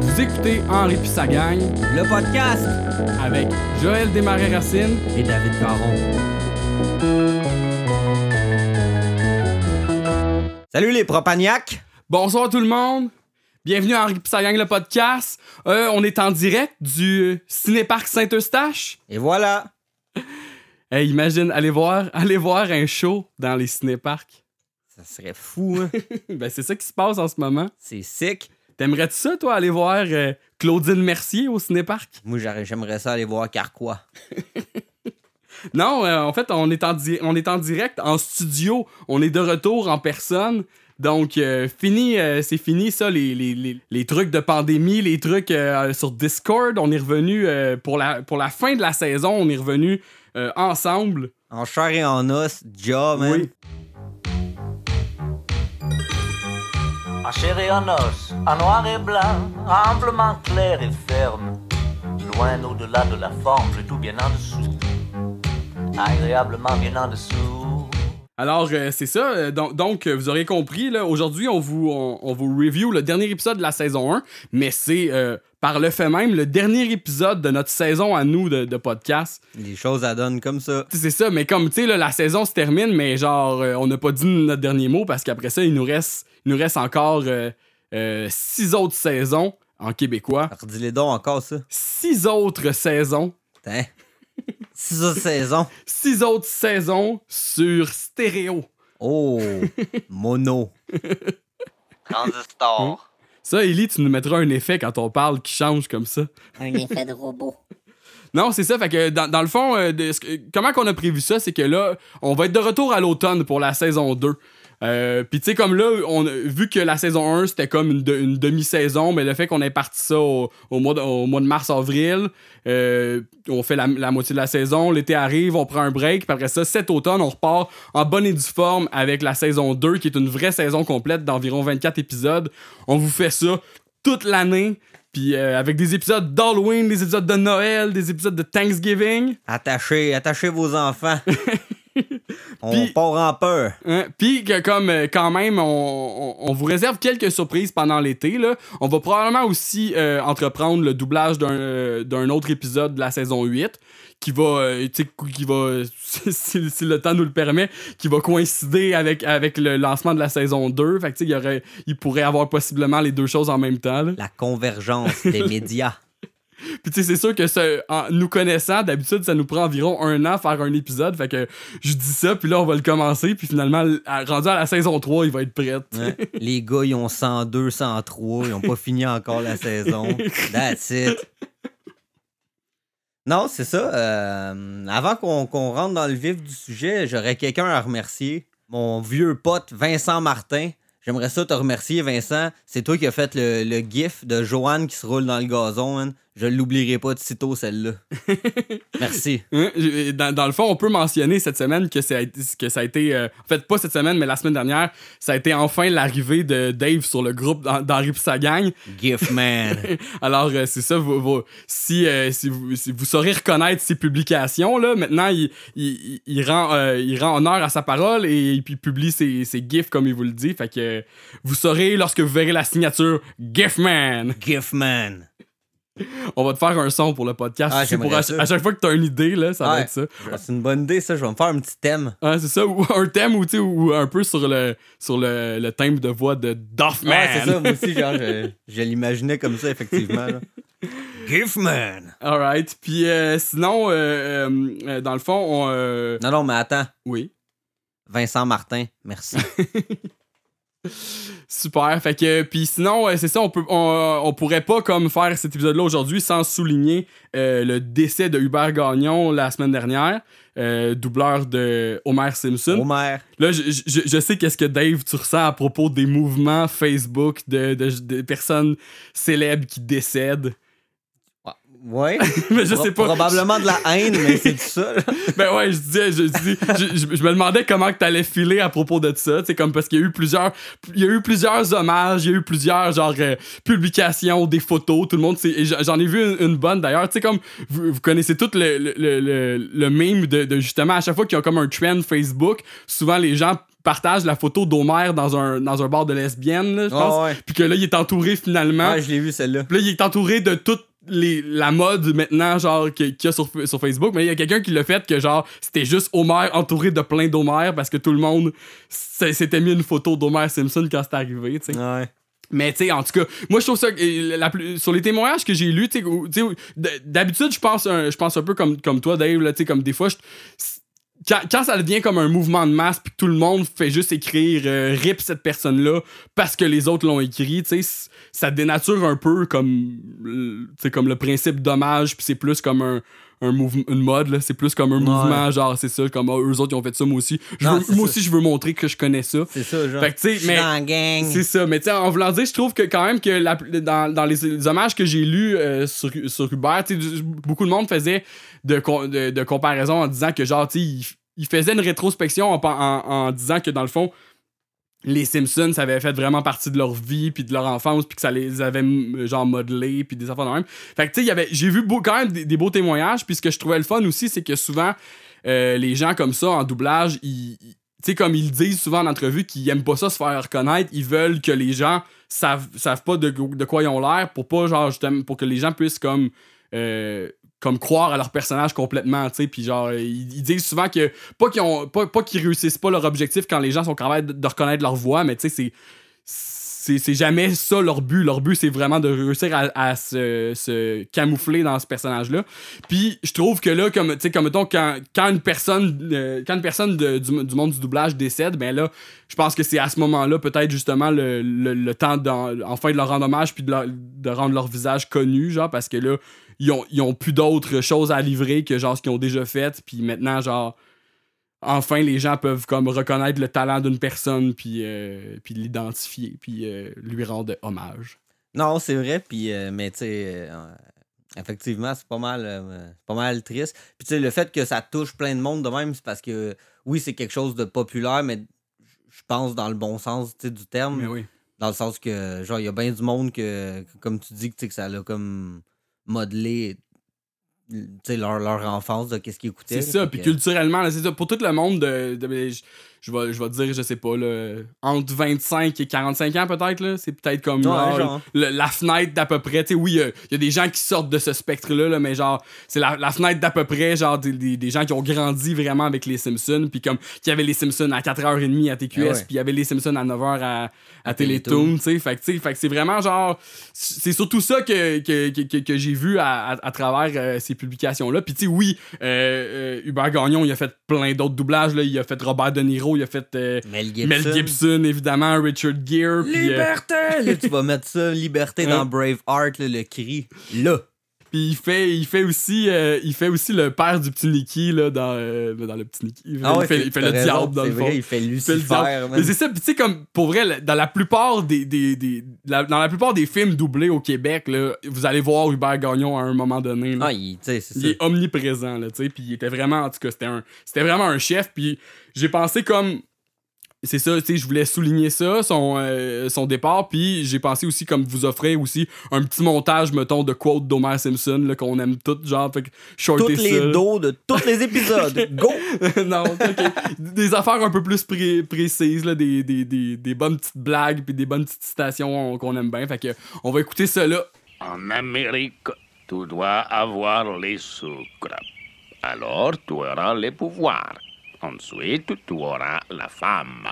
Vous écoutez Henri puis sa gang Le podcast avec Joël Desmarais-Racine. et David Caron. Salut les propagnacs! Bonsoir tout le monde. Bienvenue à Henri puis sa gang, le podcast. Euh, on est en direct du Cinéparc Saint-Eustache. Et voilà! Hey, imagine, allez voir, allez voir un show dans les cinéparcs. Ça serait fou, hein? ben, c'est ça qui se passe en ce moment. C'est sick. T'aimerais-tu ça, toi, aller voir euh, Claudine Mercier au cinéparc? Moi, j'aimerais ça aller voir Carquois. Non, euh, en fait, on est en, di- on est en direct, en studio. On est de retour en personne. Donc, euh, fini, euh, c'est fini ça, les, les, les, les trucs de pandémie, les trucs euh, sur Discord. On est revenu pour, la, pour la fin de la saison, on est revenu ensemble. En chair et en os, job, man. Oui. En chair et en os, en noir et blanc, amplement clair et ferme, loin au-delà de la forme, tout bien en dessous, agréablement bien en dessous. Alors, euh, c'est ça. euh, donc, donc, euh, vous aurez compris, là, aujourd'hui, on vous, on, on vous review le dernier épisode de la saison 1, mais c'est euh, par le fait même le dernier épisode de notre saison à nous de, de podcast. Les choses à donne comme ça. C'est ça, mais comme, tu sais, la saison se termine, mais genre, euh, on n'a pas dit notre dernier mot parce qu'après ça, il nous reste, il nous reste encore six autres saisons en québécois. Redis-les donc encore ça. Six autres saisons. Hein? Six autres saisons. Six autres saisons sur stéréo. Oh! Mono. Transistor. Ça, Ellie, tu nous mettras un effet quand on parle qui change comme ça. Un effet de robot. Non, c'est ça. Fait que dans, dans le fond, euh, de- comment qu'on a prévu ça, c'est que là, on va être de retour à l'automne pour la saison 2. Euh, Puis tu sais, comme là, on, vu que la saison 1, c'était comme une, de- une demi-saison, mais le fait qu'on ait parti ça au, au mois, de, au mois de mars-avril, euh, on fait la, la moitié de la saison, l'été arrive, on prend un break, puis après ça, cet automne, on repart en bonne et due forme avec la saison 2, qui est une vraie saison complète d'environ 24 épisodes. On vous fait ça toute l'année. Puis euh, avec des épisodes d'Halloween, des épisodes de Noël, des épisodes de Thanksgiving. Attachez, attachez vos enfants. On Puis- part en peur. Hein? Puis que comme euh, quand même, on, vous réserve quelques surprises pendant l'été. Là. On va probablement aussi euh, entreprendre le doublage d'un euh, d'un autre épisode de la saison 8 qui va, euh, qui va si, si le temps nous le permet, qui va coïncider avec, avec le lancement de la saison 2. Fait que, il y aurait, il pourrait avoir possiblement les deux choses en même temps. là. La convergence des médias. Puis tu sais, c'est sûr que ça, en nous connaissant, d'habitude, ça nous prend environ un an faire un épisode. Fait que je dis ça, puis là, on va le commencer. Puis finalement, à- rendu à la saison 3, il va être prêt. Les gars, ils ont 102, 103. Ils ont pas fini encore la saison. That's it. Non, c'est ça. euh, avant qu'on qu'on rentre dans le vif du sujet, j'aurais quelqu'un à remercier. Mon vieux pote Vincent Martin. J'aimerais ça te remercier, Vincent. C'est toi qui as fait le, le gif de Joanne qui se roule dans le gazon. man. Je l'oublierai pas de sitôt, celle-là. Merci. Hein, Dans, dans le fond, on peut mentionner cette semaine que ça a été, que ça a été euh, en fait, pas cette semaine, mais la semaine dernière, ça a été enfin l'arrivée de Dave sur le groupe d'Hen- d'Henri sa gang. Gif man. Alors, euh, c'est ça, vous, vous- si, euh, si, vous, si vous saurez reconnaître ses publications, là, maintenant, il, il, il- rend, il rend honneur à sa parole et il publie ses, ses gifs comme il vous le dit. Fait que euh, vous saurez lorsque vous verrez la signature Gifman. Gif man. On va te faire un son pour le podcast. Ah, pour à, chaque fois que tu as une idée, là, ça va être ça. C'est une bonne idée, ça. Je vais me faire un petit thème. Ouais, c'est ça, ou un thème ou, ou un peu sur le, sur le, le thème de voix de Doffman. Ouais, c'est ça. Moi aussi, genre, je, je l'imaginais comme ça, effectivement. là. Gif man. Alright. Puis euh, sinon, euh, dans le fond, on. Non, non, mais attends. Oui. Vincent Martin, merci. Super. Fait que, puis sinon, c'est ça, on, peut, on, on pourrait pas comme faire cet épisode-là aujourd'hui sans souligner euh, le décès de Hubert Gagnon la semaine dernière, euh, doubleur de Homer Simpson. Homer. Là, je, je, je sais qu'est-ce que Dave, tu ressens à propos des mouvements Facebook de, de, de personnes célèbres qui décèdent. Ouais. Mais je sais pas. Probablement de la haine, mais c'est ça. là. Ben ouais, je disais, je, dis- je, je- je me demandais comment que t'allais filer à propos de ça, sais, comme parce qu'il y a eu plusieurs, il y a eu plusieurs hommages, il y a eu plusieurs genre euh, publications, des photos, tout le monde, j'en ai vu une, une bonne d'ailleurs, tu sais comme vous, vous connaissez tout le le, le, le, le meme de, de justement à chaque fois qu'il y a comme un trend Facebook, souvent les gens partage la photo d'Homer dans un, dans un bar de lesbiennes, je pense. Puis que là, il est entouré finalement. Ouais, je l'ai vu celle-là. Puis là, il est entouré de toute les, la mode maintenant, genre, qu'il y a sur, sur Facebook. Mais il y a quelqu'un qui l'a fait que, genre, c'était juste Homer entouré de plein d'Homer parce que tout le monde s'était mis une photo d'Homer Simpson quand c'est arrivé, tu sais. Ouais. Mais tu sais, en tout cas, moi je trouve ça euh, la plus- sur les témoignages que j'ai lus, tu sais, d'habitude je pense un, je pense un peu comme comme toi Dave, là, tu sais, comme des fois je- quand, quand ça devient comme un mouvement de masse puis tout le monde fait juste écrire euh, rip cette personne là parce que les autres l'ont écrit, ça dénature un peu comme comme le principe d'hommage puis c'est plus comme un un mouvement une mode là, c'est plus comme un mouvement genre c'est ça comme ah, eux autres ils ont fait ça moi aussi. Je Non, veux- c'est moi ça. aussi je veux montrer que je connais ça. C'est ça, genre. Fait que, Je suis mais- dans la gang. C'est ça, mais tu sais, en voulant dire, je trouve que quand même que la- dans, dans les, les hommages que j'ai lus euh, sur, sur Hubert, beaucoup de monde faisait de, de, de comparaison en disant que genre, tu il, il faisait une rétrospection en, en- en disant que dans le fond, les Simpsons, ça avait fait vraiment partie de leur vie puis de leur enfance puis que ça les avait m- genre modelé puis des affaires de même. Fait que tu sais, j'ai vu quand même des, beaux témoignages puis ce que je trouvais le fun aussi c'est que souvent euh, les gens comme ça en doublage, ils tu sais comme ils disent souvent en entrevue qu'ils aiment pas ça se faire reconnaître, ils veulent que les gens savent savent pas de, quoi ils ont l'air pour pas genre pour que les gens puissent comme euh, comme croire à leur personnage complètement, tu sais, puis genre ils, disent souvent que pas qu'ils ont pas, pas réussissent pas leur objectif quand les gens sont capables de, reconnaître leur voix, mais tu sais c'est c'est jamais ça leur but. Leur but, c'est vraiment de réussir à, se, se camoufler dans ce personnage-là. Puis je trouve que là, comme, tu sais, comme mettons, quand, quand une personne, euh, quand une personne de- du, monde du doublage décède, ben là, je pense que c'est à ce moment-là, peut-être justement, le, le, le temps enfin de leur rendre hommage puis de, de rendre leur visage connu, genre, parce que là, ils ont, ils ont plus d'autres choses à livrer que genre ce qu'ils ont déjà fait. Puis maintenant, genre, enfin les gens peuvent comme reconnaître le talent d'une personne puis euh, puis l'identifier puis euh, lui rendre hommage. Non, c'est vrai, puis euh, mais tu sais, effectivement, c'est pas mal pas mal triste. Puis tu sais, le fait que ça touche plein de monde de même, c'est parce que oui, c'est quelque chose de populaire, mais je pense dans le bon sens du terme. Mais oui. Dans le sens que, genre, il y a bien du monde que, comme tu dis, que, que ça l'a comme sais, leur, leur enfance de qu'est-ce qu'ils écoutaient. C'est ça, puis culturellement, c'est ça. Pour tout le monde, de, de- je, vais, je vais te dire, je sais pas, là, entre 25 et 45 ans peut-être, c'est peut-être comme Ouais, genre, genre. le- la fenêtre d'à peu près. Tu sais, oui, il y a- il y, a des gens qui sortent de ce spectre-là, là, mais genre, c'est la, la fenêtre d'à peu près, genre, des, des- des gens qui ont grandi vraiment avec les Simpsons, puis comme, qui avaient les Simpsons à 4h30 à TQS, ouais. puis il y avait les Simpsons à 9h à, à À Télétoon, tu sais. Fait que, tu sais, fait que c'est vraiment genre, c'est surtout ça que, que, que, que- que j'ai vu à, à, à travers euh, ces publications-là. Puis, tu sais, oui, euh, euh, Hubert Gagnon, il a fait plein d'autres doublages. Là. Il a fait Robert De Niro, il a fait euh, Mel Gibson. Mel Gibson, évidemment, Richard Gere. euh, Liberté! Là, tu vas mettre ça, liberté dans? Braveheart, là, le cri. Là. Puis il fait, il fait aussi, euh, il fait aussi le père du petit Nicky là, dans, euh, dans le petit Nicky. Il fait, Ah ouais, il fait, il fait le raison, diable dans le fond. vrai, il fait Il fait le Lucifer. diable. man. Mais c'est ça, tu sais, comme pour vrai, dans la plupart des. des, des la- dans la plupart des films doublés au Québec, là, vous allez voir Hubert Gagnon à un moment donné. là. Ah, il, c'est Il ça. est omniprésent, là, tu sais, puis il était vraiment, en tout cas, c'était un, c'était vraiment un chef, puis j'ai pensé comme, c'est ça, tu sais, je voulais souligner ça, son, euh, son départ, puis j'ai pensé aussi comme vous offrir aussi un petit montage, mettons, de quotes d'Homer Simpson, là, qu'on aime toutes, genre, fait que shorter Toutes les ça. dos de tous les épisodes. Go! non, ok. Des affaires un peu plus pré- précises, là, des, des, des, des bonnes petites blagues, puis des bonnes petites citations on- qu'on aime bien, fait que on va écouter ça là. En Amérique, tu dois avoir les sucres. Alors tu auras les pouvoirs. Ensuite, tu auras la femme.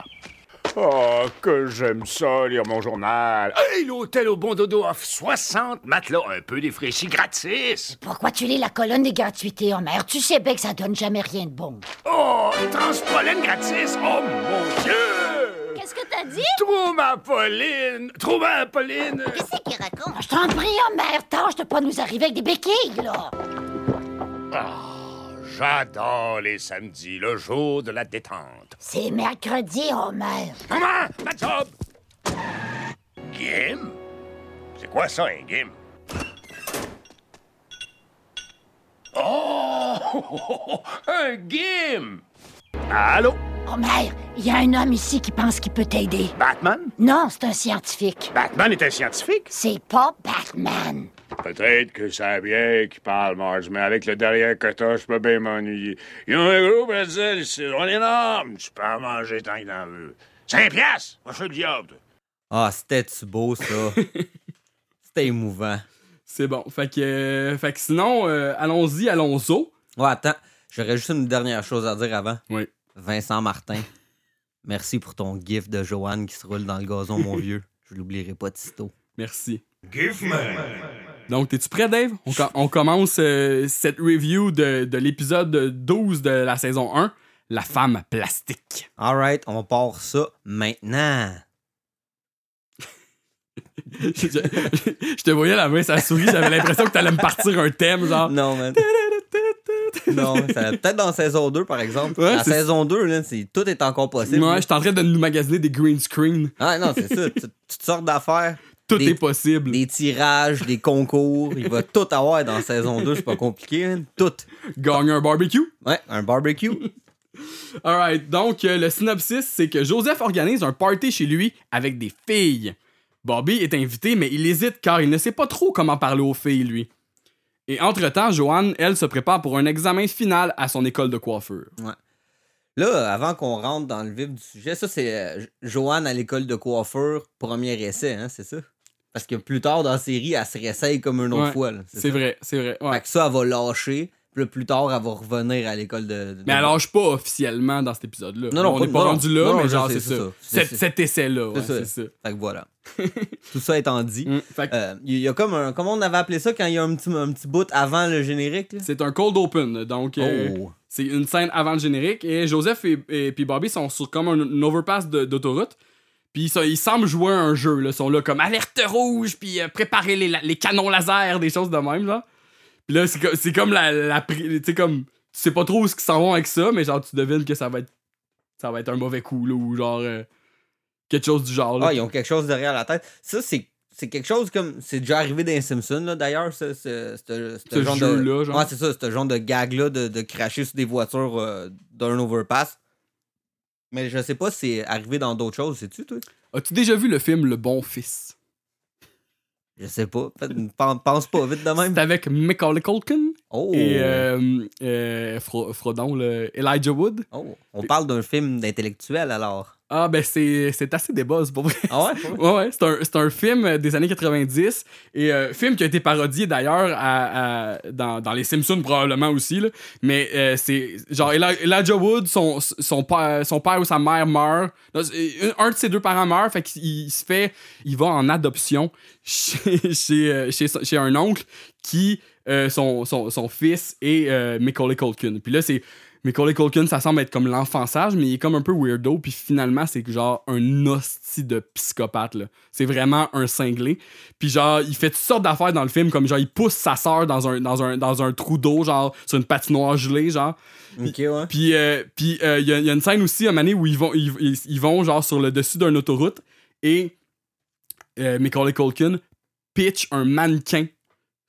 Oh, que j'aime ça, lire mon journal. Hey, l'hôtel au bon dodo offre 60 matelas un peu défraîchis gratis. Pourquoi tu lis la colonne des gratuités, Homer? Tu sais bien que ça donne jamais rien de bon. Oh, transpollen gratis. Oh, mon Dieu. Qu'est-ce que t'as dit? Trouve ma Pauline. Trouve ma Pauline. Qu'est-ce qu'il raconte? Je t'en prie, Homer, tâche de pas nous arriver avec des béquilles, là. J'adore les samedis, le jour de la détente. C'est mercredi, Homer. Maman, ma job. Game? C'est quoi ça, un game? Oh! Un game! Allô? Homer, il y a un homme ici qui pense qu'il peut t'aider. Batman? Non, c'est un scientifique. Batman est un scientifique? C'est pas Batman. Peut-être que c'est la bière qui parle, Marge, mais avec le derrière que t'as, je peux bien m'ennuyer. Ils ont un gros bretzel ici, on est énorme. Tu peux en manger tant que t'en veux. 5 piastres! Va chez le diable. Ah, c'était-tu beau, ça? c'était émouvant. C'est bon. Fait que, euh, fait que sinon, euh, allons-y, allons-y. Ouais, attends, j'aurais juste une dernière chose à dire avant. Oui. Vincent Martin, merci pour ton gif de Joanne qui se roule dans le gazon, mon vieux. Je l'oublierai pas de sitôt. Merci. Give man. Donc, t'es-tu prêt, Dave? On, co- on commence euh, cette review de, de l'épisode 12 de la saison 1, La femme plastique. Alright, on part ça maintenant. je, je- je te voyais la main, ça sourit, j'avais l'impression que t'allais me partir un thème, genre. Non, man. non, peut-être dans saison 2, par exemple. Ouais, la c'est- saison 2, là, tout est encore possible. Ouais, je suis en train de nous magasiner des green screen. Ah non, c'est ça. Tu- Toutes sortes d'affaires. Tout Des- est possible. Des tirages, des concours. Il va tout avoir dans saison 2. C'est pas compliqué, man. Tout. Gagner un barbecue. Ouais, un barbecue. Alright, donc euh, le synopsis, c'est que Joseph organise un party chez lui avec des filles. Bobby est invité, mais il hésite car il ne sait pas trop comment parler aux filles, lui. Et entre-temps, Joanne, elle, se prépare pour un examen final à son école de coiffure. Là, avant qu'on rentre dans le vif du sujet, ça, c'est euh, Joanne à l'école de coiffure, premier essai, hein, c'est ça? Parce que plus tard dans la série, elle se réessaye comme une autre Ouais, fois. C'est vrai, c'est vrai. ouais. Fait que ça, elle va lâcher. Puis plus tard, elle va revenir à l'école de. de- Mais elle lâche pas officiellement dans cet épisode-là. Non, non, on n'est pas non, rendu là, non, mais genre, c'est ça. Cet, essai-là, ouais, c'est ça. ça. Fait que voilà. Tout ça étant dit, Mm, que euh, il y a comme un. Comment on avait appelé ça quand il y a un petit, un petit bout avant le générique? C'est un cold open, donc euh, Oh. c'est une scène avant le générique et Joseph et, et puis Bobby sont sur comme un, un overpass d'autoroute. Puis ils, sont- ils semblent jouer à un jeu, là. Ils sont là comme alerte rouge, puis euh, préparer les, les canons laser, des choses de même, genre. Puis là, c'est co- c'est comme la, la Tu sais, comme. Tu sais pas trop où ce qu'ils s'en vont avec ça, mais genre, tu devines que ça va être. Ça va être un mauvais coup, là, ou genre. euh, quelque chose du genre, là. Ah, ils ont quelque chose derrière la tête. Ça, c'est. C'est quelque chose comme. C'est déjà arrivé dans les Simpsons, là, d'ailleurs, ça, ce, ce- ce Ce genre jeu-là, de. genre. Ouais, c'est ça, ce genre de gag-là de, de cracher sur des voitures euh, d'un overpass. Mais je sais pas si c'est arrivé dans d'autres choses, sais-tu, toi? As-tu déjà vu le film Le Bon Fils? Je sais pas. Pense pas vite de même. C'est avec Macaulay Culkin? Oh! et euh, euh, Fro- Frodon, le Elijah Wood. Oh, On parle d'un film d'intellectuel alors. Ah, ben c'est c'est assez des buzz, pour vrai. Ah ouais? Ouais, ouais, c'est un, film des années 90 et euh, film qui a été parodié d'ailleurs à, à- dans, dans les Simpsons probablement aussi là. mais euh, c'est genre Eli- Elijah Wood son, son, père, son père ou sa mère meurt un de ses deux parents meurt fait qu'il il se fait il va en adoption chez, chez, chez, chez un oncle qui euh, son, son, son fils est euh, Macaulay Culkin puis là c'est Macaulay Culkin, ça semble être comme l'enfant sage, mais il est comme un peu weirdo, puis finalement, c'est genre un hostie de psychopathe, là. C'est vraiment un cinglé. Puis genre, il fait toutes sortes d'affaires dans le film, comme genre, il pousse sa sœur dans un, dans, un, dans un trou d'eau, genre, sur une patinoire gelée, genre. Ok, ouais. Puis euh, puis, euh, il y, a- il y a une scène aussi, à un moment donné, où ils vont, ils, ils- ils vont genre, sur le dessus d'une autoroute, et euh, Macaulay Culkin pitch un mannequin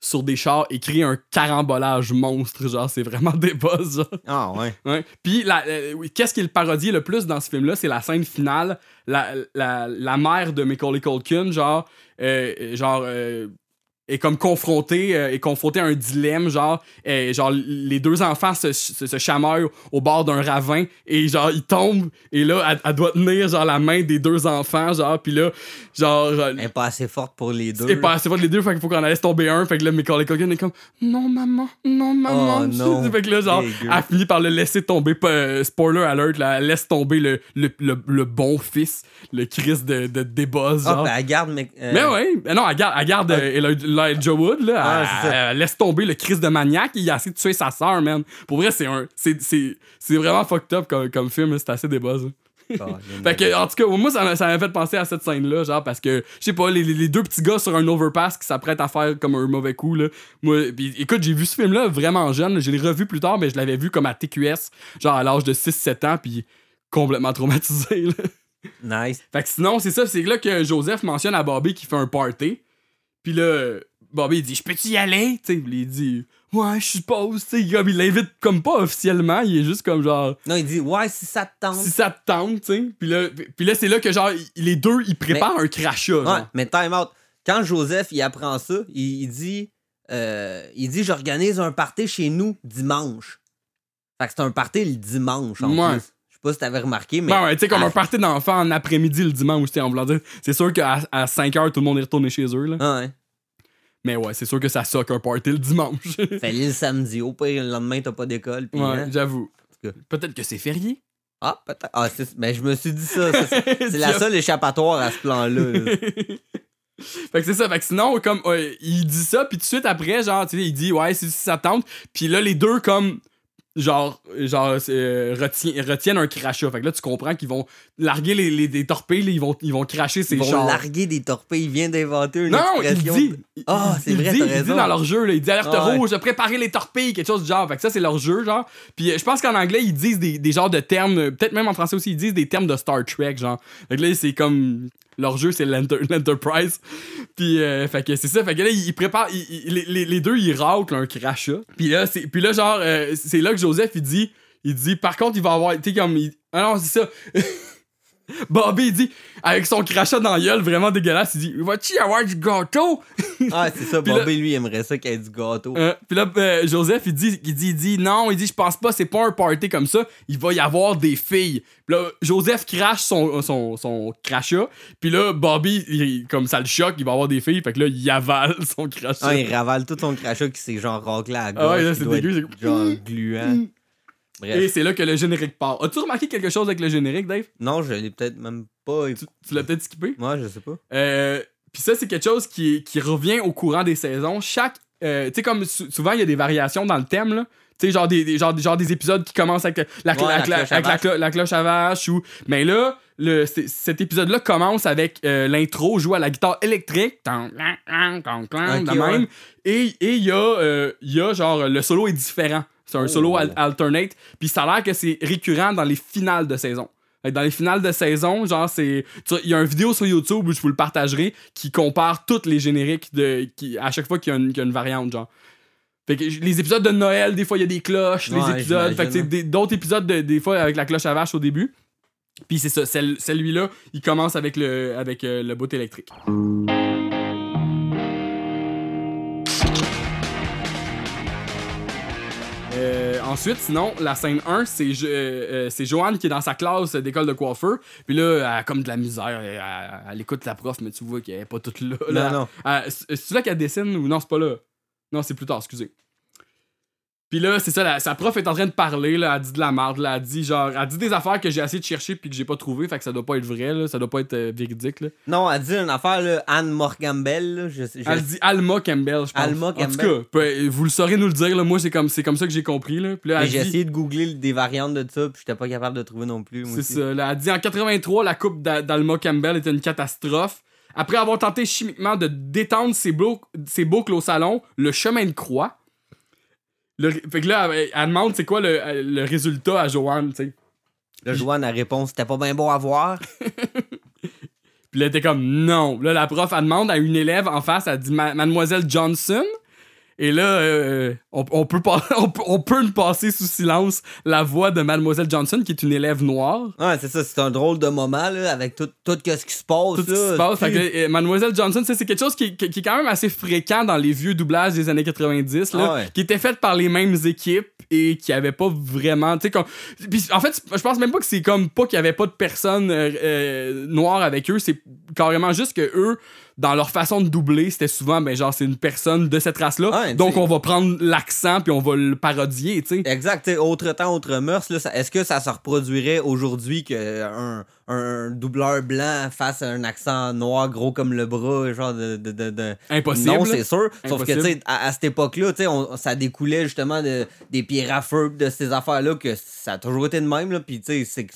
sur des chars et crée un carambolage monstre, genre, c'est vraiment des buzz, genre. Ah ouais. Ouais. Puis, euh, qu'est-ce qui le parodie le plus dans ce film-là? C'est la scène finale. La, la, la mère de Macaulay Culkin, genre, euh, genre euh, est comme confrontée, euh, est confrontée à un dilemme, genre, euh, genre, les deux enfants se, se, se chamaillent au bord d'un ravin et, genre, ils tombent et là, elle, elle doit tenir, genre, la main des deux enfants, genre, puis là, genre, Elle est pas assez forte pour les deux. c'est pas assez fort les deux, fait qu'il faut qu'on laisse tomber un. Fait que là, Macaulay Culkin est comme Non, maman, non, maman. Oh, non. fait que là, genre, elle finit par le laisser tomber. pas, euh, spoiler alert, là, elle laisse tomber le, le, le, le bon fils, le Chris de, de Ah, genre. ben elle garde. Mais, euh, mais ouais, mais non, elle garde, elle garde euh, Eli- Elijah Wood, là. Ah, elle, elle laisse tomber le Chris de maniaque. Il a essayé de tuer sa sœur, man. Pour vrai, c'est un. C'est, c'est, c'est vraiment fucked up comme, comme film, c'est assez là. Ah, Fait que, en tout cas, moi, ça m'a ça m'a fait penser à cette scène-là, genre, parce que, je sais pas, les, les- deux petits gars sur un overpass qui s'apprêtent à faire comme un mauvais coup, là. Moi, pis, écoute, j'ai vu ce film-là vraiment jeune, je l'ai revu plus tard, mais je l'avais vu comme à TQS, genre à l'âge de 6-7 ans, puis complètement traumatisé, là. Nice. Fait que sinon, c'est ça, c'est là que Joseph mentionne à Bobby qu'il fait un party. Puis là, Bobby il dit Je peux-tu y aller Tu sais, puis il dit Ouais, je suppose. Tu sais, comme il l'invite comme pas officiellement, il est juste comme genre Non, il dit Ouais, si ça te tente. Si ça te tente, tu sais. Puis là, puis là c'est là que genre, les deux, ils préparent un crachat. Ouais, genre. mais time out. Quand Joseph il apprend ça, il, il dit euh, il dit J'organise un party chez nous dimanche. Fait que c'est un party le dimanche en Ouais. plus. Pas si t'avais remarqué, mais. Ben ouais, tu sais, comme un party d'enfants en après-midi le dimanche, tu en voulant dire. C'est sûr qu'à à 5 heures, tout le monde est retourné chez eux, là. Ah ouais. Mais ouais, c'est sûr que ça soque un party le dimanche. Fallait le samedi. Au pire, le lendemain, t'as pas d'école. puis, ouais, hein. j'avoue. Peut-être que c'est férié. Ah, peut-être. Ah, c'est- ben, je me suis dit ça. c'est c'est la seule échappatoire à ce plan-là. là. fait que c'est ça. Fait que sinon, comme, euh, il dit ça, puis tout de suite après, genre, tu sais, il dit, ouais, si, si ça tente. Puis là, les deux, comme, genre, genre euh, retien- retiennent un crachat. Fait que là, tu comprends qu'ils vont larguer les, les, des torpilles, là, ils vont, ils vont cracher ces Ils vont chars. larguer des torpilles. Il vient d'inventer une Non, il expression. dit. il- Ah, il- c'est vrai, dit, t'as Il dit dans leur jeu, là, il dit alerte Ah ouais. rouge, préparez les torpilles, quelque chose du genre. Fait que ça, c'est leur jeu, genre. Puis euh, je pense qu'en anglais, ils disent des, des genres de termes, euh, peut-être même en français aussi, ils disent des termes de Star Trek, genre. Fait que là, c'est comme. Leur jeu, c'est l'Enter- l'Enterprise. Puis, euh, fait que c'est ça. Fait que là, ils préparent. les deux, ils raclent un crachat. Puis là, c'est, puis là genre, euh, c'est là que Joseph, il dit. Il dit, par contre, il va avoir. Tu sais, comme. il- ah non, c'est ça. Bobby, il dit, avec son crachat dans la gueule, vraiment dégueulasse, il dit Va-tu y avoir du gâteau? Ah, c'est ça. Là- Bobby, lui, il aimerait ça qu'il y ait du gâteau. Euh, Puis là, euh, Joseph, il dit, il dit, il dit, non, il dit, je pense pas, c'est pas un party comme ça, il va y avoir des filles. Puis là, Joseph crache son, son, son crachat, puis là, Bobby, il- comme ça le choque, il va avoir des filles, fait que là, il avale son crachat. Ah, il ravale tout son crachat qui s'est genre raclé à la Ah ouais, gauche. là, c'est dégueu, être Genre gluant. Et c'est là que le générique part. As-tu remarqué quelque chose avec le générique, Dave? Non, je l'ai peut-être même pas. Tu, tu l'as peut-être skippé? Moi, je sais pas. Euh, Puis ça, c'est quelque chose qui, qui revient au courant des saisons. Chaque. euh, tu sais, comme sou- souvent, il y a des variations dans le thème, là. Tu sais, genre des, des- genre, genre des épisodes qui commencent avec, la, Ouais, la la- cloche à avec vache. clo- la cloche à vache. Ou... Mais là, le, cet épisode-là commence avec euh, l'intro joué à la guitare électrique. Tan, tan, tan, tan, tan, Ok, de ouais. même. Et et il y, a, euh, y a genre, le solo est différent. C'est un Oh. solo al- alternate. Puis ça a l'air que c'est récurrent dans les finales de saison. Dans les finales de saison, genre, c'est. Il y a une vidéo sur YouTube où je vous le partagerai qui compare tous les génériques de. Qui, à chaque fois qu'il y, a une- qu'il y a une variante, genre. Fait que les épisodes de Noël, des fois, il y a des cloches, les épisodes. Fait que d'autres épisodes, de- des fois, avec la cloche à vache au début. Puis c'est ça, celui-là, il commence avec le, avec, euh, le bout électrique. Ensuite, sinon, la scène 1, c'est euh, euh, Joanne qui est dans sa classe d'école de coiffeur. Puis là, elle a comme de la misère. Elle, elle- elle écoute la prof, mais tu vois qu'elle est pas toute là. là. Non, non. Euh, c'est c'est là qu'elle dessine ou non, c'est pas là? Non, c'est plus tard, excusez. Puis là, c'est ça, la- sa prof est en train de parler, là, elle dit de la merde, là, elle dit genre, elle dit des affaires que j'ai essayé de chercher puis que j'ai pas trouvé, fait que ça doit pas être vrai, là, ça doit pas être euh, véridique, là. Non, elle dit une affaire, là, Anne Morgambel. Là, je, je- Elle dit Alma Campbell, je pense. Alma En tout Campbell. cas, peu- vous le saurez nous le dire, là, moi c'est comme, c'est comme ça que j'ai compris, là. Puis là, mais elle j'ai dit- essayé de googler des variantes de ça, puis j'étais pas capable de trouver non plus. C'est ça. Là, elle dit en 83, la coupe d'A- d'Alma Campbell était une catastrophe. Après avoir tenté chimiquement de détendre ses, boucles, ses boucles au salon, le chemin de croix. Le- fait que là, elle, elle demande c'est quoi le, le résultat à Joanne, tu sais. Là, Joanne, la réponse, c'était pas bien beau à voir. Puis là, elle était comme non. Là, la prof, elle demande à une élève en face, elle dit Ma- Mademoiselle Johnson? Et là, euh, on, on peut pas, on, peut passer sous silence la voix de Mademoiselle Johnson, qui est une élève noire. Ouais, c'est ça, c'est un drôle de moment, là, avec tout, tout ce qui se passe. tout ce qui se passe. Que, euh, Mademoiselle Johnson, c'est quelque chose qui, qui- qui est quand même assez fréquent dans les vieux doublages des années 90, là, Ah ouais. qui était fait par les mêmes équipes et qui avait pas vraiment, comme... Puis, en fait, je pense même pas que c'est comme pas qu'il y avait pas de personnes euh, euh, noires avec eux, c'est carrément juste que eux, dans leur façon de doubler, c'était souvent, ben genre, c'est une personne de cette race-là, Ouais, donc on va prendre l'accent puis on va le parodier, tu sais. Exact, t'sais, autre temps, autre mœurs, est-ce que ça se reproduirait aujourd'hui qu'un un doubleur blanc fasse un accent noir gros comme le bras, genre de. de, de, de- Impossible. Non, c'est sûr. Sauf que, tu sais, à, à cette époque-là, tu sais, ça découlait justement de, des pierres à feu, de ces affaires-là, que ça a toujours été de même, là, puis tu sais, c'est que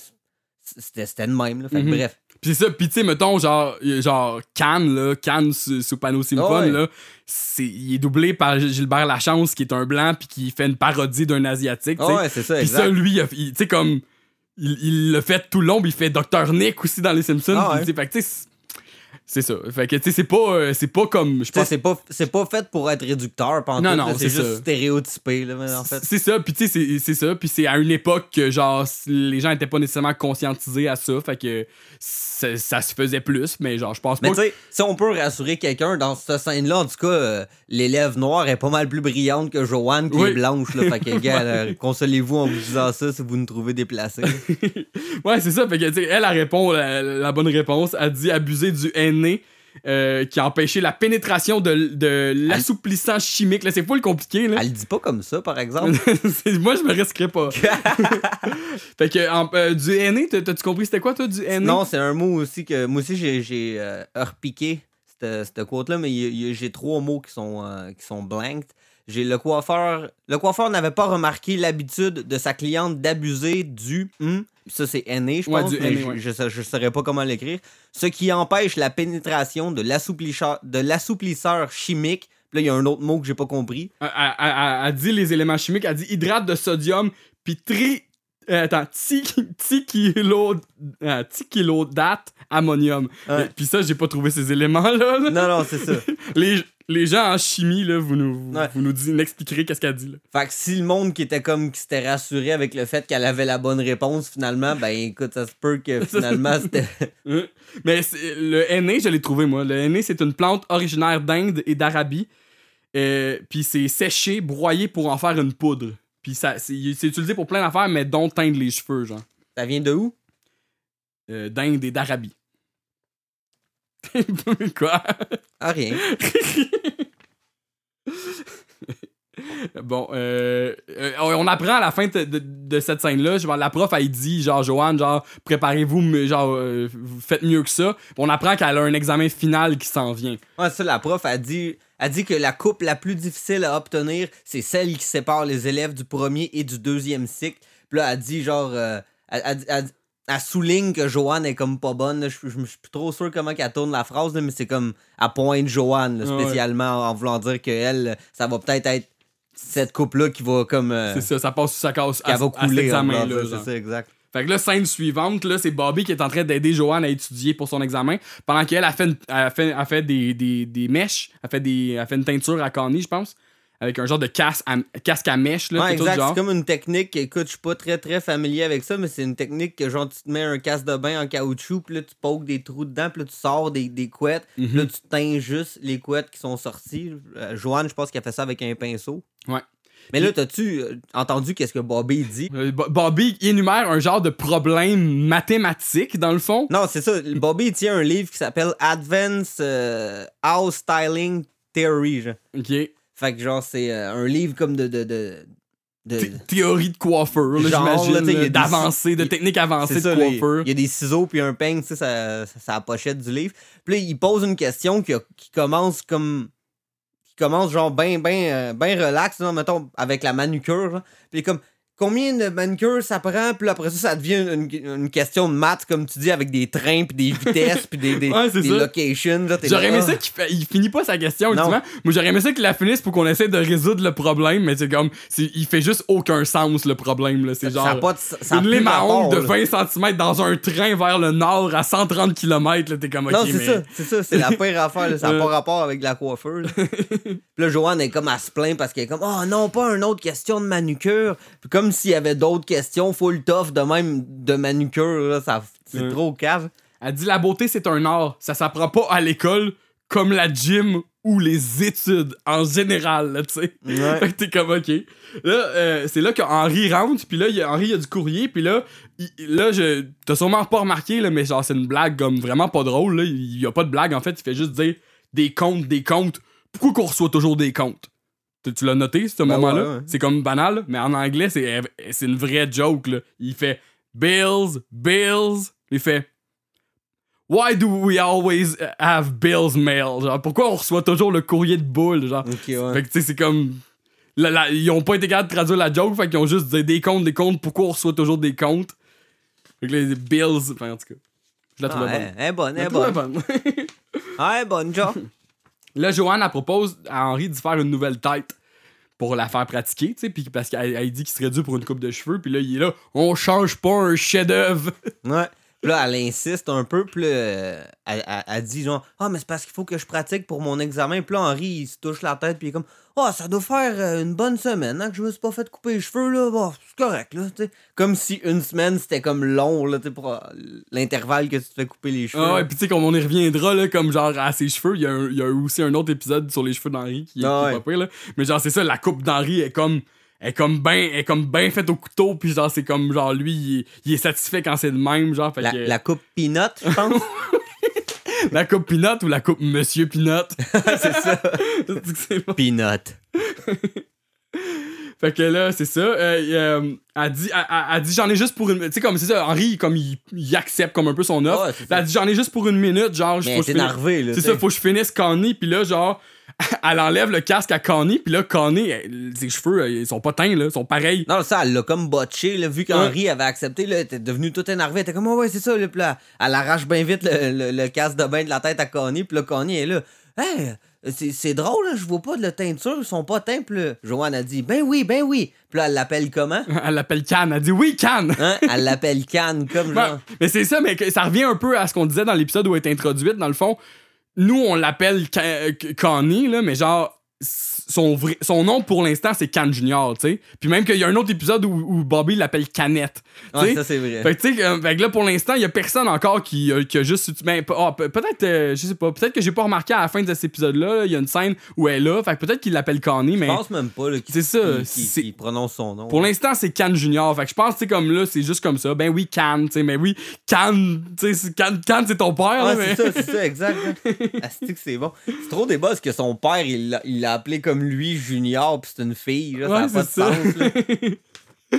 c'était de même, là. Fait que Mhm. bref. Pis c'est ça, pis tu sais, mettons, genre, genre Cannes, là, Cannes sous, sous panneau symphone, Ah ouais. là, c'est, il est doublé par Gilbert Lachance, qui est un blanc, puis qui fait une parodie d'un asiatique, tu sais. Ouais, c'est ça, Pis exact. ça, lui, tu sais, comme, il, il le fait tout le long, pis il fait Dr. Nick aussi dans Les Simpsons, Ah pis ouais. tu sais, fait que tu sais, c'est- ça. Fait que, tu sais, c'est pas, euh, c'est pas comme. Je pense c'est pas, c'est pas fait pour être réducteur, pantoute, Non, non, c'est juste ça. stéréotypé, là, en fait. C'est ça, puis tu sais, c'est- c'est ça, puis c'est à une époque que, genre, les gens étaient pas nécessairement conscientisés à ça, fait que ça, ça se faisait plus, mais genre, je pense Mais pas tu sais, si on peut rassurer quelqu'un dans cette scène-là, en tout cas, euh, l'élève noire est pas mal plus brillante que Joanne qui Oui. est blanche. Là, fait que, gars, là, consolez-vous en vous disant ça si vous nous trouvez déplacé. Ouais, c'est ça. Fait que, tu sais, elle, elle répond la, la bonne réponse. Elle dit abuser du aîné euh, qui a empêché la pénétration de, de l'assouplissant chimique. Là, c'est pas le compliqué, là. Elle le dit pas comme ça, par exemple. Moi, je me risquerais pas. fait que, en- euh, du t'as- t'as-tu compris c'était quoi, toi, du aîné? non, c'est un mot aussi que. Moi aussi, j'ai, euh, repiqué cette, cette quote-là, mais j'ai trois mots qui sont, euh, qui sont blanked. J'ai le coiffeur. Le coiffeur n'avait pas remarqué l'habitude de sa cliente d'abuser du. hum, ça, c'est aîné, je Ouais, pense. du mais aîné, je- ouais. je, sais- je saurais pas comment l'écrire. Ce qui empêche la pénétration de l'assouplisseur, chimique. Puis là, il y a un autre mot que j'ai pas compris. Elle- elle dit les éléments chimiques. Elle dit hydrate de sodium, puis tri. Euh, attends, ti- tikilo, euh, tikilodate ammonium. Ouais. Puis ça, j'ai pas trouvé ces éléments-là. là. Non, non, c'est ça. Les, les gens en chimie, là, vous nous, vous, Ouais. vous nous dites, m'expliquerez qu'est-ce qu'elle dit. Là. Fait que si le monde qui était comme qui s'était rassuré avec le fait qu'elle avait la bonne réponse finalement, ben écoute, ça se peut que finalement c'était. Mais le henné, je l'ai trouvé, moi. Le henné, c'est une plante originaire d'Inde et d'Arabie. Euh, puis c'est séché, broyé pour en faire une poudre. Puis ça, c'est utilisé pour plein d'affaires, mais dont teindre les cheveux, genre. Ça vient de où? Euh, D'Inde et d'Arabie. Quoi? Ah rien. Bon, euh, euh, on apprend à la fin de, de- de cette scène-là, la prof, elle dit, genre, Joanne, genre, préparez-vous, genre, euh, faites mieux que ça. On apprend qu'elle a un examen final qui s'en vient. Ouais, ça, la prof a dit, a dit que la coupe la plus difficile à obtenir, c'est celle qui sépare les élèves du premier et du deuxième cycle. Puis là, elle dit genre. euh, elle, elle- elle- elle souligne que Joanne est comme pas bonne. là. Je je- je suis plus trop sûr comment qu'elle tourne la phrase, là, mais c'est comme à pointe Joanne, là, ouais. spécialement en voulant dire que elle, ça va peut-être être cette coupe-là qui va comme. euh, C'est ça, ça passe sous sa casse qu'elle à, va couler. C'est ça, exact. Fait que là, scène suivante, là, c'est Bobby qui est en train d'aider Joanne à étudier pour son examen, pendant qu'elle a fait, une- elle fait, elle fait des, des, des mèches, elle fait, des, elle fait une teinture à Connie, je pense, avec un genre de casque à, casque à mèche, là, Ouais, exact. C'est comme une technique. Écoute, je suis pas très très familier avec ça, mais c'est une technique que genre tu te mets un casque de bain en caoutchouc, puis là tu pokes des trous dedans, puis là tu sors des, des couettes, puis Mhm. là tu teins juste les couettes qui sont sorties. Euh, Joanne, je pense qu'elle fait ça avec un pinceau. Ouais. Mais là, t'as-tu euh, entendu qu'est-ce que Bobby dit? Euh, Bo- Bobby énumère un genre de problème mathématique, dans le fond. Non, c'est ça. Bobby tient un livre qui s'appelle Advanced euh, House Styling Theory. genre. OK. Fait que genre, c'est euh, un livre comme de. de, de, de- Thé- Théorie de coiffeur, j'imagine. D'avancée, de technique avancée de coiffeur. il y a des ciseaux puis un peigne, tu sais, ça, ça, ça la pochette du livre. Puis là, il pose une question qui, a- qui commence comme. Commence genre ben, ben, ben relax, mettons, avec la manucure. comme. Combien de manucures ça prend? Puis après ça, ça devient une, une question de maths, comme tu dis, avec des trains, puis des vitesses, puis des, des, Ouais, locations. J'aurais aimé ah. ça qu'il fait- il finit pas sa question, Non. ultimement. Moi, j'aurais aimé ça qu'il la finisse pour qu'on essaie de résoudre le problème, mais c'est comme, il fait juste aucun sens, le problème, là. C'est Ça genre, pas de- ça une lime à de là. 20 cm dans un train vers le nord à 130 km, là, t'es comme, ok, Non, c'est mais- ça, c'est ça, c'est la pire affaire, là, ça n'a Euh. pas rapport avec la coiffeur. là. Puis là, Joanne est comme à se plaindre parce qu'elle est comme Oh non, pas une autre question de manucure. Puis comme s'il y avait d'autres questions full tough de même de manucure, là, ça, c'est Ouais. trop cave. Elle dit, la beauté, c'est un art. Ça s'apprend pas à l'école comme la gym ou les études en général, là, tu sais. Ouais. Fait que t'es comme, OK. Là, euh, c'est là que Henri rentre, puis là, y a, Henri, il y a du courrier, puis là, il- là, je, t'as sûrement pas remarqué, là, mais genre, c'est une blague comme vraiment pas drôle, là. Il y a pas de blague, en fait, il fait juste dire des comptes, des comptes. Pourquoi qu'on reçoit toujours des comptes? Tu, tu l'as noté, ce Ben moment-là? ouais, ouais. C'est comme banal, mais en anglais, c'est, c'est une vraie joke, là. Il fait bills, bills. Il fait Why do we always have bills mail? Genre, pourquoi on reçoit toujours le courrier de boule? Genre, ouais. fait que, tu sais, c'est comme. la- la- ils ont pas été capables de traduire la joke, fait qu'ils ont juste dit des comptes, des comptes, pourquoi on reçoit toujours des comptes? Fait que les bills. Enfin, en tout cas. Je la Ah, trouvais bonne. elle est bonne, Je elle est bonne. bonne. Ah, elle est bonne, genre. Là, Joanne, elle propose à Henri d'y faire une nouvelle tête pour la faire pratiquer, tu sais, parce qu'elle elle dit qu'il serait dû pour une coupe de cheveux, puis là, il est là, on change pas un chef-d'œuvre. Ouais. Puis là, elle insiste un peu, puis là, elle dit genre, ah, mais c'est parce qu'il faut que je pratique pour mon examen. Puis là, Henri, il se touche la tête, puis il est comme, ah, ça doit faire euh, une bonne semaine, hein, que je me suis pas fait couper les cheveux, là. Bon, c'est correct, là. Comme si une semaine, c'était comme long, là, pour euh, l'intervalle que tu te fais couper les cheveux. Ah ouais, puis tu sais, comme on y reviendra, là, comme genre à ses cheveux, il y, a y aussi un autre épisode sur les cheveux d'Henri qui, qui Ah est ouais. pas pire, là. Mais genre, c'est ça, la coupe d'Henri est comme. est comme ben est comme ben faite au couteau puis genre c'est comme genre lui il est, il est satisfait quand c'est de même genre fait la, que- la coupe peanut, je pense. la coupe Pinot ou la coupe Monsieur Pinot c'est ça. bon. Peanut. Fait que là, c'est ça. Euh, euh, elle dit, elle, elle- elle dit j'en ai juste pour une. Tu sais, comme c'est ça, Henri, comme il, il accepte comme un peu son offre. Ouais, elle dit j'en ai juste pour une minute, genre, Mais faut que je finisse-. C'est ça, faut que je finisse Connie, puis là, genre, elle enlève le casque à Connie, puis là, Connie, elle- ses cheveux, euh, ils sont pas teints, là, ils sont pareils. Non, ça, elle l'a comme botché, là, vu qu'Henri avait accepté, là, elle était devenue toute énervée. Elle était comme, oh, ouais, c'est ça, là, puis là, elle arrache bien vite le, le, le casque de bain de la tête à Connie, puis là, Connie est là. Hey, c'est, drôle, là, je vois pas de la teinture, ils sont pas teints, puis là, Joanne a dit, ben oui, ben oui. Puis là, elle l'appelle comment? Elle l'appelle Cannes, elle dit oui, Cannes! Hein? Elle l'appelle Cannes, comme genre. mais c'est ça, mais ça revient un peu à ce qu'on disait dans l'épisode où elle est introduite. Dans le fond, nous, on l'appelle Connie, là, mais genre, son, vrai, son nom pour l'instant, c'est Can Junior, tu sais. Puis même qu'il y a un autre épisode où, où Bobby l'appelle Canette. Ouais, ça, c'est vrai. Fait que, euh, fait que là, pour l'instant, il y a personne encore qui, euh, qui a juste. Ben, ah, pe- peut-être, euh, je sais pas, peut-être que j'ai pas remarqué à la fin de cet épisode-là, il y a une scène où elle est là. Fait que peut-être qu'il l'appelle Connie, mais. Je pense même pas, là, qu'il, C'est ça, prononce son nom. Pour l'instant, c'est Can Junior. Fait que je pense, tu comme là, c'est juste comme ça. Ben oui, Can, tu sais, mais oui, Can, tu sais, c'est- Can, Can, c'est ton père, là, Ouais, mais... c'est ça, c'est ça, exact. hein. Asti que c'est bon. C'est trop débat parce que son père, il l'a, il l'a appelé comme lui Junior, puis c'est une fille. Là, Ouais, ça n'a pas de ça. sens. là.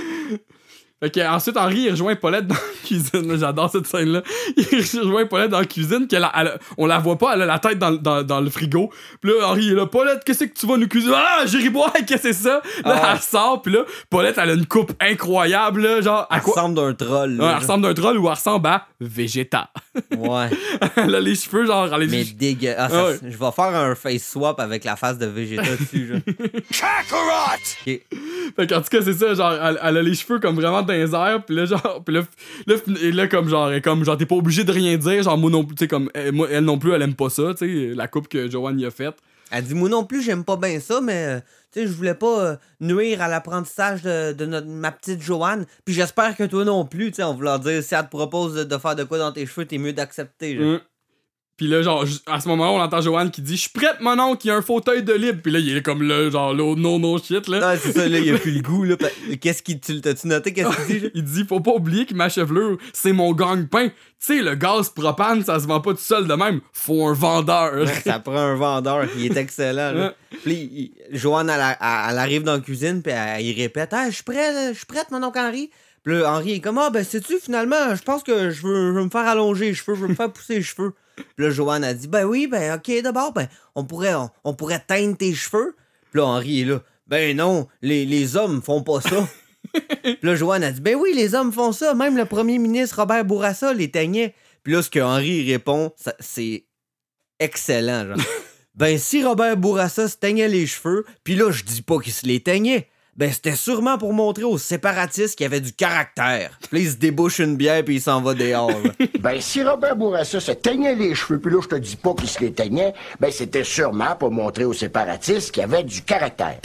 Fait que, ensuite, Henri, il rejoint Paulette dans la cuisine. J'adore cette scène-là. Il rejoint Paulette dans la cuisine. qu'elle a- elle a- on la voit pas, elle a la tête dans, dans, dans le frigo. Puis là, Henri est là. Paulette, qu'est-ce que tu vas nous cuisiner? Ah, Jéribois, qu'est-ce que c'est ça? Là, Ah. elle sort. Puis là, Paulette, elle a une coupe incroyable, là. Genre, à Elle quoi? ressemble d'un troll. Ouais, elle ressemble d'un troll ou elle ressemble à Vegeta. Ouais, elle a les cheveux, genre, elle les mais dégueu. Ah, ça- ouais. Je vais faire un face swap avec la face de Vegeta dessus. Genre. Ok. Fait qu'en tout cas, c'est ça, genre, elle, elle a les cheveux comme vraiment dans les airs, pis là, genre, pis là, là, là, comme genre, comme, genre, t'es pas obligé de rien dire, genre, moi non plus, tu sais, comme, elle, moi, elle non plus, elle aime pas ça, tu sais, la coupe que Joanne y a faite. Elle dit Moi non plus, j'aime pas bien ça, mais euh, tu sais, je voulais pas euh, nuire à l'apprentissage de, de notre, ma petite Joanne. Puis j'espère que toi non plus, tu sais, on voulant dire si elle te propose de, de faire de quoi dans tes cheveux, t'es mieux d'accepter. genre. Pis là, genre, à ce moment-là, on entend Joanne qui dit, je suis prête, mon oncle, il y a un fauteuil de libre, pis là, il est comme là, genre, là, no, no shit, là. Ah, c'est ça, là, il a plus le goût, là. Qu'est-ce qu'il. Tu t'as-tu noté qu'est-ce qu'il dit? Il dit, faut pas oublier que ma chevelure, c'est mon gagne-pain. Tu sais, le gaz propane, ça se vend pas tout seul de même. Faut un vendeur. Ouais, ça prend un vendeur, il est excellent. Là. Puis il- Joanne, elle, elle- elle arrive dans la cuisine, puis elle, il répète Ah, je suis prête, je suis prête, mon oncle Henri. Puis là, Henri est comme Ah, ben, sais-tu, finalement, je pense que je veux, je veux me faire allonger les cheveux, je veux me faire pousser les cheveux. Puis là, Joanne a dit Ben oui, ben, ok, d'abord, ben, on pourrait, on, on pourrait teindre tes cheveux. Puis là, Henri est là Ben non, les, les hommes font pas ça. Puis là, Joanne a dit Ben oui, les hommes font ça. Même le premier ministre Robert Bourassa les teignait. Puis là, ce que Henri répond, c'est excellent. Genre. ben, si Robert Bourassa se teignait les cheveux, puis là, je dis pas qu'il se les teignait. Ben, c'était sûrement pour montrer aux séparatistes qu'il avait du caractère. Puis il se débouche une bière, puis il s'en va dehors. Ben, si Robert Bourassa se teignait les cheveux, puis là, je te dis pas qu'il se les teignait, ben, c'était sûrement pour montrer aux séparatistes qu'il avait du caractère.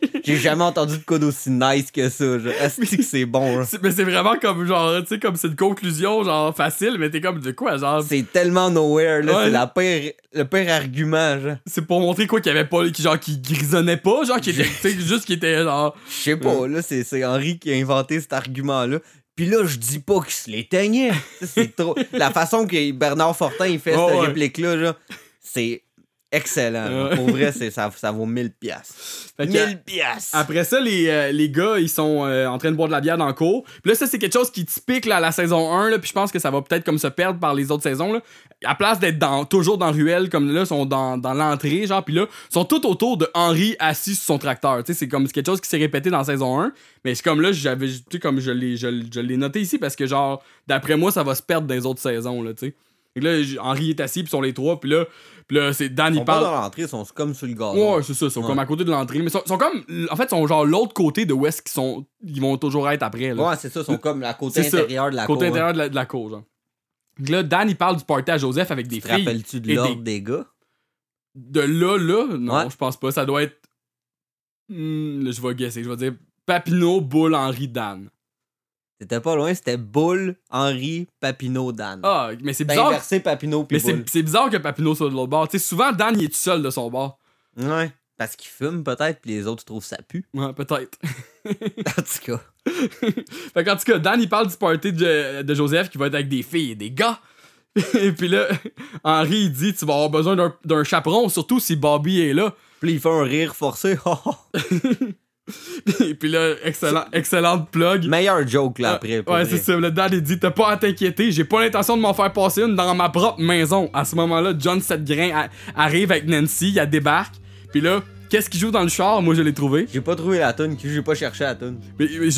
J'ai jamais entendu de code aussi nice que ça. genre. Est-ce que c'est bon? C'est- Mais c'est vraiment comme, genre, tu sais, comme c'est une conclusion, genre, facile, mais t'es comme, de quoi, genre, C'est tellement nowhere, là. Ouais. C'est la pire, le pire argument, genre. c'est pour montrer quoi qu'il y avait pas, qui, genre, qui grisonnait pas, genre, qui était, juste qui était, genre, Je sais pas, là, c'est, c'est Henri qui a inventé cet argument-là. Puis là, je dis pas qu'il se les teignait. Ça, c'est trop. La façon que Bernard Fortin il fait Oh, cette ouais. réplique-là, là, c'est excellent. Pour vrai, c'est, ça, ça vaut 1000 piastres. Fait que- 1000 piastres! Après ça, les, euh, les gars, ils sont euh, en train de boire de la bière dans le cours. Puis là, ça, c'est quelque chose qui est typique là, à la saison 1. Là, puis je pense que ça va peut-être comme se perdre par les autres saisons. Là. À place d'être dans, toujours dans Ruelle, comme là, ils sont dans, dans l'entrée, genre. Puis là, ils sont tout autour de Henri assis sur son tracteur. Tu sais, c'est comme c'est quelque chose qui s'est répété dans saison 1. Mais c'est comme là, j'avais, tu sais, comme je l'ai, je, je l'ai noté ici parce que, genre, d'après moi, ça va se perdre dans les autres saisons, là, tu sais. Et là, Henri est assis, puis sont les trois. Puis là, puis là c'est Dan, Ils il sont pas parle. dans l'entrée, ils sont comme sur le gazon. Ouais, c'est ça, ils sont Ouais. comme à côté de l'entrée. Mais ils sont, sont comme. En fait, ils sont genre l'autre côté de où est-ce qu'ils sont. Ils vont toujours être après. Là. Ouais, c'est ça, ils sont comme à côté C'est ça, intérieur de la côté cour. hein. intérieur de la, de la cour, genre. Là, Dan, il parle du party à Joseph avec des Te filles. rappelles-tu de l'ordre des- des gars? De là, là, non, Ouais. je pense pas. Ça doit être. Hmm, là, je vais guesser. Je vais dire Papineau, Boule, Henri, Dan. C'était pas loin, c'était Boule, Henri, Papineau, Dan. Ah, mais c'est T'as bizarre. inversé Papineau puis Mais c'est bizarre que Papineau soit de l'autre bord. Tu sais, souvent, Dan, il est tout seul de son bord. Ouais. Parce qu'il fume peut-être, puis les autres trouvent ça pue. Ouais, peut-être. En tout cas. fait qu'en tout cas, Dan, il parle du party de, de Joseph qui va être avec des filles et des gars. et puis là, Henri, il dit Tu vas avoir besoin d'un- d'un chaperon, surtout si Bobby est là. Puis il fait un rire forcé. et puis là, excellent, excellente plug. Meilleur joke là après. pour ouais, c'est ça. Le Dan, il dit T'as pas à t'inquiéter, j'ai pas l'intention de m'en faire passer une dans ma propre maison. À ce moment-là, John Setgrain arrive avec Nancy, elle débarque. Puis là, qu'est-ce qu'il joue dans le char? Moi, je l'ai trouvé. J'ai pas trouvé la tune, j'ai pas cherché la tune. Mais, mais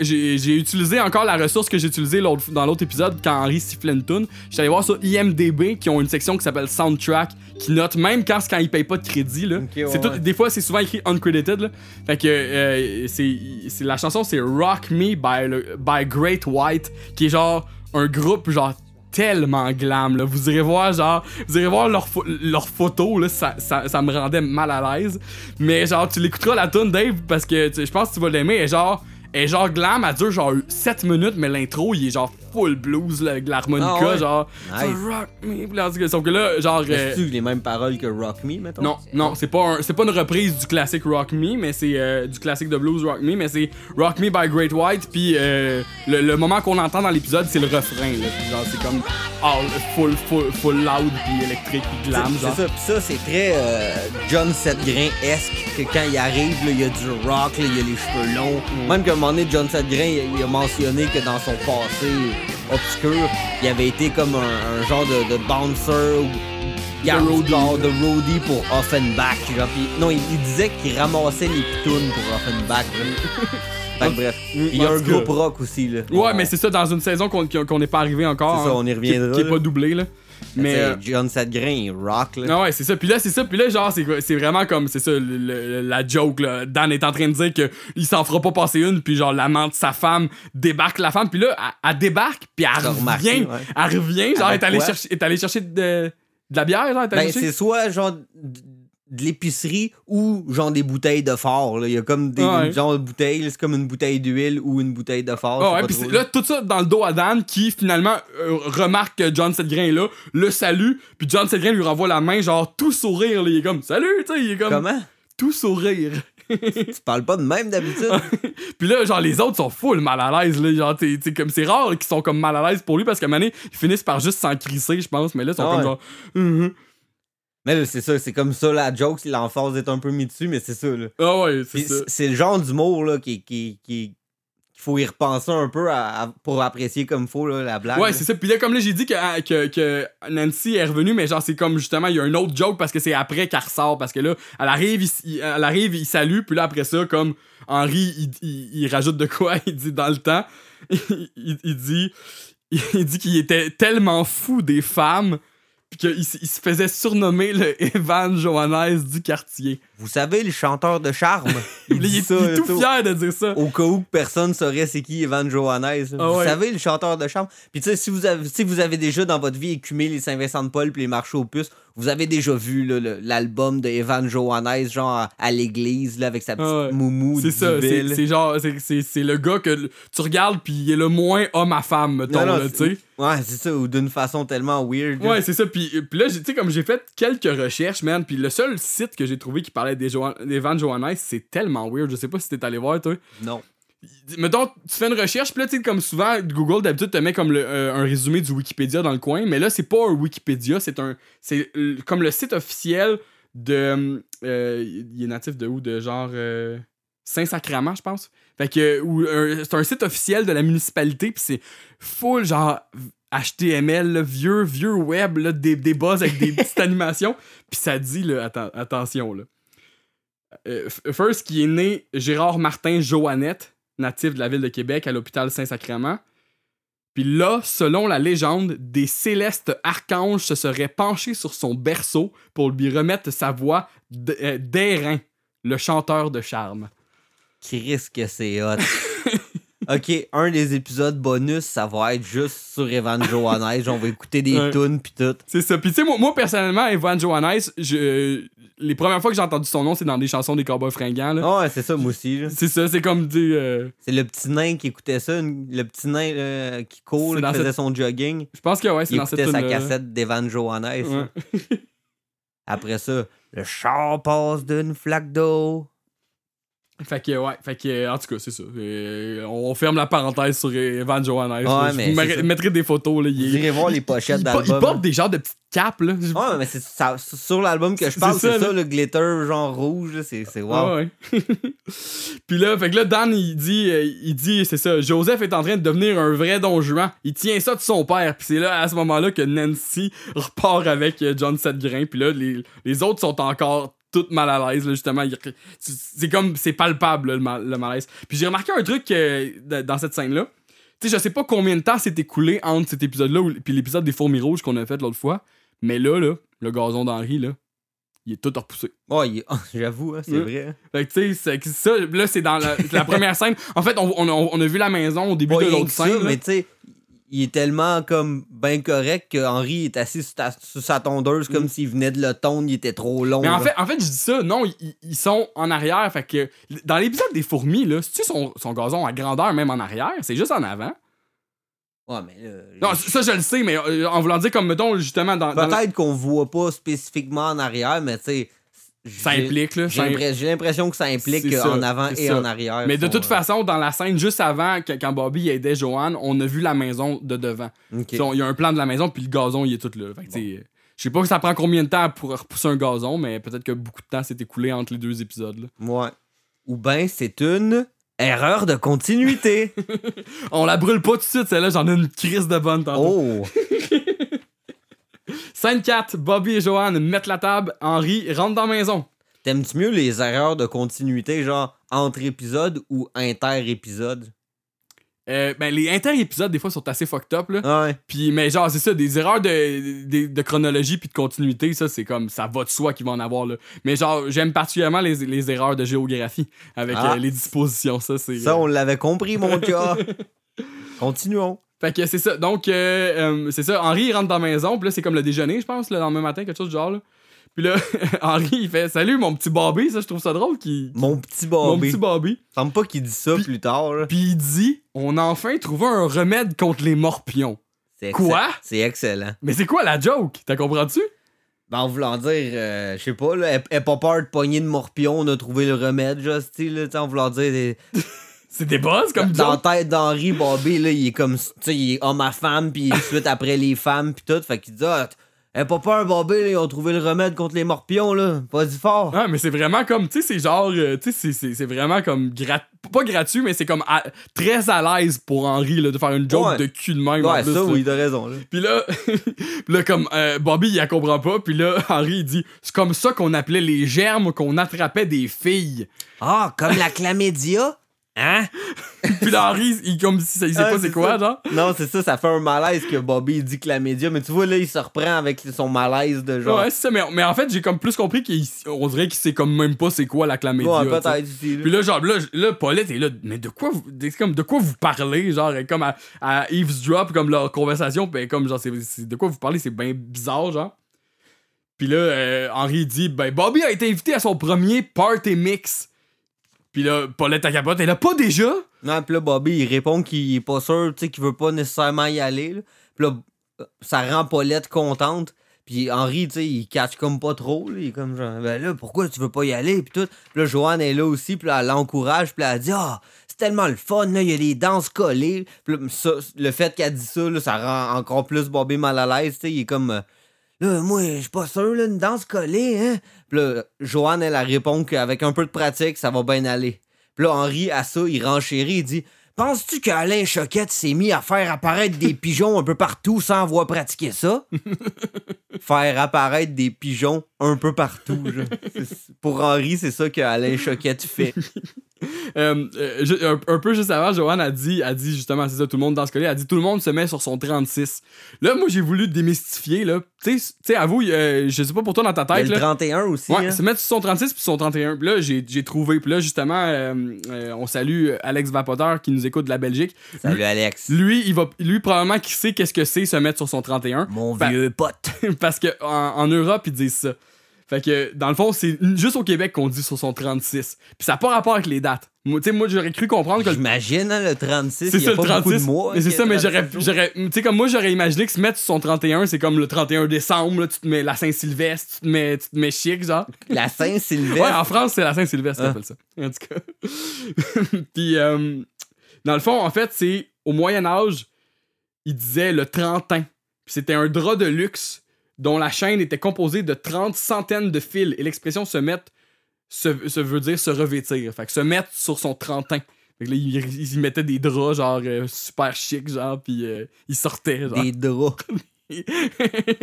j'ai- utilisé encore la ressource que j'ai utilisée dans l'autre épisode quand Henry sifflait une tune. J'étais allé voir sur IMDB qui ont une section qui s'appelle Soundtrack qui note même quand, quand ils payent pas de crédit. Là. Ouais, tout- des fois, c'est souvent écrit uncredited. Là. Fait que euh, c'est c'est- la chanson, c'est Rock Me by, le- by Great White qui est genre un groupe genre tellement glam là. vous irez voir genre vous irez voir leurs leurs photos là ça, ça, ça me rendait mal à l'aise mais genre tu l'écouteras la tune Dave parce que je pense que tu vas l'aimer et genre est genre glam elle dure genre 7 minutes mais l'intro il est genre full blues là, avec l'harmonica Ah ouais? genre Nice. rock me Puis là, sauf que là genre euh, Est-ce les mêmes paroles que Rock Me, mettons? non, non, c'est pas un- c'est pas une reprise du classique Rock Me, mais c'est euh, du classique de blues Rock Me, mais c'est Rock Me by Great White. Puis euh, le, le moment qu'on entend dans l'épisode, c'est le refrain. Là, Puis genre c'est comme all, full, full, full loud puis électrique puis glam. C'est genre. ça, pis ça, c'est très euh, John Setgrain-esque, que quand il arrive, il y a du rock, il y a les cheveux longs. Mm. Même un moment donné, John Setgrain, il, a mentionné que dans son passé obscur, il avait été comme un, un genre de, de bouncer ou roadie. de roadie pour Offenbach. Genre, pis- non, il, il disait qu'il ramassait les pitounes pour Offenbach. fait que bref, il y a un groupe rock aussi. Là. Ouais, mais c'est ça dans une saison qu'on n'est pas arrivé encore. C'est ça, hein, on y reviendra, Qui, qui est pas doublé là. Mais euh, John Setgrain, il rock. Là. Ah ouais, c'est ça. Puis là, c'est ça. Puis là, genre, c'est c'est vraiment comme, c'est ça, le- le- la joke, là. Dan est en train de dire que il s'en fera pas passer une, puis genre, l'amant de sa femme débarque la femme, puis là, elle, elle débarque, puis elle remarqué, revient. ouais. Elle revient, genre, elle est allée chercher, est allée chercher de, de la bière, genre, elle est allée Ben, c'est soit genre de l'épicerie ou genre des bouteilles de phare. là. Il y a comme des Ouais. genre de bouteilles, c'est comme une bouteille d'huile ou une bouteille de phare. Ouais, puis là, tout ça dans le dos à Dan qui finalement euh, remarque que John Setgrain est là, le salue, puis John Setgrain lui renvoie la main, genre tout sourire, là, il est comme salut, tu sais, il est comme Comment? tout sourire. Tu parles pas de même d'habitude? Puis là, genre, les autres sont full mal à l'aise, là. Genre, t'sais, t'sais, comme c'est rare qu'ils sont comme mal à l'aise pour lui parce qu'à un moment donné, ils finissent par juste s'en crisser, je pense. Mais là, ils sont Ah comme ouais. genre. Mais c'est ça, c'est comme ça la joke, si l'emphase est un peu mis dessus, mais c'est ça. Là. Ah ouais, c'est ça. c'est le genre d'humour là, qui, qui, qui, qu'il faut y repenser un peu à- à- pour apprécier comme faut là, la blague. Ouais, c'est ça. Puis là, comme là, j'ai dit que, que, que Nancy est revenue, mais genre, c'est comme justement, il y a un autre joke parce que c'est après qu'elle ressort. Parce que là, elle arrive, il, il- elle arrive, il salue, puis là, après ça, comme Henri, il, il- il rajoute de quoi Il dit dans le temps, il dit, il dit qu'il était tellement fou des femmes, puis qu'il se faisait surnommer le Evan Johannes du quartier. Vous savez, le chanteur de charme, il Il, est- dit ça. il est tout tout. fier de dire ça. au cas où personne saurait c'est qui Evan Johannes. Ah vous ouais. savez, le chanteur de charme. Puis tu sais, si vous avez, si vous avez déjà dans votre vie écumé les Saint-Vincent-de-Paul puis les marchés aux puces, vous avez déjà vu l'album de Evan Johannes, genre à, à l'église, là, avec sa petite Ah ouais. moumou C'est ça, c'est genre, c'est- le gars que tu regardes puis il est le moins homme à femme, mettons, tu sais. Ouais, c'est ça, ou d'une façon tellement weird. Ouais, c'est ça. Puis, puis là, tu sais, comme j'ai fait quelques recherches, man, puis le seul site que j'ai trouvé qui des Johan- d'Evan Johannes, c'est tellement weird. Je sais pas si t'es allé voir, toi. Non. Mettons, tu fais une recherche, puis là, tu sais, comme souvent, Google, d'habitude, te met comme le- euh, un résumé du Wikipédia dans le coin, mais là, c'est pas un Wikipédia, c'est un. C'est euh, comme le site officiel de. euh, il est natif de où? De genre. euh, Saint-Sacrement, je pense. Fait que. c'est un site officiel de la municipalité, puis c'est full, genre. HTML, là, vieux, vieux web, là, des, des buzz avec des petites animations. Puis ça dit, là, atten- attention, là. Euh, first, qui est né Gérard Martin Joannette, natif de la ville de Québec, à l'hôpital Saint-Sacrement. Puis là, selon la légende, des célestes archanges se seraient penchés sur son berceau pour lui remettre sa voix euh, d'airain, le chanteur de charme. Qui risque que c'est hot. Ok, un des épisodes bonus, ça va être juste sur Evan Johannes. On va écouter des Ouais. tunes pis tout. C'est ça. Puis tu sais, moi, moi, personnellement, Evan Johannes, je, les premières fois que j'ai entendu son nom, c'est dans des chansons des Cowboys fringants. là. Ouais, c'est ça, moi aussi. C'est ça, c'est comme du. euh, C'est le petit nain qui écoutait ça, une- le petit nain euh, qui court, qui faisait cette- son jogging. je pense que ouais, c'est dans cette écoutait sa cassette d'Evan Johannes. Ouais. Après ça, le char passe d'une flaque d'eau. Fait que, ouais, fait que, en tout cas, c'est ça. Euh, on ferme la parenthèse sur Evan Johannes. là. mais je vous mettrai des photos. Là, il, irez voir les pochettes po- il d'album. porte des genres de petites capes. Là. Ouais, mais c'est ça- sur l'album que je parle, c'est ça, le glitter genre rouge, c'est wow. Ah ouais. Puis là, fait que là, Dan, il dit, euh, il dit, c'est ça, Joseph est en train de devenir un vrai don Juan. Il tient ça de son père. Puis c'est là, à ce moment-là, que Nancy repart avec euh, John Setgrain. Puis là, les, les autres sont encore toutes mal à l'aise, là, justement. C'est comme, c'est palpable, là, le, mal- le malaise. Puis j'ai remarqué un truc euh, dans cette scène-là. Tu sais, je sais pas combien de temps s'est écoulé entre cet épisode-là puis l'épisode des fourmis rouges qu'on a fait l'autre fois. Mais là, là, le gazon d'Henri, là, il est tout repoussé. Ouais, il- j'avoue, hein, c'est Ouais. vrai. Fait que tu sais, ça, là, c'est dans la, la première scène. En fait, on, on, a- on a vu la maison au début de l'autre scène. mais tu sais, il est tellement comme ben correct que Henri est assis sur, ta- sur sa tondeuse comme s'il venait de le tondre, il était trop long. Mm. Mais en là. fait, en fait, je dis ça, non, ils, ils sont en arrière. Fait que dans l'épisode des fourmis, là, c'est-tu son, son gazon à grandeur même en arrière? C'est juste en avant? Ouais, mais là, Non, ça, je le sais, mais euh, en voulant dire, comme mettons, justement, dans. dans- Peut-être qu'on voit pas spécifiquement en arrière, mais tu sais. Ça implique, là. J'ai l'impression que ça implique ça, en avant et ça. en arrière. Mais de toute euh, façon, dans la scène juste avant, que- quand Bobby aidait Joanne, on a vu la maison de devant. Il y a un plan de la maison, puis le gazon, il est tout là. Fait Je sais pas que ça prend combien de temps pour repousser un gazon, mais peut-être que beaucoup de temps s'est écoulé entre les deux épisodes. là. Ouais. Ou ben c'est une erreur de continuité. On la brûle pas tout de suite, celle-là, j'en ai une crise de bonne tantôt. oh! Scène 4, Bobby et Joanne mettent la table, Henri rentre dans la maison. T'aimes-tu mieux les erreurs de continuité, genre entre épisodes ou inter-épisodes? Euh, ben, les inter-épisodes, des fois, sont assez fucked up, là. Ah Ouais. Puis, mais genre, c'est ça, des erreurs de, de, de chronologie puis de continuité, ça, c'est comme, ça va de soi qu'il va en avoir, là. Mais genre, j'aime particulièrement les, les erreurs de géographie avec Ah. euh, les dispositions, ça, c'est... Ça, euh, on l'avait compris, mon gars. Continuons. Fait que c'est ça. Donc, euh, euh, c'est ça. Henri, il rentre dans la maison. Puis là, c'est comme le déjeuner, je pense, le lendemain matin, quelque chose du genre. Là. Puis là, Henri, il fait Salut, mon petit Bobby. Ça, je trouve ça drôle. Qu'il... Mon petit Mon Bobby. petit Bobby. Semble pas qu'il dit ça plus tard. là. Puis il dit On a enfin trouvé un remède contre les morpions. C'est Quoi? C'est excellent. Mais c'est quoi la joke? T'as compris-tu Ben, en voulant dire, euh, je sais pas, là, elle, elle a pas peur de pogner de morpion, on a trouvé le remède, tu sais, en voulant dire. C'est des buzz comme dans la tête d'Henri Bobby, là, il est comme, tu sais, il est homme à femme, puis suite après les femmes, puis tout, fait qu'il dit, ah, elle a pas peur, Bobby, là, ils ont trouvé le remède contre les morpions, là, pas du fort. Ouais, mais c'est vraiment comme, tu sais, c'est genre, euh, tu sais, c'est- vraiment comme, grat... pas gratuit, mais c'est comme à- très à l'aise pour Henri, là, de faire une joke Ouais. de cul de même. en ouais, plus, ça, oui, t'as raison, là. Puis là, là comme euh, Bobby, il la comprend pas. Puis là, Henri, il dit C'est comme ça qu'on appelait les germes qu'on attrapait des filles. Ah, comme la chlamydia? Hein? Puis là, Henri, il, comme si ça- il sait Ah, pas c'est quoi, ça. genre. Non, c'est ça, ça fait un malaise que Bobby il dit chlamydia, mais tu vois, là, il se reprend avec son malaise de genre. Ouais, c'est ça. Mais, mais en fait, j'ai comme plus compris qu'on dirait qu'il sait comme même pas c'est quoi la chlamydia. Ouais, peut-être. Puis là, genre, là, là, Paulette est là, mais de quoi vous, comme, de quoi vous parlez, genre, comme à, à eavesdrop, comme leur conversation, ben, comme, genre, c'est, de quoi vous parlez, c'est bien bizarre, genre. Puis là, euh, Henri dit, ben, Bobby a été invité à son premier party mix. Puis là, Paulette à capote, elle a pas déjà? Non, puis là, Bobby, il répond qu'il est pas sûr, tu sais, qu'il veut pas nécessairement y aller. là. Puis là, euh, ça rend Paulette contente. Puis Henri, tu sais, il catch comme pas trop. là. Il est comme genre, ben là, pourquoi tu veux pas y aller? Puis tout. Puis là, Joanne est là aussi. Puis là, elle l'encourage. Puis là, elle dit, ah, c'est tellement le fun, là, il y a des danses collées. Puis là, ça, le fait qu'elle dit ça, là, ça rend encore plus Bobby mal à l'aise. Tu sais, il est comme, euh, là, moi, je suis pas sûr, là, une danse collée, hein? Puis là, Joanne, elle, elle répond qu'avec un peu de pratique, ça va bien aller. Puis là, Henri, à ça, il renchérit, il dit Penses-tu qu'Alain Choquette s'est mis à faire apparaître des pigeons un peu partout sans avoir pratiqué ça? Faire apparaître des pigeons un peu partout. Pour Henri, c'est ça que Alain Choquette fait. Euh, euh, un, un peu juste avant, Joanne a dit, a dit justement, c'est ça, tout le monde dans ce cas-là, a dit tout le monde se met sur son 36. Là, moi, j'ai voulu démystifier, là. Tu sais, avoue, euh, je sais pas pour toi dans ta tête, le là. 31 aussi. Ouais, hein. se mettre sur son 36 puis son 31. Puis là, j'ai j'ai trouvé. Puis là, justement, on salue Alex Vapoteur qui nous écoute de la Belgique. Salut Alex. Lui, il va, lui probablement, qui sait qu'est-ce que c'est se mettre sur son 31. Mon vieux pote. parce que en, en Europe, ils disent ça. Fait que, dans le fond, c'est juste au Québec qu'on dit sur son 36. Puis ça n'a pas rapport avec les dates. Moi, tu sais, moi, j'aurais cru comprendre que J'imagine, hein, le 36, c'est ça le pas 36. beaucoup de mois. mais c'est ça, mais j'aurais, 37 jours. j'aurais, tu sais, comme moi, j'aurais imaginé que se mettre sur son 31, c'est comme le 31 décembre, là, tu te mets la Saint-Sylvestre, tu te mets, tu te mets chic, genre. La Saint-Sylvestre? Ouais, en France, c'est la Saint-Sylvestre, Ah. appelle ça. En tout cas. Puis, euh, dans le fond, en fait, c'est au Moyen-Âge, il disait le trentin. Puis c'était un drap de luxe dont la chaîne était composée de 30 centaines de fils. Et l'expression se mettre se, se veut dire se revêtir. Fait que se mettre sur son trentin. Fait que là, ils il, y mettaient des draps, genre, euh, super chic, genre, puis euh, ils sortaient, genre. Des draps.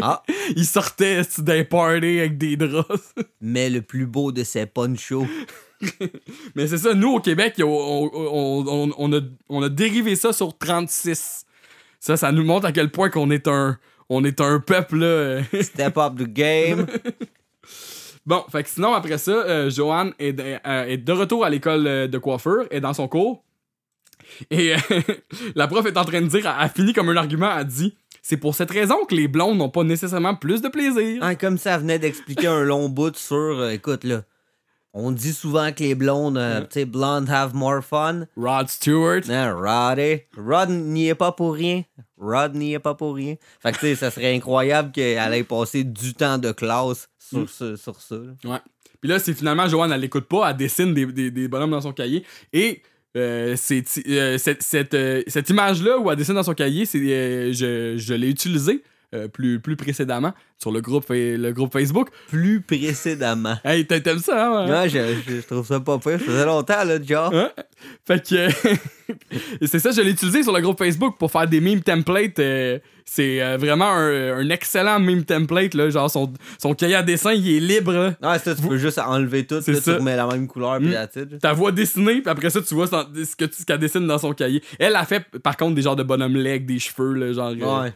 Ah, Ils sortaient d'un party avec des draps. mais le plus beau de ces ponchos. Mais c'est ça, nous au Québec, on, on- on- on- on a, on a dérivé ça sur 36. Ça, ça nous montre à quel point qu'on est un, on est un peuple. Là. Step up the game. bon, fait que sinon, après ça, euh, est de, euh, est de retour à l'école euh, de coiffure, est dans son cours. Et la prof est en train de dire, elle a fini comme un argument, elle dit C'est pour cette raison que les blondes n'ont pas nécessairement plus de plaisir. Ah, comme ça venait d'expliquer un long bout sur. euh, écoute, là. On dit souvent que les blondes, euh, tu sais, blondes have more fun. Rod Stewart. Non, Rod, eh. Rod n'y est pas pour rien. Rod n'y est pas pour rien. Fait que, tu sais, ça serait incroyable qu'elle ait passé du temps de classe sur, Mm. ce- sur ça. là. Ouais. Puis là, c'est finalement, Joanne, elle l'écoute pas, elle dessine des, des, des bonhommes dans son cahier. Et euh, c'est, euh, cette, cette, cette image-là où elle dessine dans son cahier, c'est, je, je l'ai utilisée euh, plus, plus précédemment sur le groupe, le groupe Facebook. Plus précédemment. Hey, t'a- t'aimes ça, hein? Ouais, je, trouve ça pas pire. Ça faisait longtemps, là, genre. Hein? Fait que. c'est ça, je l'ai utilisé sur le groupe Facebook pour faire des meme templates. euh, c'est euh, vraiment un, un excellent meme template, là. Genre, son, son cahier à dessin, il est libre. là. Ouais, ça, tu peux juste enlever tout. Là, tu ça. remets la même couleur, puis Mm. la titre. ta voix dessinée, puis après ça, tu vois ce ce que tu- ce qu'elle dessine dans son cahier. Elle a fait, par contre, des genres de bonhomme leg, des cheveux, là, genre. euh, Ouais.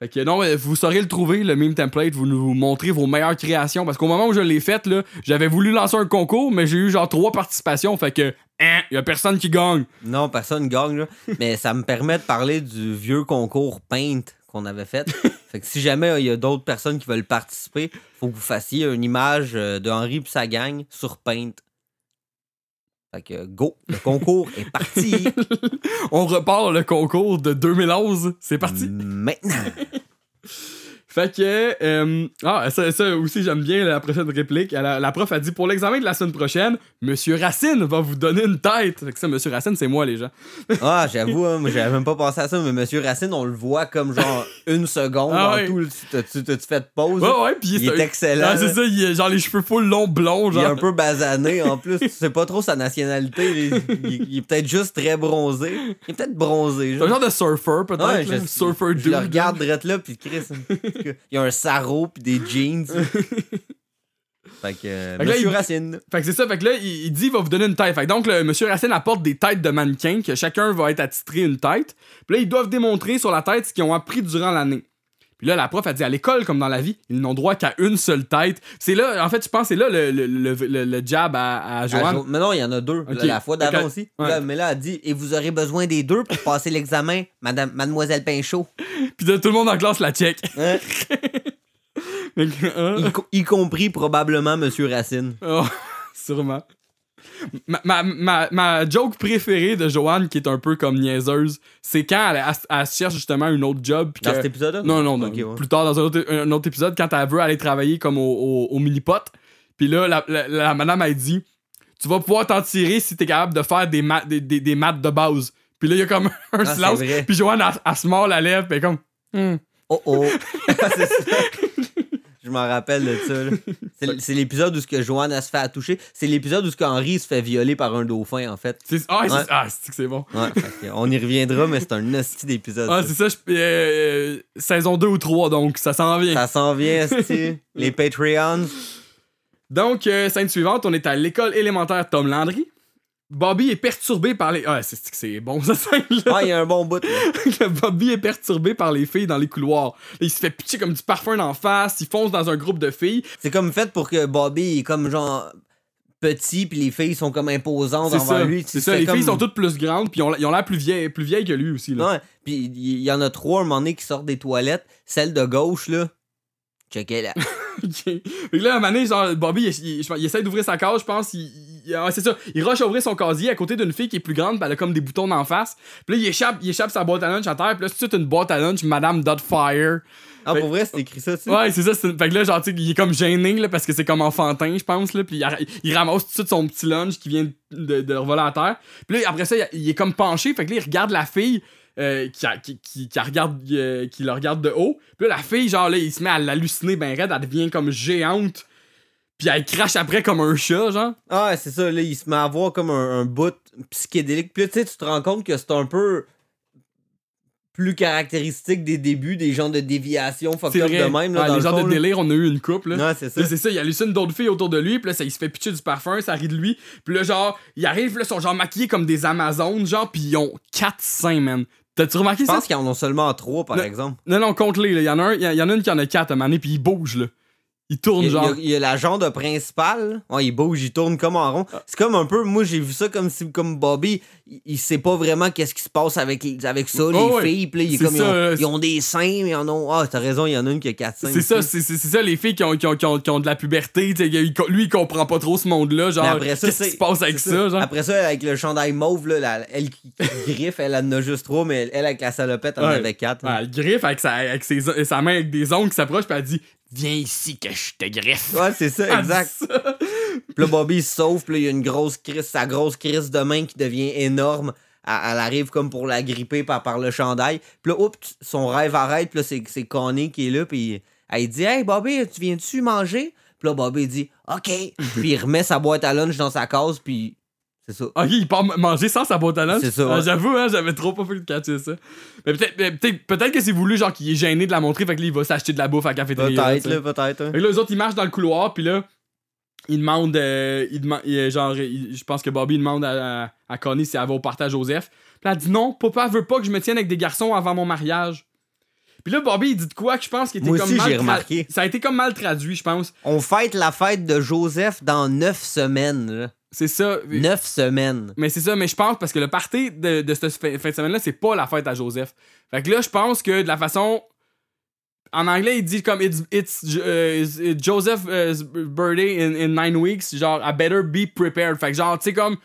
Fait que non, euh, vous saurez le trouver, le meme template, vous nous montrez vos meilleures créations. Parce qu'au moment où je l'ai fait, là, j'avais voulu lancer un concours, mais j'ai eu genre trois participations. Fait que, hein, y a personne qui gagne. Non, personne gagne, là. Mais ça me permet de parler du vieux concours Paint qu'on avait fait. fait que si jamais il y a d'autres personnes qui veulent participer, faut que vous fassiez une image euh, de Henri puis sa gang sur Paint. Fait que go, le concours est parti On repart le concours de 2011. C'est parti. maintenant. Fait que, euh, ah, ça, ça aussi, j'aime bien la prochaine réplique. La, la prof a dit pour l'examen de la semaine prochaine, Monsieur Racine va vous donner une tête. Fait que ça, Monsieur Racine, c'est moi, les gens. Ah, j'avoue, hein, moi j'avais même pas pensé à ça, mais Monsieur Racine, on le voit comme genre une seconde Ah dans ouais. tout t'as-tu fait de pause? Ouais, ouais, pis Il est excellent, Ah, c'est ça, il est genre les cheveux full longs, blonds, Il est genre. un peu basané en plus. Tu sais pas trop sa nationalité. Il, il- il est peut-être juste très bronzé. Il est peut-être bronzé. C'est genre. un genre de surfer, peut-être. Ouais, je, surfer je dude. le regarde drette là, puis Chris, il y a un sarrau puis des jeans. fait que, euh, Fait que là, Monsieur il- Racine. Fait que c'est ça, fait que là, il, il dit il va vous donner une tête. Fait que donc, le monsieur Racine apporte des têtes de mannequins, que chacun va être attitré une tête. Puis là, ils doivent démontrer sur la tête ce qu'ils ont appris durant l'année. Puis là, la prof a dit à l'école, comme dans la vie, ils n'ont droit qu'à une seule tête. C'est là, en fait, je pense, que c'est là le, le, le, jab à, à À Joanne. Jo- mais non, il y en a deux. La, la fois d'avant aussi. Ouais. Là, mais là, elle dit Et vous aurez besoin des deux pour passer l'examen, madame, mademoiselle Pinchot. Puis là, tout le monde en classe la check. Hein? Hein? y compris probablement Monsieur Racine. Oh, sûrement. Ma, ma, ma, ma joke préférée de Joanne, qui est un peu comme niaiseuse, c'est quand elle, elle- elle cherche justement une autre job. Dans que- cet épisode-là? Non, non, non. Ouais. Plus tard dans un autre, un autre épisode, quand elle veut aller travailler comme au, au, au mini-pot. Puis là, la, la- la madame, elle dit Tu vas pouvoir t'en tirer si t'es capable de faire des, ma- des, des, des maths de base. Puis là, il y a comme un Ah, silence. Puis Joanne, elle, elle se mord la lèvre. Puis elle est comme Hmm. Oh oh. C'est ça. Je m'en rappelle de ça. C'est l'épisode où ce que Joanne se fait à toucher. C'est l'épisode où ce Henri se fait violer par un dauphin, en fait. Ah, c'est- Ouais. ah, c'est que c'est bon? Ouais, on y reviendra, mais c'est un hostie d'épisode. Ah, c'est ça. je- euh, euh, saison 2 ou 3, donc ça s'en vient. Ça s'en vient. Les Patreons. Donc, euh, scène suivante, on est à l'école élémentaire Tom Landry. Bobby est perturbé par les. Ah, c'est c'est bon, ça là. Ah, il y a un bon bout. là. Bobby est perturbé par les filles dans les couloirs. Il se fait pitcher comme du parfum d'en face, il fonce dans un groupe de filles. C'est comme fait pour que Bobby est comme genre petit, puis les filles sont comme imposantes C'est envers ça. lui. C'est ça, les comme- filles sont toutes plus grandes, puis ils ont l'air plus vieilles, plus vieilles que lui aussi. Là. Ouais. Puis il y, en a trois, un moment donné, qui sortent des toilettes. Celle de gauche, là. Checkez là. Ok. Fait que là, à un moment donné, genre, Bobby, il, essaie d'ouvrir sa case, je pense. Il- ah, c'est ça. Il rush à ouvrir son casier à côté d'une fille qui est plus grande, pis elle a comme des boutons d'en face. Puis là, il échappe, il échappe sa boîte à lunch à terre, puis là, c'est tout de suite une boîte à lunch, Madame Dotfire. Ah, Fait- pour vrai, c'est écrit ça, tu? Ouais, c'est ça. c'est- Fait que là, genre, il est comme gêné, là, parce que c'est comme enfantin, je pense, là. Puis il, ra- il ramasse tout de suite son petit lunch qui vient de, de revoler à terre. Puis là, après ça, il, il est comme penché, fait que là, il regarde la fille. euh, qui, a- qui, qui, qui la regarde, euh, qui le regarde de haut. Puis là, la fille, genre, là, il se met à l'halluciner ben raide, elle devient comme géante. Puis elle crache après comme un chat, genre. Ah, c'est ça, là, il se met à voir comme un, un bout psychédélique. Puis là, tu sais, tu te rends compte que c'est un peu plus caractéristique des débuts, des genres de déviations C'est fucked up de même, là, Ouais, dans les le genres fond, de délire, on a eu une couple, là. Non, c'est ça. C'est ça, il hallucine d'autres filles autour de lui, puis là, ça, il se fait pitcher du parfum, ça rit de lui. Puis là, genre, il arrive, là, ils sont genre maquillés comme des Amazones, genre, puis ils ont quatre seins, man. T'as-tu remarqué Je ça? pense qu'ils en ont seulement trois, par Non. exemple. Non, non, compte-les, là. Il y en a un, il y, en a une qui en a quatre à maner, puis il bouge, là. Il tourne, Il genre. il y a la jambe principale. Ouais, il bouge, il tourne comme en rond. Ah. C'est comme un peu. Moi, j'ai vu ça comme si, comme Bobby, il, sait pas vraiment qu'est-ce qui se passe avec, les- avec ça, les Oh, ouais. filles. Puis comme, ils, ont, euh, ils ont des seins, mais ils en ont. Ah, t'as raison, il y en a une qui a quatre seins. C'est ça, c'est ça, les filles qui ont, qui ont, qui ont, qui ont de la puberté, il- lui, il comprend pas trop ce monde-là, genre, Mais après ça, qu'est-ce qui se passe avec ça, genre? Après ça, avec le chandail mauve, là, la- elle qui, griffe, elle en a juste trois, mais elle, elle, avec la salopette, elle en Ouais. avait quatre. Ouais, elle griffe avec, sa, avec ses, sa main avec des ongles qui s'approchent, puis elle dit Viens ici que je te griffe. Ouais, c'est ça, exact. ça. Puis là, Bobby il se sauve, puis là, il y a une grosse crise, sa grosse crise de main qui devient énorme. Elle, elle arrive comme pour la gripper par, par le chandail. Puis là, oups, son rêve arrête, puis là, c'est, c'est Connie qui est là, puis elle dit Hey Bobby, tu viens-tu manger? Puis là, Bobby dit OK. puis il remet sa boîte à lunch dans sa case, puis c'est ça. Ok, il part manger sans sa boîte à lunch? C'est ça, Ah. J'avoue, hein, j'avais trop pas fait de catcher ça. Mais peut-être peut-être que c'est voulu, genre, qu'il est gêné de la montrer, fait que là, il va s'acheter de la bouffe à la cafétéria. Peut-être, là, peut-être. hein. Fait que là, eux autres, ils marchent dans le couloir, puis là, ils demandent. euh, ils demandent il- genre, il- je pense que Bobby demande à, à, à Connie si elle va au partage Joseph. Puis elle dit non, papa veut pas que je me tienne avec des garçons avant mon mariage. Puis là, Bobby, il dit de quoi que je pense qu'il était Moi comme aussi, mal j'ai remarqué. Ça a été comme mal traduit, je pense. On fête la fête de Joseph dans neuf semaines. là. C'est ça. Neuf semaines. Mais c'est ça, mais je pense parce que le party de, de cette fin de semaine-là, c'est pas la fête à Joseph. Fait que là, je pense que de la façon. En anglais, il dit comme It's, it's, uh, it's Joseph uh, birthday in, in nine weeks. Genre, I better be prepared. Fait que genre, tu sais, comme.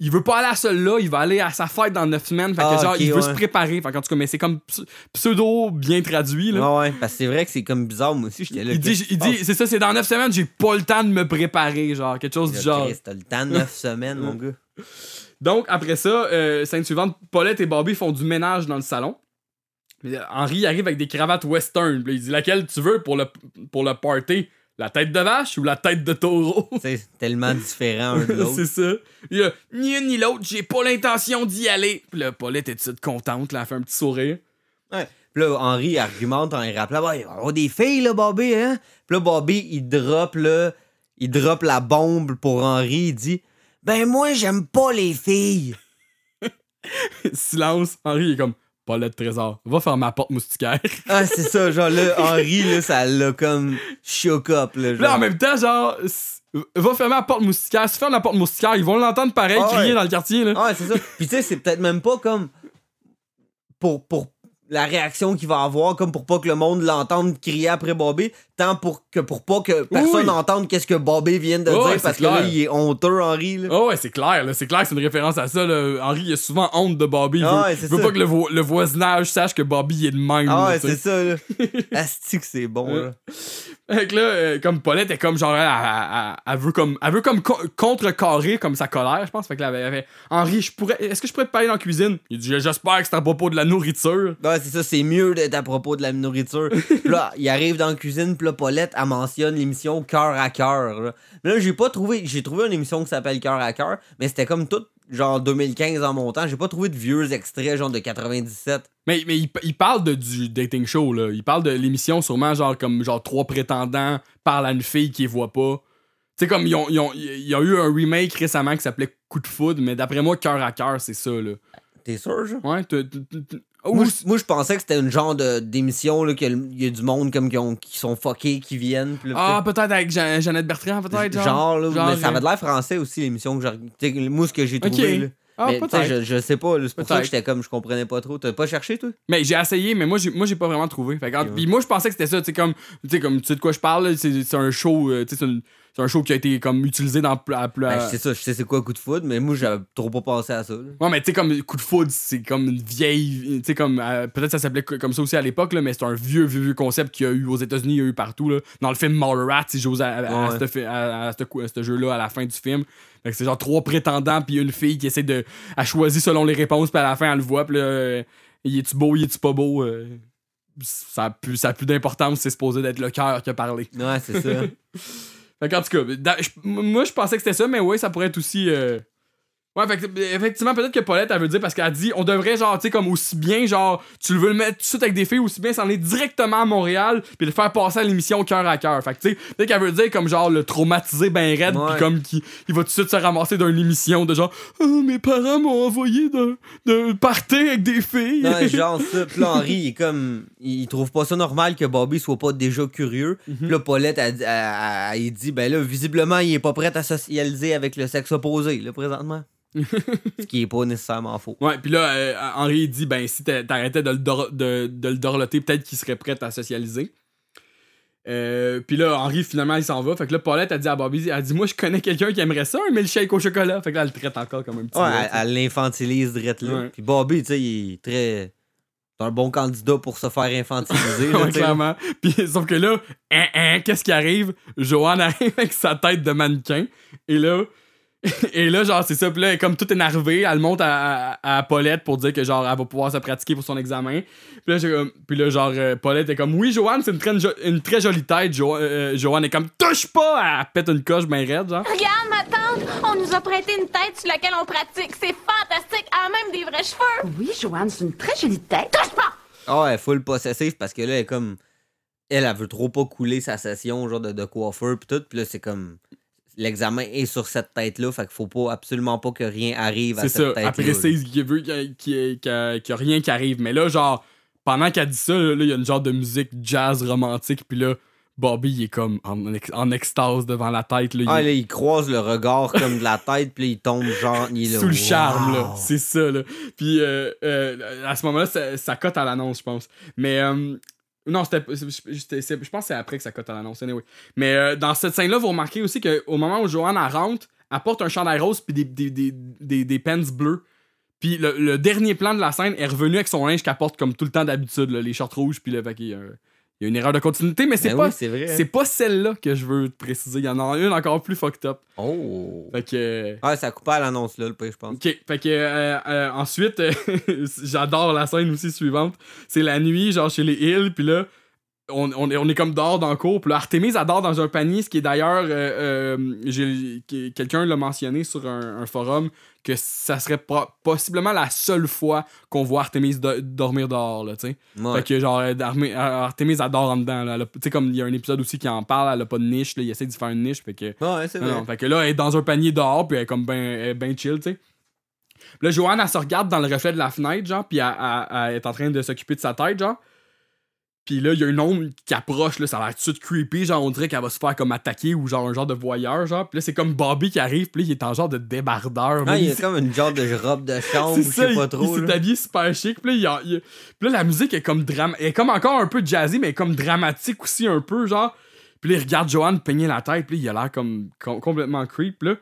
Il veut pas aller à celle-là, il va aller à sa fête dans neuf semaines. Fait que Ah, genre, il veut ouais. se préparer. Fait qu'en tout cas, mais c'est comme ps- pseudo bien traduit, là. Ouais, ouais. Parce que c'est vrai que c'est comme bizarre, moi aussi, j'étais là. Il dit, il dit c'est ça, c'est dans neuf semaines, j'ai pas le temps de me préparer, genre, quelque chose du genre. T'as le temps de neuf semaines, mon gars. Donc, après ça, euh, scène suivante, Paulette et Bobby font du ménage dans le salon. Euh, Henri arrive avec des cravates western. Puis il dit laquelle tu veux pour le, pour le party? La tête de vache ou la tête de taureau? C'est tellement différent un de l'autre. C'est ça. Il a ni une ni l'autre, j'ai pas l'intention d'y aller. Puis là, Paulette est toute contente, là, elle fait un petit sourire. Ouais. Puis là, Henri argumente en y rappelant Ouais, il va y avoir des filles, là, Bobby, hein? Puis là, Bobby, il drop, là, il drop la bombe pour Henri. Il dit Ben, moi, j'aime pas les filles. Silence. Henri est comme Paulette Trésor, va faire ma porte moustiquaire. Ah, c'est ça, genre là, Henri, là, ça l'a comme shook up, là. Genre. Là, en même temps, genre, va fermer la porte moustiquaire. Si ferme la porte moustiquaire, ils vont l'entendre pareil Ah crier ouais. dans le quartier, là. Ah, c'est ça. Puis tu sais, c'est peut-être même pas comme pour, pour la réaction qu'il va avoir, comme pour pas que le monde l'entende crier après Bobby, tant pour que pour pas que personne oui. n'entende qu'est-ce que Bobby vient de dire, parce que là, il est honteux, Henri. Là. Oh ouais, c'est clair, là. C'est clair que c'est une référence à ça, là. Henri, il a souvent honte de Bobby. Il Ah veut, ouais, pas que le, vo- le voisinage sache que Bobby est de même. Ah ouais, c'est ça, là. Asti que c'est bon, là. Fait que là, euh, comme Paulette est comme genre, elle, elle- elle- elle veut comme, elle veut comme co- contrecarrer comme sa colère, je pense. Fait que là, elle avait, Henri, je pourrais, est-ce que je pourrais te parler dans la cuisine? Il dit, j'espère que c'est à propos de la nourriture. Ouais, c'est ça, c'est mieux d'être à propos de la nourriture. Là, il arrive dans la cuisine, puis là, Paulette, elle mentionne l'émission Cœur à cœur. là. Mais là, j'ai pas trouvé, j'ai trouvé une émission qui s'appelle Cœur à cœur, mais c'était comme tout, genre 2015 en montant. J'ai pas trouvé de vieux extraits, genre de 97. Mais, mais il, il parle de, du dating show, là. Il parle de l'émission, sûrement, genre, comme, genre, trois prétendants parlent à une fille qui voit pas. Tu sais, comme, ils ont, ils ont- il y a eu un remake récemment qui s'appelait coup de foudre, mais d'après moi, cœur à cœur, c'est ça, là. T'es sûr, genre? Ouais, Oh, Moi, je- moi, je pensais que c'était une genre de- d'émission, là, qu'il y a du monde comme qui, ont- qui sont fuckés, qui viennent. là, ah, peut-être avec Jean- Jeannette Bertrand, peut-être, genre. genre, là, mais ça avait de l'air français aussi, l'émission que j'ai. Moi, ce que j'ai trouvé, là. Ah, mais peut-être. je, je sais pas, c'est pour ça que j'étais comme, je comprenais pas trop. T'as pas cherché, toi? Mais j'ai essayé, mais moi j'ai, moi, j'ai pas vraiment trouvé. Fait que, Ok, ouais. Puis moi, je pensais que c'était ça. Tu sais, comme, tu sais, comme, tu sais de quoi je parle, c'est, c'est un show, euh, tu sais, c'est, une- c'est un show qui a été comme utilisé dans. pl- à pl- Ben, je sais ça, je sais c'est quoi coup de foudre, mais moi, j'avais trop pas pensé à ça. là. Ouais, mais tu sais, comme coup de foudre, c'est comme une vieille. Tu sais, comme. euh, peut-être ça s'appelait co- comme ça aussi à l'époque, là, mais c'est un vieux, vieux, vieux concept qu'il y a eu aux États-Unis, il y a eu partout. Là. Dans le film Mallrats, ils jouent à, à, à Ouais. ce à- à jeu-là à la fin du film. C'est genre trois prétendants, puis une fille qui essaie de. Elle choisit selon les réponses, puis à la fin, elle le voit, puis là. il est-tu beau, il est-tu pas beau? euh, ça a plus, ça a plus d'importance, c'est supposé d'être le cœur qui a parlé. Ouais, c'est ça. Fait qu'en tout cas, moi je pensais que c'était ça, mais ouais, ça pourrait être aussi. euh, Ouais, fait que, effectivement, peut-être que Paulette, elle veut dire parce qu'elle dit on devrait, genre, tu sais, comme aussi bien, genre, tu le veux le mettre tout de suite avec des filles, aussi bien s'en aller directement à Montréal, puis le faire passer à l'émission cœur à cœur. Fait que, tu sais, peut-être qu'elle veut dire comme genre le traumatiser ben raide, puis comme qu'il il va tout de suite se ramasser d'une émission de genre oh, mes parents m'ont envoyé d'un d'un party avec des filles. Non, genre ça. Puis là, Henri, il est comme. Il trouve pas ça normal que Bobby soit pas déjà curieux. Mhm. Puis là, Paulette, elle, elle- elle- il dit, ben là, visiblement, il est pas prêt à socialiser avec le sexe opposé, là, présentement. Ce qui est pas nécessairement faux. Ouais, puis là, euh, Henri dit ben si t'a- t'arrêtais de le, dor- de, de le dorloter, peut-être qu'il serait prêt à socialiser. Euh, puis là, Henri, finalement, il s'en va. Fait que là, Paulette a dit à Bobby, elle dit Moi, je connais quelqu'un qui aimerait ça, un milkshake au chocolat. Fait que là, elle le traite encore comme un petit. Ouais, gars, elle, elle l'infantilise direct là. Puis Bobby, tu sais, il est très. C'est un bon candidat pour se faire infantiliser. ouais, clairement. Puis sauf que là, hein, hein, qu'est-ce qui arrive? Joanne arrive avec sa tête de mannequin. Et là. Et là, genre, c'est ça. Puis là, elle est comme toute énervée. Elle monte à, à, à Paulette pour dire que, genre, elle va pouvoir se pratiquer pour son examen. Puis là, j'ai comme- puis là genre, euh, Paulette est comme, oui, Joanne, c'est une très, une très jolie tête. Jo- euh, Joanne est comme, touche pas! Elle pète une coche bien raide, genre. Regarde, ma tante, on nous a prêté une tête sur laquelle on pratique. C'est fantastique, elle a même des vrais cheveux. Oui, Joanne, c'est une très jolie tête. Touche pas! Ah ouais, full possessif parce que là, elle est comme. Elle, elle veut trop pas couler sa session, genre de, de coiffeur pis tout. Pis là, c'est comme. L'examen est sur cette tête-là, fait qu'il faut pas absolument pas que rien arrive à C'est cette ça. tête-là. Elle précise qu'il veut qu'il y ait- qu'il y ait- qu'il y ait- qu'il y a rien qui arrive. Mais là, genre, pendant qu'elle dit ça, là, il y a une genre de musique jazz romantique. Puis là, Bobby, il est comme en, ex- en extase devant la tête. Là, il Ah, est là, il croise le regard comme de la tête, puis il tombe genre. Il est là, sous le charme, là. C'est ça, là. Puis euh, euh, à ce moment-là, ça, ça cote à l'annonce, je pense. Mais. euh, non, c'était, je pense que c'est après que ça cote à l'annonce. Anyway. Mais euh, dans cette scène-là, vous remarquez aussi qu'au moment où Joanne rentre, elle porte un chandail rose puis des, des, pants bleus. Puis le, le dernier plan de la scène est revenu avec son linge qu'elle porte comme tout le temps d'habitude, les shorts rouges. Puis qu'il y a, il y a une erreur de continuité, mais c'est Ben pas, oui, c'est vrai. c'est pas celle-là que je veux te préciser. Il y en a une encore plus fucked up. Oh. Fait que. euh, Ah, ça coupait à l'annonce, là, le pire, je pense. Ok, fait que euh, euh, ensuite, j'adore la scène aussi suivante. C'est la nuit, genre chez les Hills, puis là, on, on, est- on est comme dehors dans le cours, puis là, Artemis adore dans un panier, ce qui est d'ailleurs, euh, euh, quelqu'un l'a mentionné sur un, un forum, que ça serait possiblement la seule fois qu'on voit Artemis do- dormir dehors, là, tu sais. Ouais. Fait que genre, euh, Artemis adore en dedans, là. Tu sais, comme il y a un épisode aussi qui en parle, elle a pas de niche, là, il essaie de faire une niche, fait que. Ouais, c'est Non, vrai. non, fait que là, elle est dans un panier dehors, puis elle est comme ben, ben chill, tu sais. Là, Joanne, elle se regarde dans le reflet de la fenêtre, genre, puis elle, elle- elle est en train de s'occuper de sa tête, genre. Puis là, il y a une ombre qui approche, là, ça a l'air tout de suite creepy, genre, on dirait qu'elle va se faire comme attaquer ou genre un genre de voyeur, genre. Puis là, c'est comme Bobby qui arrive, puis là, il est en genre de débardeur. Ah, il a C'est- comme une genre de robe de chambre, c'est je sais il, pas il trop. s'est là. habillé super chic. Puis là, il il puis là, la musique est comme drama... est comme encore un peu jazzy, mais comme dramatique aussi un peu, genre. Puis là, il regarde Joanne peigner la tête, puis là, il a l'air comme com- complètement creep, là.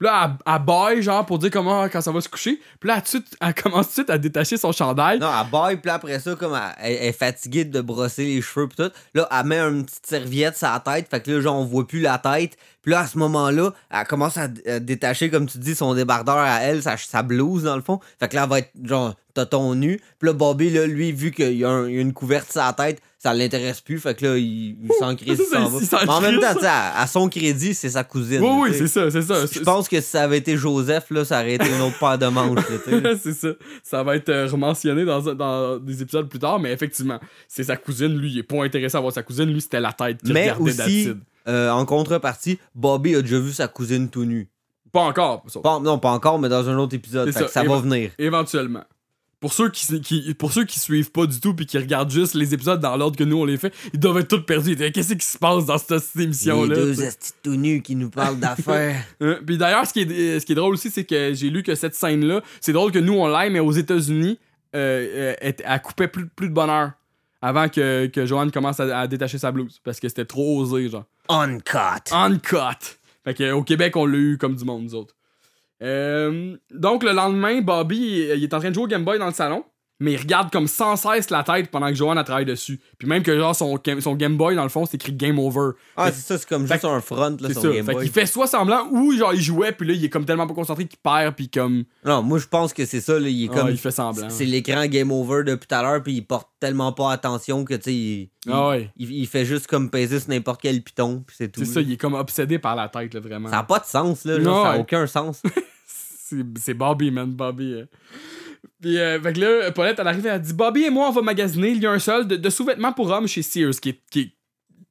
Puis là, elle, elle baille, genre, pour dire comment quand ça va se coucher. Puis là, elle, elle commence tout de suite à détacher son chandail. Non, elle baille, puis après ça, comme elle, est fatiguée de brosser les cheveux, pis tout. Là, elle met une petite serviette sur la tête, fait que là, genre, on voit plus la tête. Puis là, à ce moment-là, elle commence à, détacher, comme tu dis, son débardeur à elle, sa, sa blouse, dans le fond. Fait que là, elle va être, genre, tonton nu. Puis là, Bobby, là, lui, vu qu'il y, y a une couverte sur la tête, ça l'intéresse plus. Fait que là, il, il s'en il ça, s'en va. Mais en même temps, à, à son crédit, c'est sa cousine. oui, oui, c'est ça, c'est ça. Je pense que si ça avait été Joseph, là, ça aurait été une autre paire de manches, c'est ça. Ça va être euh, rementionné dans, dans des épisodes plus tard, mais effectivement, c'est sa cousine. Lui, il est pas intéressé à voir sa cousine. Lui, c'était la tête qui Mais regardait aussi, euh, en contrepartie, Bobby a déjà vu sa cousine tout nue. Pas encore. Pas- non, pas encore, mais dans un autre épisode. Que ça. ça va- venir. Éventuellement. Pour ceux qui, qui- pour ceux qui suivent pas du tout puis qui regardent juste les épisodes dans l'ordre que nous on les fait, ils doivent être tous perdus. Qu'est-ce qui se passe dans cette, cette émission-là? Les deux tout nus qui nous parlent d'affaires. Euh, Puis d'ailleurs, ce, qui est- ce qui est drôle aussi, c'est que j'ai lu que cette scène-là, c'est drôle que nous on l'aille, mais aux États-Unis, euh, euh, elle, elle coupait plus, plus de bonheur avant que, que Joanne commence à, à détacher sa blouse parce que c'était trop osé, genre. Uncut. Uncut. Fait que, au Québec, on l'a eu comme du monde, nous autres. Euh, donc, le lendemain, Bobby, il il est en train de jouer au Game Boy dans le salon, mais il regarde comme sans cesse la tête pendant que Joanne a travaille dessus. Puis même que, genre, son, son Game Boy, dans le fond, c'est écrit Game Over. Ah, c'est ça, c'est comme Fait juste un front, là, son ça. Game Fait Boy. qu'il fait soit semblant ou, genre, il jouait, puis là, il est comme tellement pas concentré qu'il perd, puis comme. Non, moi, je pense que c'est ça, là. Il est Ah, comme. il fait semblant. C'est l'écran Game Over depuis tout à l'heure, puis il porte tellement pas attention que, tu sais, il, il- Ah ouais. il, il fait juste comme peser sur n'importe quel piton, puis c'est tout. C'est ça, il est comme obsédé par la tête, là, vraiment. Ça n'a pas de sens, là. genre, Non, ça n'a aucun sens. C'est Bobby, man, Bobby. euh. Puis, euh, fait que là, Paulette, elle arrive, elle dit Bobby et moi, on va magasiner. Il y a un seul de, de sous-vêtements pour hommes chez Sears, qui est, qui est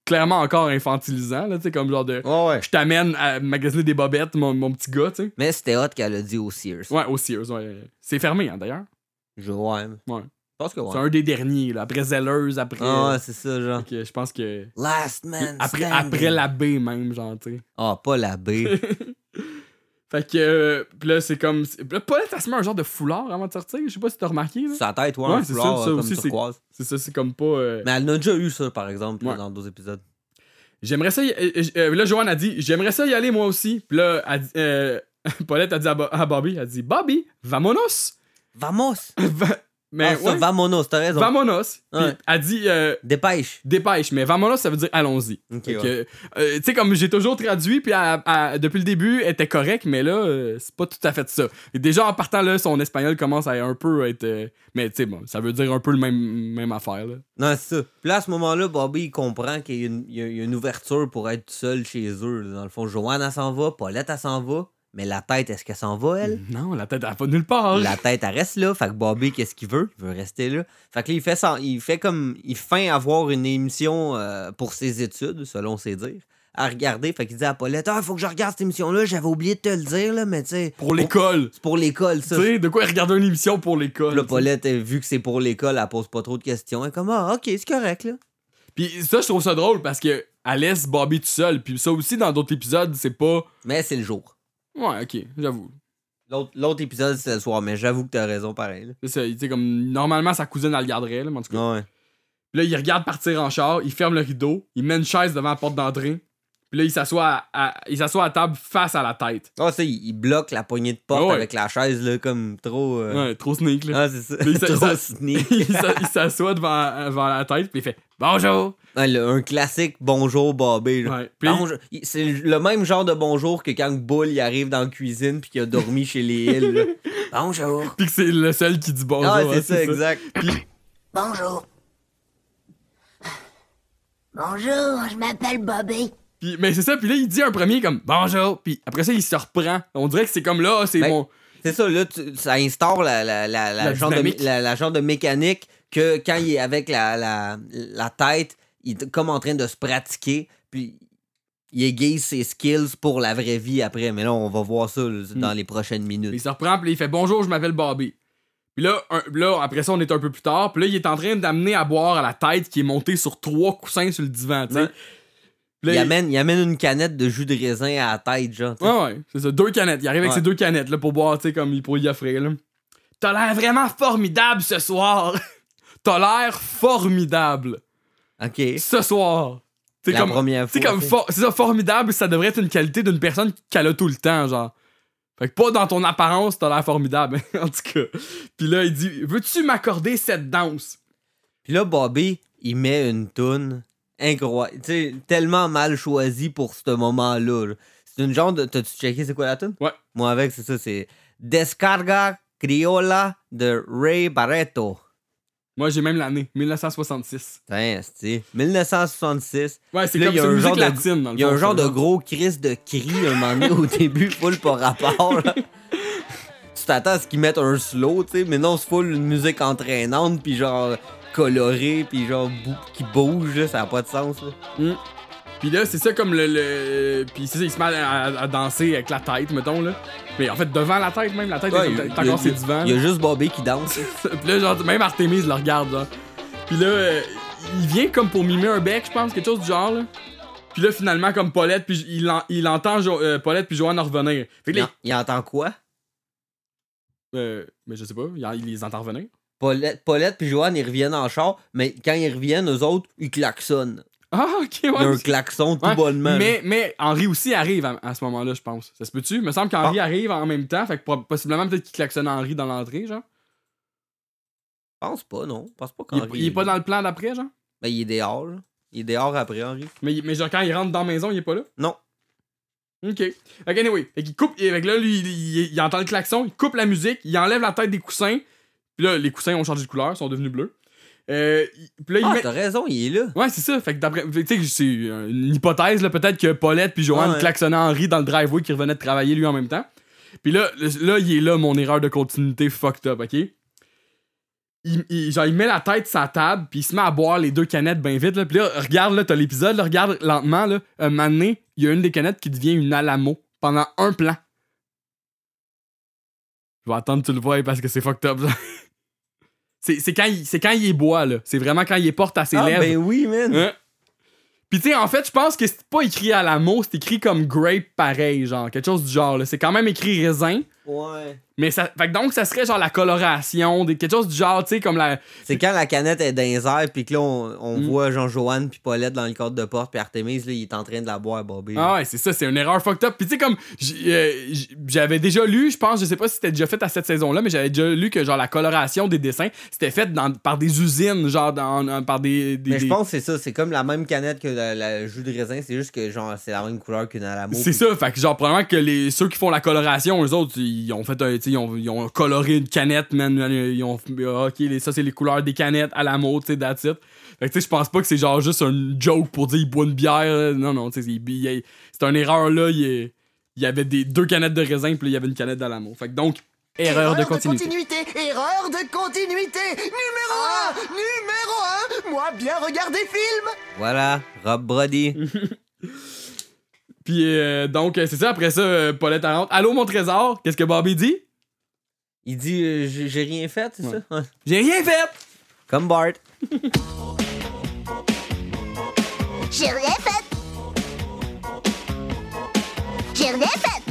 clairement encore infantilisant, là, tu sais, comme genre de. Ouais, ouais. Je t'amène à magasiner des bobettes, mon, mon petit gars, tu sais. Mais c'était hot qu'elle a dit au Sears. Ouais, au Sears, ouais. C'est fermé, hein, d'ailleurs. Je ouais. Ouais. Je pense que ouais. C'est un des derniers, là. Après Zellers, après. Ah, ouais, c'est ça, genre. Je pense que. Last man. Après, standing. après la B, même, genre, tu sais. Ah, pas la B. Fait que. euh, Pis là, c'est comme. Là, Paulette, elle se met un genre de foulard avant de sortir. Je sais pas si t'as remarqué, là. Sa tête, ouais, Ouais, un c'est foulard ça, ça euh, aussi, comme c'est- turquoise. C'est ça, c'est comme pas. euh, Mais elle en a déjà eu ça, par exemple, Ouais. dans d'autres épisodes. J'aimerais ça. y- euh, euh, là, Joanne a dit J'aimerais ça y aller moi aussi. Puis là, elle Paulette a dit à, Bo- à Bobby Elle dit Bobby, vamonos. Vamos! Mais ah, ça, ouais, vamonos, t'as raison. vamonos. Ouais. elle dit euh, Dépêche. Dépêche, mais vamonos, ça veut dire allons-y. Ouais. euh, tu sais, comme j'ai toujours traduit, puis depuis le début, elle était correct, mais là, euh, c'est pas tout à fait ça. Et déjà, en partant là, son espagnol commence à un peu être. euh, mais tu sais, bon, ça veut dire un peu le même, même affaire, là. Non, c'est ça. Puis là, à ce moment-là, Bobby, il comprend qu'il y, a une- il y a- une ouverture pour être seul chez eux. Dans le fond, Joanne, elle s'en va, Paulette, elle s'en va. Mais la tête, est-ce qu'elle s'en va, elle? Non, la tête, elle va nulle part. La tête, elle reste là. Fait que Bobby, qu'est-ce qu'il veut? Il veut rester là. Fait que là, il fait, sans- il fait comme. Il feint avoir une émission euh, pour ses études, selon ses dires, à regarder. Fait qu'il dit à Paulette Ah, faut que je regarde cette émission-là. J'avais oublié de te le dire, là, mais tu sais. Pour l'école. C'est pour l'école, Tu ça. sais, de quoi regarder une émission pour l'école. Là, tu. Paulette, vu que c'est pour l'école, elle pose pas trop de questions. Elle est comme Ah, ok, c'est correct, là. Puis ça, je trouve ça drôle parce que elle laisse Bobby tout seul. Puis ça aussi, dans d'autres épisodes, c'est pas. Mais c'est le jour. Ouais, ok, j'avoue. L'autre épisode, c'est le soir, mais j'avoue que t'as raison, pareil. C'est ça, tu comme normalement, sa cousine, elle le garderait, là, mais en tout cas. Ouais. Là, il regarde partir en char, il ferme le rideau, il met une chaise devant la porte d'entrée. Puis là, il s'assoit à, à- il s'assoit à table face à la tête. Ah, ça, il, il bloque la poignée de porte ouais. avec la chaise, là, comme trop. euh, Ouais, trop sneak, là. Ah, c'est ça. Mais il trop il sneak. s'assoit devant, devant la tête, puis il fait Bonjour! Ouais, le- un classique bonjour Bobby. là. Ouais. Puis C'est le même genre de bonjour que quand Bull il arrive dans la cuisine puis qu'il a dormi chez les Hills. là. Bonjour. puis que c'est le seul qui dit bonjour. ah, hein, c'est ça, exact. Bonjour. Bonjour, je m'appelle Bobby. Puis- mais c'est ça, puis là, il dit un premier comme bonjour, puis après ça, il se reprend. On dirait que c'est comme là, c'est Ben, mon. C'est ça, là, tu- ça instaure la, la, la, la La genre de, la, genre de mécanique que quand il est avec la, la, la tête, il est comme en train de se pratiquer, puis il aiguise ses skills pour la vraie vie après. Mais là, on va voir ça là, dans les prochaines Il minutes. se reprend, puis il fait bonjour, je m'appelle Bobby. Puis là, un- là, après ça, on est un peu plus tard, puis là, il est en train d'amener à boire à la tête qui est montée sur trois coussins sur le divan, tu sais. Il amène, il amène une canette de jus de raisin à la tête, genre. Ouais, ouais, c'est ça, deux canettes. Il arrive avec Ouais. ses deux canettes, là, pour boire, tu sais, comme il pourrait y offrir, là. T'as l'air vraiment formidable ce soir! T'as l'air formidable Ok. ce soir! C'est La comme, première c'est fois. comme for- c'est ça, formidable, ça devrait être une qualité d'une personne qu'elle a tout le temps, genre. Fait que pas dans ton apparence, t'as l'air formidable, en tout cas. Puis là, il dit Veux-tu m'accorder cette danse? Puis là, Bobby, il met une toune incroyable. Tellement mal choisie pour ce moment-là. là. C'est une genre de. T'as-tu checké c'est quoi la toune? Ouais. Moi, avec, c'est ça, c'est Descarga Criolla de Ray Barreto. Moi, j'ai même l'année, 1966. Putain, c'est 1966. Ouais, c'est comme y a un genre de- latine, dans le Il y a fond, un genre de gros crise de cri un moment donné au début, full par rapport. là. tu t'attends à ce qu'ils mettent un slow, tu sais, mais non, c'est full une musique entraînante, puis genre colorée, puis genre bou- qui bouge, là, ça a pas de sens. Là. Puis là, c'est ça comme le. le- Puis c'est ça, il se met à, à- à danser avec la tête, mettons, là. Mais en fait, devant la tête, même, la tête, Ouais, est encore ses divans. Il y a juste Bobby qui danse. Puis là, genre, même Artemis le regarde, genre. Puis là, euh, il vient comme pour mimer un bec, je pense, quelque chose du genre, là. Puis là, finalement, comme Paulette, puis il, en- il entend Jo- euh, Paulette puis Joanne revenir. Fait que Il, là, en- il entend quoi? euh, mais je sais pas, il les entend revenir. Paulette, Paulette puis Joanne, ils reviennent en char, mais quand ils reviennent, eux autres, ils klaxonnent. Ah, ok, Il ouais. un klaxon tout Ouais, bonnement. mais, mais Henri aussi arrive à, à ce moment-là, je pense. Ça se peut-tu? Il me semble qu'Henri arrive en même temps, fait que po- possiblement peut-être qu'il klaxonne Henri dans l'entrée, genre. Je pense pas, non. Je pense pas Il, qu'Henri. est- il est pas dans le plan d'après, genre? Ben, il est dehors, là. Il est dehors après Henri. Mais, il- mais genre quand il rentre dans la maison, il est pas là? Non. Ok. Fait que anyway, fait qu'il coupe, et avec là, lui, il, il- il entend le klaxon, il coupe la musique, il enlève la tête des coussins. Puis là, les coussins ont changé de couleur, sont devenus bleus. Euh, puis là, Ah, met- t'as raison, il est là. Ouais, c'est ça. Fait que d'après. Tu sais, c'est une hypothèse, là. Peut-être que Paulette puis Joanne ouais. klaxonnaient Henri dans le driveway qui revenait de travailler lui en même temps. Puis là, là, il est là, mon erreur de continuité fucked up, ok? Il, il- genre, il met la tête sur sa table, puis il se met à boire les deux canettes bien vite, là. Puis là, regarde, là, t'as l'épisode, là, regarde lentement, là. Un moment donné, il y a une des canettes qui devient une Alamo pendant un plan. Je vais attendre que tu le vois parce que c'est fucked up, ça. C'est quand, il- quand il est bois, là. C'est vraiment quand il est porte à ses Ah, lèvres. ben oui, man. Hein? Pis tu sais, en fait, je pense que c'est pas écrit à la mot, c'est écrit comme grape pareil, genre, quelque chose du genre. là. C'est quand même écrit raisin, Ouais. Mais ça. Fait que donc, ça serait genre la coloration, des, quelque chose du genre, tu sais, comme la. C'est quand la canette est dans les airs, puis que là, on, on Mm. voit Jean-Joanne puis Paulette dans le cadre de porte, puis Artemis, là, il est en train de la boire, Bobby. Ah ouais, c'est ça, c'est une erreur fucked up. Pis tu sais, comme. euh, J'avais déjà lu, je pense, je sais pas si c'était déjà fait à cette saison-là, mais j'avais déjà lu que, genre, la coloration des dessins, c'était fait dans, par des usines, genre, dans, par des. des- Mais je pense que c'est ça, c'est comme la même canette que la, la jus de raisin, c'est juste que genre c'est la même couleur qu'une Alamo. C'est ça, fait que genre probablement que les, ceux qui font la coloration, eux autres, ils ont fait un, ils ont, ils ont coloré une canette, man, ils ont, ah, ok, les- ça c'est les couleurs des canettes à la mode, tu sais, that's it. Fait que tu sais, je pense pas que c'est genre juste un joke pour dire il boit une bière, là. non, non, tu sais, c'est une erreur là, il, y avait des, deux canettes de raisin, puis il y avait une canette d'Alamo. Fait que donc, erreur, de continuité. Erreur de continuité Numéro 1 Numéro 1 Moi bien regarder film Voilà, Rob Brody. Puis euh, donc, euh, c'est ça, après ça, euh, Paulette rentre. Allô mon trésor, qu'est-ce que Bobby dit? Il dit euh, j'ai j'ai rien fait, c'est Ouais. ça? J'ai rien fait! Comme Bart. J'ai rien fait. J'ai rien fait.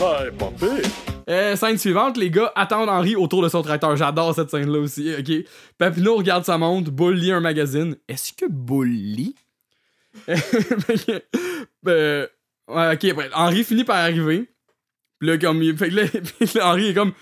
Ouais, pas pire. Euh, scène suivante, les gars attendent Henri autour de son tracteur. J'adore cette scène-là aussi. Ok? Papineau regarde sa montre. Bull lit un magazine. Est-ce que Bull lit? Fait que, euh, ouais, ok. après, Henri finit par arriver. Puis là, comme. il- Fait que là, puis là, Henri est comme.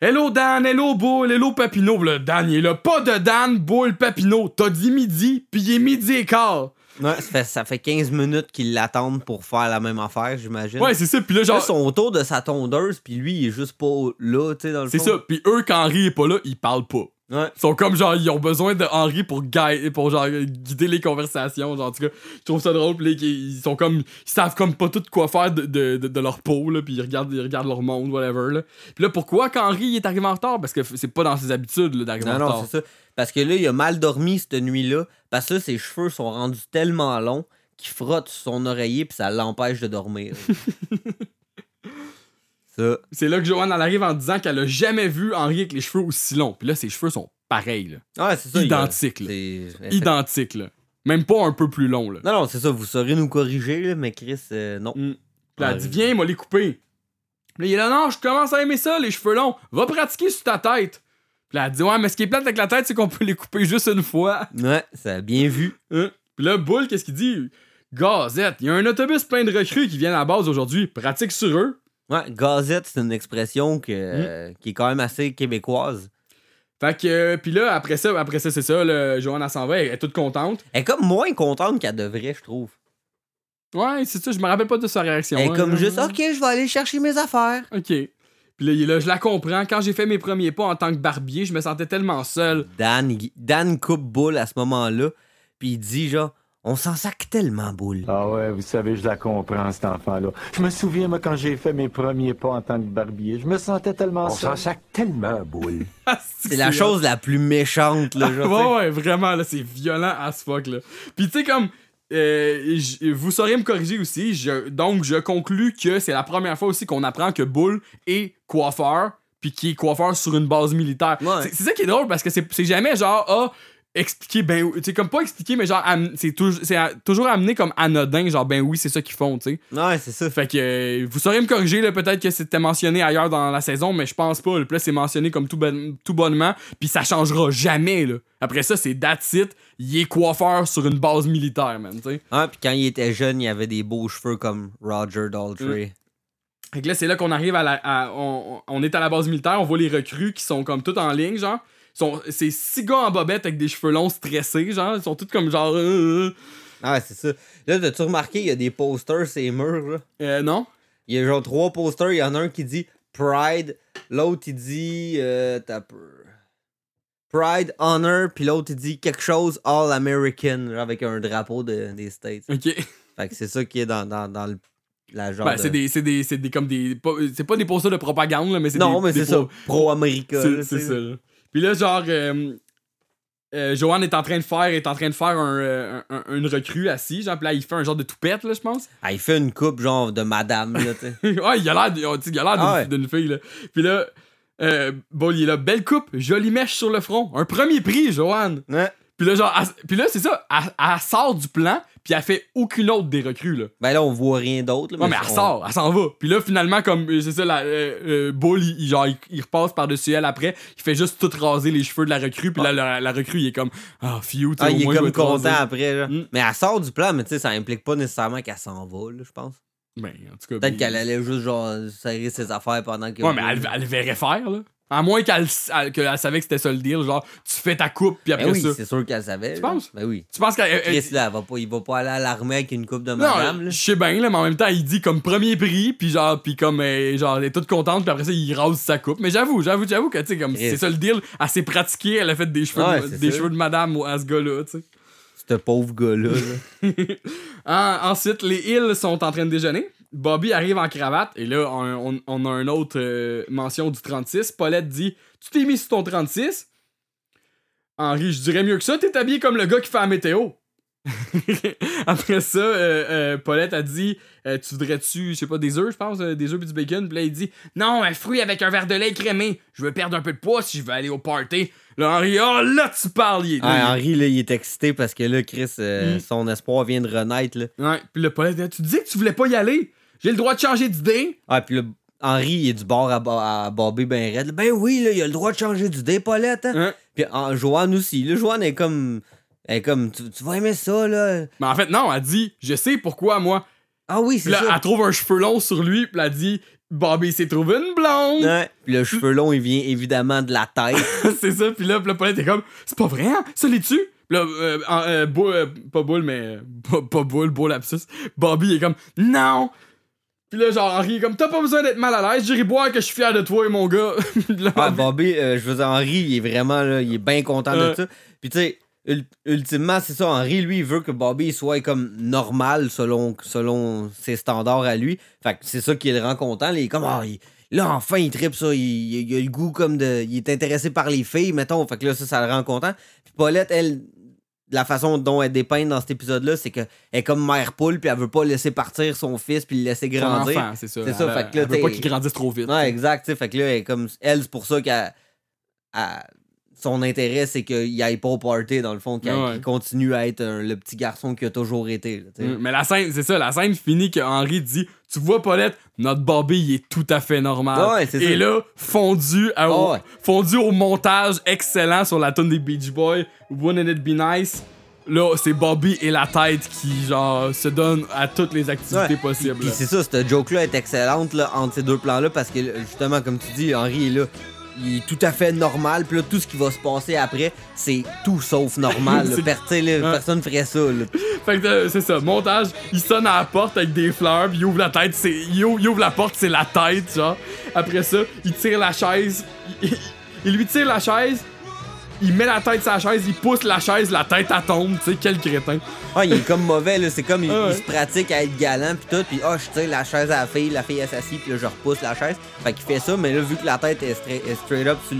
Hello Dan, hello Bull, hello Papineau. Puis là, Dan, il est là. Pas de Dan, Bull, Papineau. T'as dit midi, puis il est midi et quart. Ouais, ça fait, ça fait 15 minutes qu'ils l'attendent pour faire la même affaire, j'imagine. Ouais, c'est ça. Puis là, genre. ils sont autour de sa tondeuse, puis lui, il est juste pas là, tu sais, dans le C'est ça. Puis eux, quand Henri est pas là, ils parlent pas. Ouais. Ils sont comme genre, ils ont besoin de Henri pour, guider, pour genre, guider les conversations. Genre, en tout cas, je trouve ça drôle. Puis ils sont comme, ils savent comme pas tout quoi faire de, de, de- de leur peau, là. Puis ils regardent, ils regardent leur monde, whatever, là. Puis là, pourquoi il est arrivé en retard? Parce que c'est pas dans ses habitudes, d'arriver en Non, non, retard. c'est ça. Parce que là, il a mal dormi cette nuit-là. Parce que là, ses cheveux sont rendus tellement longs qu'il frotte sur son oreiller, puis ça l'empêche de dormir. ça. C'est là que Joanne, elle arrive en disant qu'elle a jamais vu Henri avec les cheveux aussi longs. Puis là, ses cheveux sont pareils, là. Ouais, c'est ça. Identiques, là. c'est- Identiques, là. Même pas un peu plus longs, là. Non, non, c'est ça. Vous saurez nous corriger, là, mais Chris, euh, non. Mm. Puis là, elle dit, viens, moi les couper. Puis là, il est là, non, je commence à aimer ça, les cheveux longs. Va pratiquer sur ta tête. Puis là, elle dit, ouais, mais ce qui est plate avec la tête, c'est qu'on peut les couper juste une fois. Ouais, ça a bien vu. Hein? Puis là, Bull, qu'est-ce qu'il dit? Gazette, il y a un autobus plein de recrues qui viennent à la base aujourd'hui. Pratique sur eux. Ouais, gazette, c'est une expression que, Mm. euh, qui est quand même assez québécoise. Fait que, euh, puis là, après ça, après ça, c'est ça, là, Joanne, s'en va, elle est toute contente. Elle est comme moins contente qu'elle devrait, je trouve. Ouais, c'est ça, je me rappelle pas de sa réaction. Elle est hein. comme juste, ok, je vais aller chercher mes affaires. Ok. Puis là, je la comprends. Quand j'ai fait mes premiers pas en tant que barbier, je me sentais tellement seul. Dan, Dan coupe boule à ce moment-là, puis il dit genre, On s'en sac tellement, boule. Ah ouais, vous savez, je la comprends, cet enfant-là. Je me souviens, moi, quand j'ai fait mes premiers pas en tant que barbier, je me sentais tellement On seul. s'en sac tellement, boule. C'est la chose la plus méchante, là, genre. ouais, ouais, vraiment, là, c'est violent as fuck, là. Puis, tu sais, comme. euh, j- vous saurez me corriger aussi. je- donc, je conclus que c'est la première fois aussi qu'on apprend que Bull est coiffeur, puis qu'il est coiffeur sur une base militaire. Ouais. C'est c'est ça qui est drôle parce que c'est c'est jamais genre, ah, expliquer, ben, oui- tu sais, comme pas expliquer, mais genre, c'est toujours, c'est à- toujours amené comme anodin, genre, ben oui, c'est ça qu'ils font, tu sais. Ouais, c'est ça. Fait que euh, vous saurez me corriger, là, peut-être que c'était mentionné ailleurs dans la saison, mais je pense pas. Puis là, c'est mentionné comme tout, tout bonnement, puis ça changera jamais, là. Après ça, c'est that's it. Il est coiffeur sur une base militaire, man, tu sais. Ah, puis quand il était jeune, il avait des beaux cheveux comme Roger Daltrey. Fait que là, c'est là qu'on arrive à la. à- on, on est à la base militaire, on voit les recrues qui sont comme toutes en ligne, genre. Sont- C'est six gars en bobette avec des cheveux longs stressés, genre. Ils sont tous comme genre. euh, euh. Ah, ouais, c'est ça. Là, t'as-tu remarqué, il y a des posters, ces murs, là? Euh, non? Il y a genre trois posters, il y en a un qui dit Pride, l'autre il dit. Euh, t'as. Pride, Honor, puis l'autre il dit quelque chose All American, genre avec un drapeau de- des States. Ok. Fait que c'est ça qui est dans, dans, dans le, la genre. Ben, de- c'est des. C'est des. C'est des. Comme des. pas- C'est pas des posters de propagande, là, mais c'est Non, des- mais c'est ça. po- Pro-America. C'est ça. là. Puis là, genre, euh, euh, Joanne est en train de faire, est en train de faire un, euh, un- un- une recrue assis, genre, puis là, il fait un genre de toupette, là, je pense. Ah, il fait une coupe genre de madame, là, tu sais. ouais, il a l'air, d'une, Ah ouais. fille, là. Puis là, euh, bon, il est là, belle coupe, jolie mèche sur le front, un premier prix, Joanne. Ouais. Puis là, genre, elle- puis là, c'est ça, elle, elle sort du plan, puis elle fait aucune autre des recrues, là. Ben là, on voit rien d'autre. Ouais, mais elle on- sort, elle s'en va. Puis là, finalement, comme euh, c'est ça, la, euh, euh, Bull, il, genre, il, il repasse par-dessus elle après. Il fait juste tout raser les cheveux de la recrue. Puis là, la, la recrue, il est comme, ah, sais, Ah, au il est comme content après, là. Mm. Mais elle sort du plan, mais tu sais, ça implique pas nécessairement qu'elle s'en va, là, je pense. Ben, en tout cas. Peut-être qu'elle allait juste, genre, serrer ses affaires pendant que. Ouais, mais elle, elle verrait faire, là. À moins qu'elle, elle- qu'elle savait que c'était ça le deal. Genre, tu fais ta coupe, puis après Ben oui, ça. c'est sûr qu'elle savait. Tu là. penses? Ben oui. Tu penses qu'elle. elle- Chris, là, va pas, il va pas aller à l'armée avec une coupe de Non, madame, là. je sais bien, là, mais en même temps, il dit comme premier prix, puis genre, puis comme, euh, genre, elle est toute contente, puis après ça, il rase sa coupe. Mais j'avoue, j'avoue, j'avoue que, tu sais, comme, c'est ça le deal. Elle s'est pratiquée, elle a fait des cheveux, Ouais, de, des cheveux de madame à ce gars-là, tu sais. Ce pauvre gars-là. là. En- ensuite, les Hills sont en train de déjeuner. Bobby arrive en cravate, et là, on, on- on a une autre euh, mention du 36. Paulette dit Tu t'es mis sur ton 36 Henri, je dirais mieux que ça, t'es habillé comme le gars qui fait la météo. Après ça, euh, euh, Paulette a dit euh, Tu voudrais-tu, je sais pas, des œufs, je pense, des œufs et du bacon. Puis là, il dit Non, un fruit avec un verre de lait crémé. Je veux perdre un peu de poids si je veux aller au party. Là, Henri, oh là, tu parles. il est- Ah, Henri, là, il est excité parce que là, Chris, Mm. son espoir vient de renaître, là. Ouais, puis le Paulette, tu disais que tu voulais pas y aller. J'ai le droit de changer d'idée. Ah, puis là, Henri, il est du bord à, à Bobby ben raide. Ben oui, là, il a le droit de changer d'idée, Paulette. Hein? Hein? Puis en, Joanne aussi. Là, Joanne est comme. Elle est comme. Tu, tu vas aimer ça, là. Mais en fait, non, elle dit, je sais pourquoi, moi. Ah oui, c'est là, ça. elle trouve un cheveu long sur lui, puis elle dit, Bobby s'est trouvé une blonde. Ouais. Puis le cheveu long, il vient évidemment de la tête. c'est ça, puis là, puis là, Paulette est comme, c'est pas vrai, hein? Ça les tue? Puis là, euh, euh, euh, pas Boule, mais. euh, pas, pas Boule, Beau lapsus. Bobby est comme, non! Puis là, genre, Henri est comme, t'as pas besoin d'être mal à l'aise, j'irai boire que je suis fier de toi, mon gars. Là, Ah, Bobby, euh, je veux dire, Henri, il est vraiment, là, il est bien content de ça. Puis tu sais, ul- ultimement, c'est ça. Henri, lui, il veut que Bobby soit comme normal selon, selon ses standards à lui. Fait que c'est ça qui le rend content. là. Il est comme, ah, il- là, enfin, il tripe ça. Il, il- il a le goût comme de. Il est intéressé par les filles, mettons. Fait que là, ça, ça le rend content. Puis Paulette, elle. La façon dont elle dépeint dans cet épisode-là, c'est qu'elle est comme mère poule, puis elle veut pas laisser partir son fils, puis le laisser grandir. c'est ça. C'est ça, Elle- fait que là, elle veut pas qu'il grandisse trop vite. Ouais, exact. tu sais, Fait que là, elle, est comme, elle c'est pour ça qu'elle. Son intérêt, c'est qu'il aille pas au party, dans le fond, qu'il Ouais. continue à être un- le petit garçon qu'il a toujours été. là. Mm, Mais la scène, c'est ça, la scène finit que Henri dit Tu vois, Paulette, notre Bobby, il est tout à fait normal. Ouais, c'est Et ça. là, fondu, à- au, ouais. fondu au montage excellent sur la tune des Beach Boys, Wouldn't It Be Nice? Là, c'est Bobby et la tête qui, genre, se donnent à toutes les activités Ouais. possibles. Puis c'est ça, cette joke-là est excellente là, entre ces deux plans-là parce que justement, comme tu dis, Henri est là. Il est tout à fait normal, puis là, tout ce qui va se passer après, c'est tout sauf normal. là. Per- là. Personne ferait ça. là. Fait que euh, c'est ça, montage, il sonne à la porte avec des fleurs, puis il ouvre la tête, c'est il ouvre, il ouvre la porte, c'est la tête, genre. Après ça, il tire la chaise, il, il lui tire la chaise, il met la tête sur la chaise, il pousse la chaise, la tête à tombe, tu sais, quel crétin. Ah, il est comme mauvais, là. C'est comme il, Ah ouais. il se pratique à être galant, pis tout. Pis, ah, je tire la chaise à la fille, la fille est assise, pis là, je repousse la chaise. Fait qu'il fait ça, mais là, vu que la tête est, stra- est straight up sur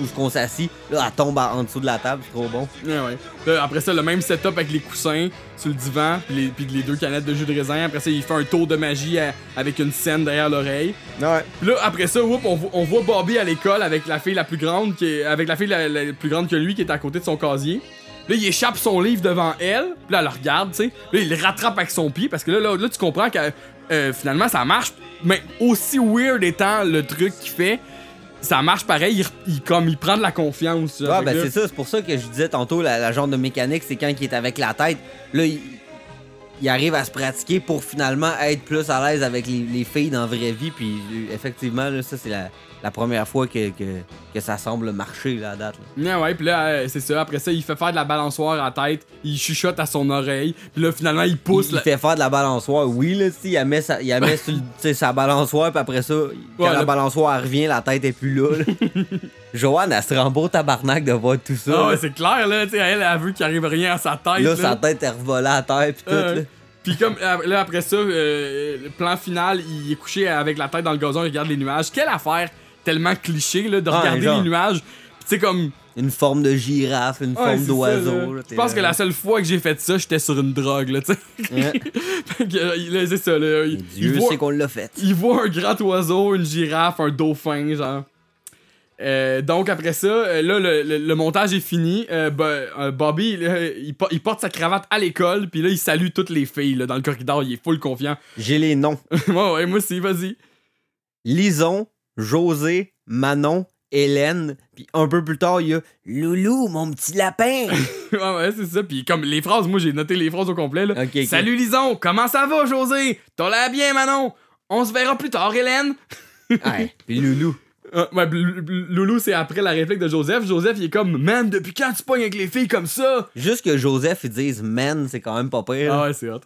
où ce qu'on s'assit, là, elle tombe en, dessous de la table, c'est trop bon. Ouais, ouais. Là, après ça, le même setup avec les coussins sur le divan, puis les, puis les deux canettes de jus de raisin. Après ça, il fait un tour de magie à- avec une scène derrière l'oreille. Ouais. Puis là, après ça, whoop, on, vo- on voit Bobby à l'école avec la fille la plus grande, qui est, avec la fille la, la plus grande que lui, qui est à côté de son casier. Là, il échappe son livre devant elle, puis là, elle le regarde, tu sais. Là, il le rattrape avec son pied, parce que là, là, là, tu comprends que euh, finalement, ça marche. Mais aussi weird étant le truc qu'il fait, ça marche pareil, il, il- comme il prend de la confiance. Ouais, que ben c'est ça, c'est pour ça que je disais tantôt, la, la genre de mécanique, c'est quand il est avec la tête. Là, il, il arrive à se pratiquer pour finalement être plus à l'aise avec les, les filles dans la vraie vie. Puis euh, effectivement, là, ça, c'est la, la première fois que, que, que ça semble marcher, là, à date. là. Ouais, ouais, pis là, euh, c'est ça. Après ça, il fait faire de la balançoire à la tête, il chuchote à son oreille, puis là, finalement, il pousse. Il, fait faire de la balançoire, oui, là, si, il met, sa, il met sur sa balançoire, puis après ça, quand Ouais, la le- balançoire elle revient, la tête est plus là. là. Joanne, elle se rend beau tabarnak de voir tout ça. Ah ouais, c'est clair, là, tu sais, elle, elle veut qu'il arrive rien à sa tête. là, sa tête est revolée à terre, puis tout. Euh, là. Puis comme euh, là après ça, euh, le plan final, il est couché avec la tête dans le gazon, il regarde les nuages. Quelle affaire tellement cliché là de Ouais, regarder genre. les nuages. Puis tu sais comme Une forme de girafe, une Ouais, forme d'oiseau. Je pense que la seule fois que j'ai fait ça, j'étais sur une drogue là, tu sais. Euh, là, c'est ça là, il, Dieu voit, sait qu'on l'a fait. il voit un grand oiseau, une girafe, un dauphin genre. Euh, donc après ça, euh, là le, le- le montage est fini. Euh, Bo- Bobby, là, il, po- il porte sa cravate à l'école, puis là il salue toutes les filles là, dans le corridor, il est full confiant. J'ai les noms. ouais, ouais, moi aussi, vas-y. Lison, José, Manon, Hélène, puis un peu plus tard, il y a Loulou, mon petit lapin. ouais, ouais, c'est ça. Puis comme les phrases, moi j'ai noté les phrases au complet. Là. Salut Lison, comment ça va, José? T'as l'air bien, Manon? On se verra plus tard, Hélène. ouais, puis Loulou. Euh, ouais, Loulou, c'est après la réplique de Joseph. Joseph, il est comme, man, depuis quand tu pognes avec les filles comme ça? Juste que Joseph, ils disent man, c'est quand même pas pire. Ah ouais, c'est hot.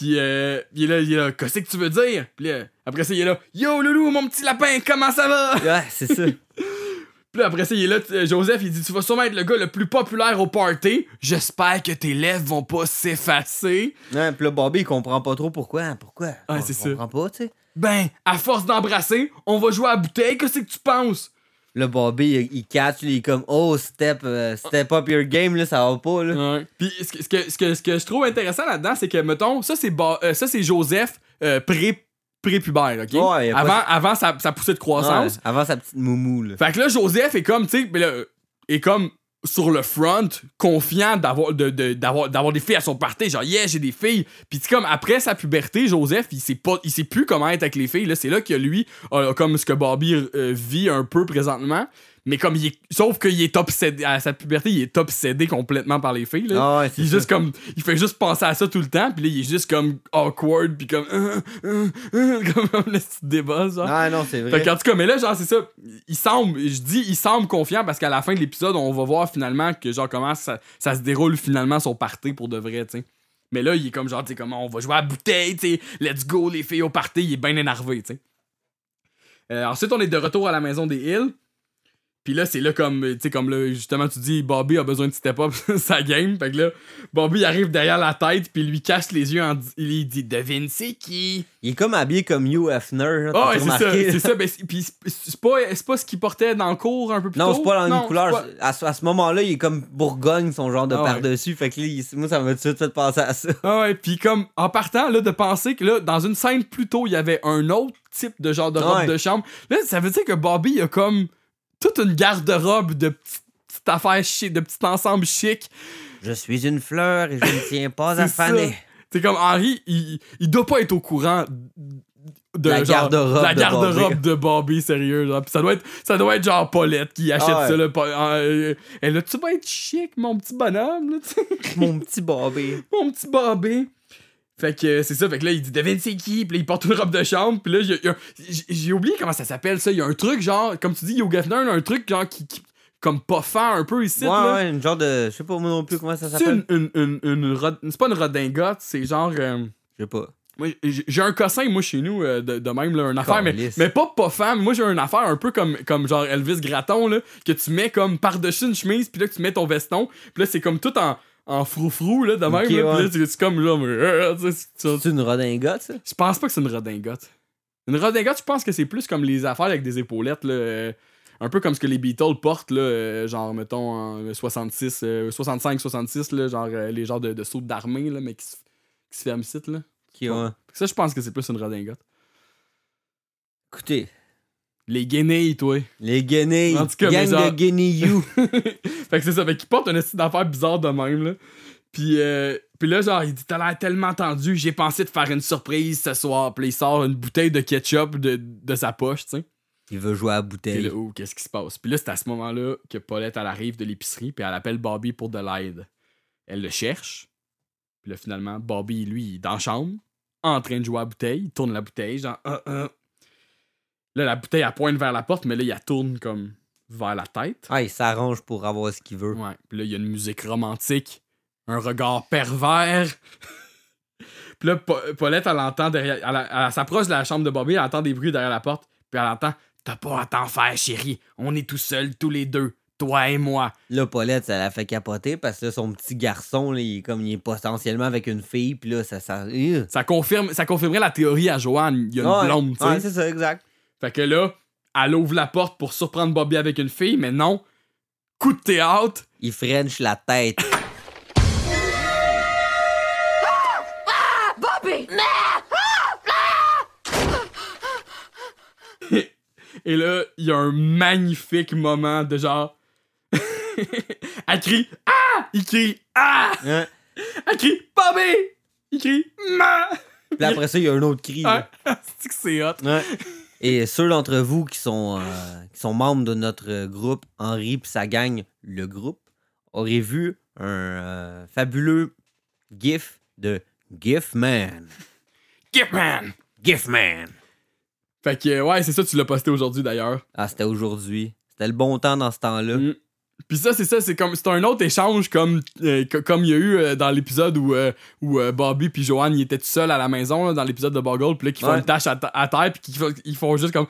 Puis euh, il est là, il est là, qu'est-ce que tu veux dire? Puis là, après ça, il est là, yo Loulou, mon petit lapin, comment ça va? Ouais, c'est ça. Puis là, après ça, il est là, euh, Joseph, il dit Tu vas sûrement être le gars le plus populaire au party. J'espère que tes lèvres vont pas s'effacer. Ouais, puis là, Bobby, il comprend pas trop pourquoi. Pourquoi? Ouais, c'est ça. comprend pas, tu sais. Ben, à force d'embrasser, on va jouer à la bouteille. Qu'est-ce que tu penses? Là, Bobby, il, il catch, il est comme, oh, step, euh, step up your game, là, ça va pas, là. Ouais. Puis ce que, ce, que, ce, que, ce que je trouve intéressant là-dedans, c'est que, mettons, ça, c'est euh, ça, c'est Joseph euh, pré- prépubère, OK? Ouais, pas- Avant, avant sa, sa poussée de croissance. Ouais, avant sa petite moumou, là. Fait que là, Joseph est comme, tu sais, là, est comme sur le front, confiant d'avoir de, de- des filles à son party. Genre, yeah, j'ai des filles. Puis, comme après sa puberté, Joseph, il sait sait plus comment être avec les filles. Là, c'est là que lui, comme ce que Bobby euh, vit un peu présentement. Mais comme il est. Sauf qu'il est obsédé. À sa puberté, il est obsédé complètement par les filles. Là. Ah il est ça. juste comme. Il fait juste penser à ça tout le temps. Puis là, il est juste comme awkward. Puis comme. euh, euh, euh, comme, le petit débat, genre. Ah non, c'est vrai. Fait qu'en tout cas, mais là, genre, c'est ça. Il semble, je dis, il semble confiant parce qu'à la fin de l'épisode, on va voir finalement que, genre, comment ça, ça se déroule finalement son party pour de vrai, tu sais. Mais là, il est comme, genre, tu sais, comment on va jouer à la bouteille, tu sais, let's go, les filles au party, il est bien énervé, tu sais. Euh, ensuite, on est de retour à la maison des Hills. Puis là, c'est là comme, tu sais, comme là, justement, tu dis, Bobby a besoin de step up sa game. Fait que là, Bobby arrive derrière la tête, puis il lui cache les yeux en il dit, devine c'est qui? Il est comme habillé comme Hugh Hefner, Ah ouais, c'est ça, c'est ça. Ben, puis c'est- pas, c'est pas ce qu'il portait dans le cours un peu plus Non, tôt? c'est pas la même Non, couleur. À, ce- à ce moment-là, il est comme Bourgogne, son genre de Ah ouais. par-dessus. Fait que là, il- moi, ça m'a tout de suite penser à ça. Ah ouais, puis comme en partant là de penser que là dans une scène plus tôt, il y avait un autre type de genre de robe Ouais. de chambre. Là, ça veut dire que Bobby il a comme toute une garde-robe de petites petites affaires chic, de petits ensembles chic. Je suis une fleur et je ne tiens pas à faner. C'est comme Henry, il, il doit pas être au courant de La garde-robe de Bobby. de Bobby, sérieux. Genre. Puis ça doit être ça doit être genre Paulette qui achète Ah ouais. ça là. euh, Et là, tu vas être chic, mon petit bonhomme, là. Mon petit Bobby. mon petit Bobby. Fait que c'est ça, fait que là, il dit devine c'est qui, puis là, il porte une robe de chambre, puis là, j'ai oublié comment ça s'appelle ça. Il y a un truc genre, comme tu dis, Hugh Hefner, un truc genre qui, qui- comme pas fin un peu ici. Ouais, là. ouais, une genre de. Je sais pas moi non plus comment ça C'est s'appelle. une, une, une, une rod- c'est pas une redingote, c'est genre. euh, Je sais pas. Moi, j'ai un cossin, moi, chez nous, euh, de, de même, là, une affaire, mais, mais pas pas femme. Moi, j'ai une affaire un peu comme, comme genre Elvis Gratton, là, que tu mets comme par-dessus une chemise, puis là, que tu mets ton veston, puis là, c'est comme tout en, en froufrou, là, de même, Ok, là, puis ouais. là, c'est comme genre, euh, sais, c'est- une redingote, ça? je pense pas que c'est une redingote. Une redingote, je pense que c'est plus comme les affaires avec des épaulettes, là. euh, un peu comme ce que les Beatles portent, là, euh, genre, mettons, en 66, euh, 65, 66, là, genre, euh, les genres de, de sauts d'armée, là, mais qui se, qui se ferment ici, là. Ça, je pense que c'est plus une redingote. Écoutez, Les guenilles, toi. les guenilles, En tout cas, gang de guenilles you. fait que c'est ça, fait qu'il porte un style d'affaires bizarre de même, là. Puis, euh, puis là, genre, il dit T'as l'air tellement tendu, j'ai pensé te faire une surprise ce soir. Puis là, il sort une bouteille de ketchup de, de sa poche, tu sais. Il veut jouer à la Puis bouteille. là, oh, qu'est-ce qui se passe? Puis là, c'est à ce moment-là que Paulette, elle arrive de l'épicerie, puis elle appelle Bobby pour de l'aide. Elle le cherche. Puis là, finalement, Bobby, lui, il est dans la chambre, en train de jouer à la bouteille. Il tourne la bouteille, genre, Ah, ah. Là, la bouteille, elle pointe vers la porte, mais là, il tourne comme vers la tête. Ah, il s'arrange pour avoir ce qu'il veut. Ouais. Puis là, il y a une musique romantique, un regard pervers. puis là, Pa- Paulette, elle entend derrière. Elle, elle s'approche de la chambre de Bobby, elle entend des bruits derrière la porte, puis elle entend T'as pas à t'en faire, chérie. On est tout seuls, tous les deux. Toi et moi. Là, Paulette, ça l'a fait capoter parce que là, son petit garçon, là, il est comme il est potentiellement avec une fille, puis là, ça. ça... euh. Ça, confirme, ça confirmerait la théorie à Joanne. Il y a une blonde, tu sais. Ouais, c'est ça, exact. Fait que là, elle ouvre la porte pour surprendre Bobby avec une fille, mais non. Coup de théâtre. Il French la tête. Bobby! Et là, il y a un magnifique moment de genre. elle crie Ah! Il crie Ah! Hein? Elle crie Bobby! Il crie Ma! Puis après ça, il y a un autre cri. Là. C'est que c'est hot. Ouais. Et ceux d'entre vous qui sont, euh, qui sont membres de notre groupe, Henri et sa gang, le groupe, auraient vu un euh, fabuleux GIF de GIF-Man. Gipman! GIF-Man! Fait que, ouais, c'est ça, tu l'as posté aujourd'hui d'ailleurs. Ah, c'était aujourd'hui. C'était le bon temps dans ce temps-là. Mm. Puis ça, c'est ça, c'est comme c'est un autre échange comme euh, co- comme il y a eu euh, dans l'épisode où, euh, où Bobby puis Joanne ils étaient tout seuls à la maison là, dans l'épisode de Boggle, puis là qu'ils font Ouais. une tâche à, terre puis qu'ils font, ils font juste comme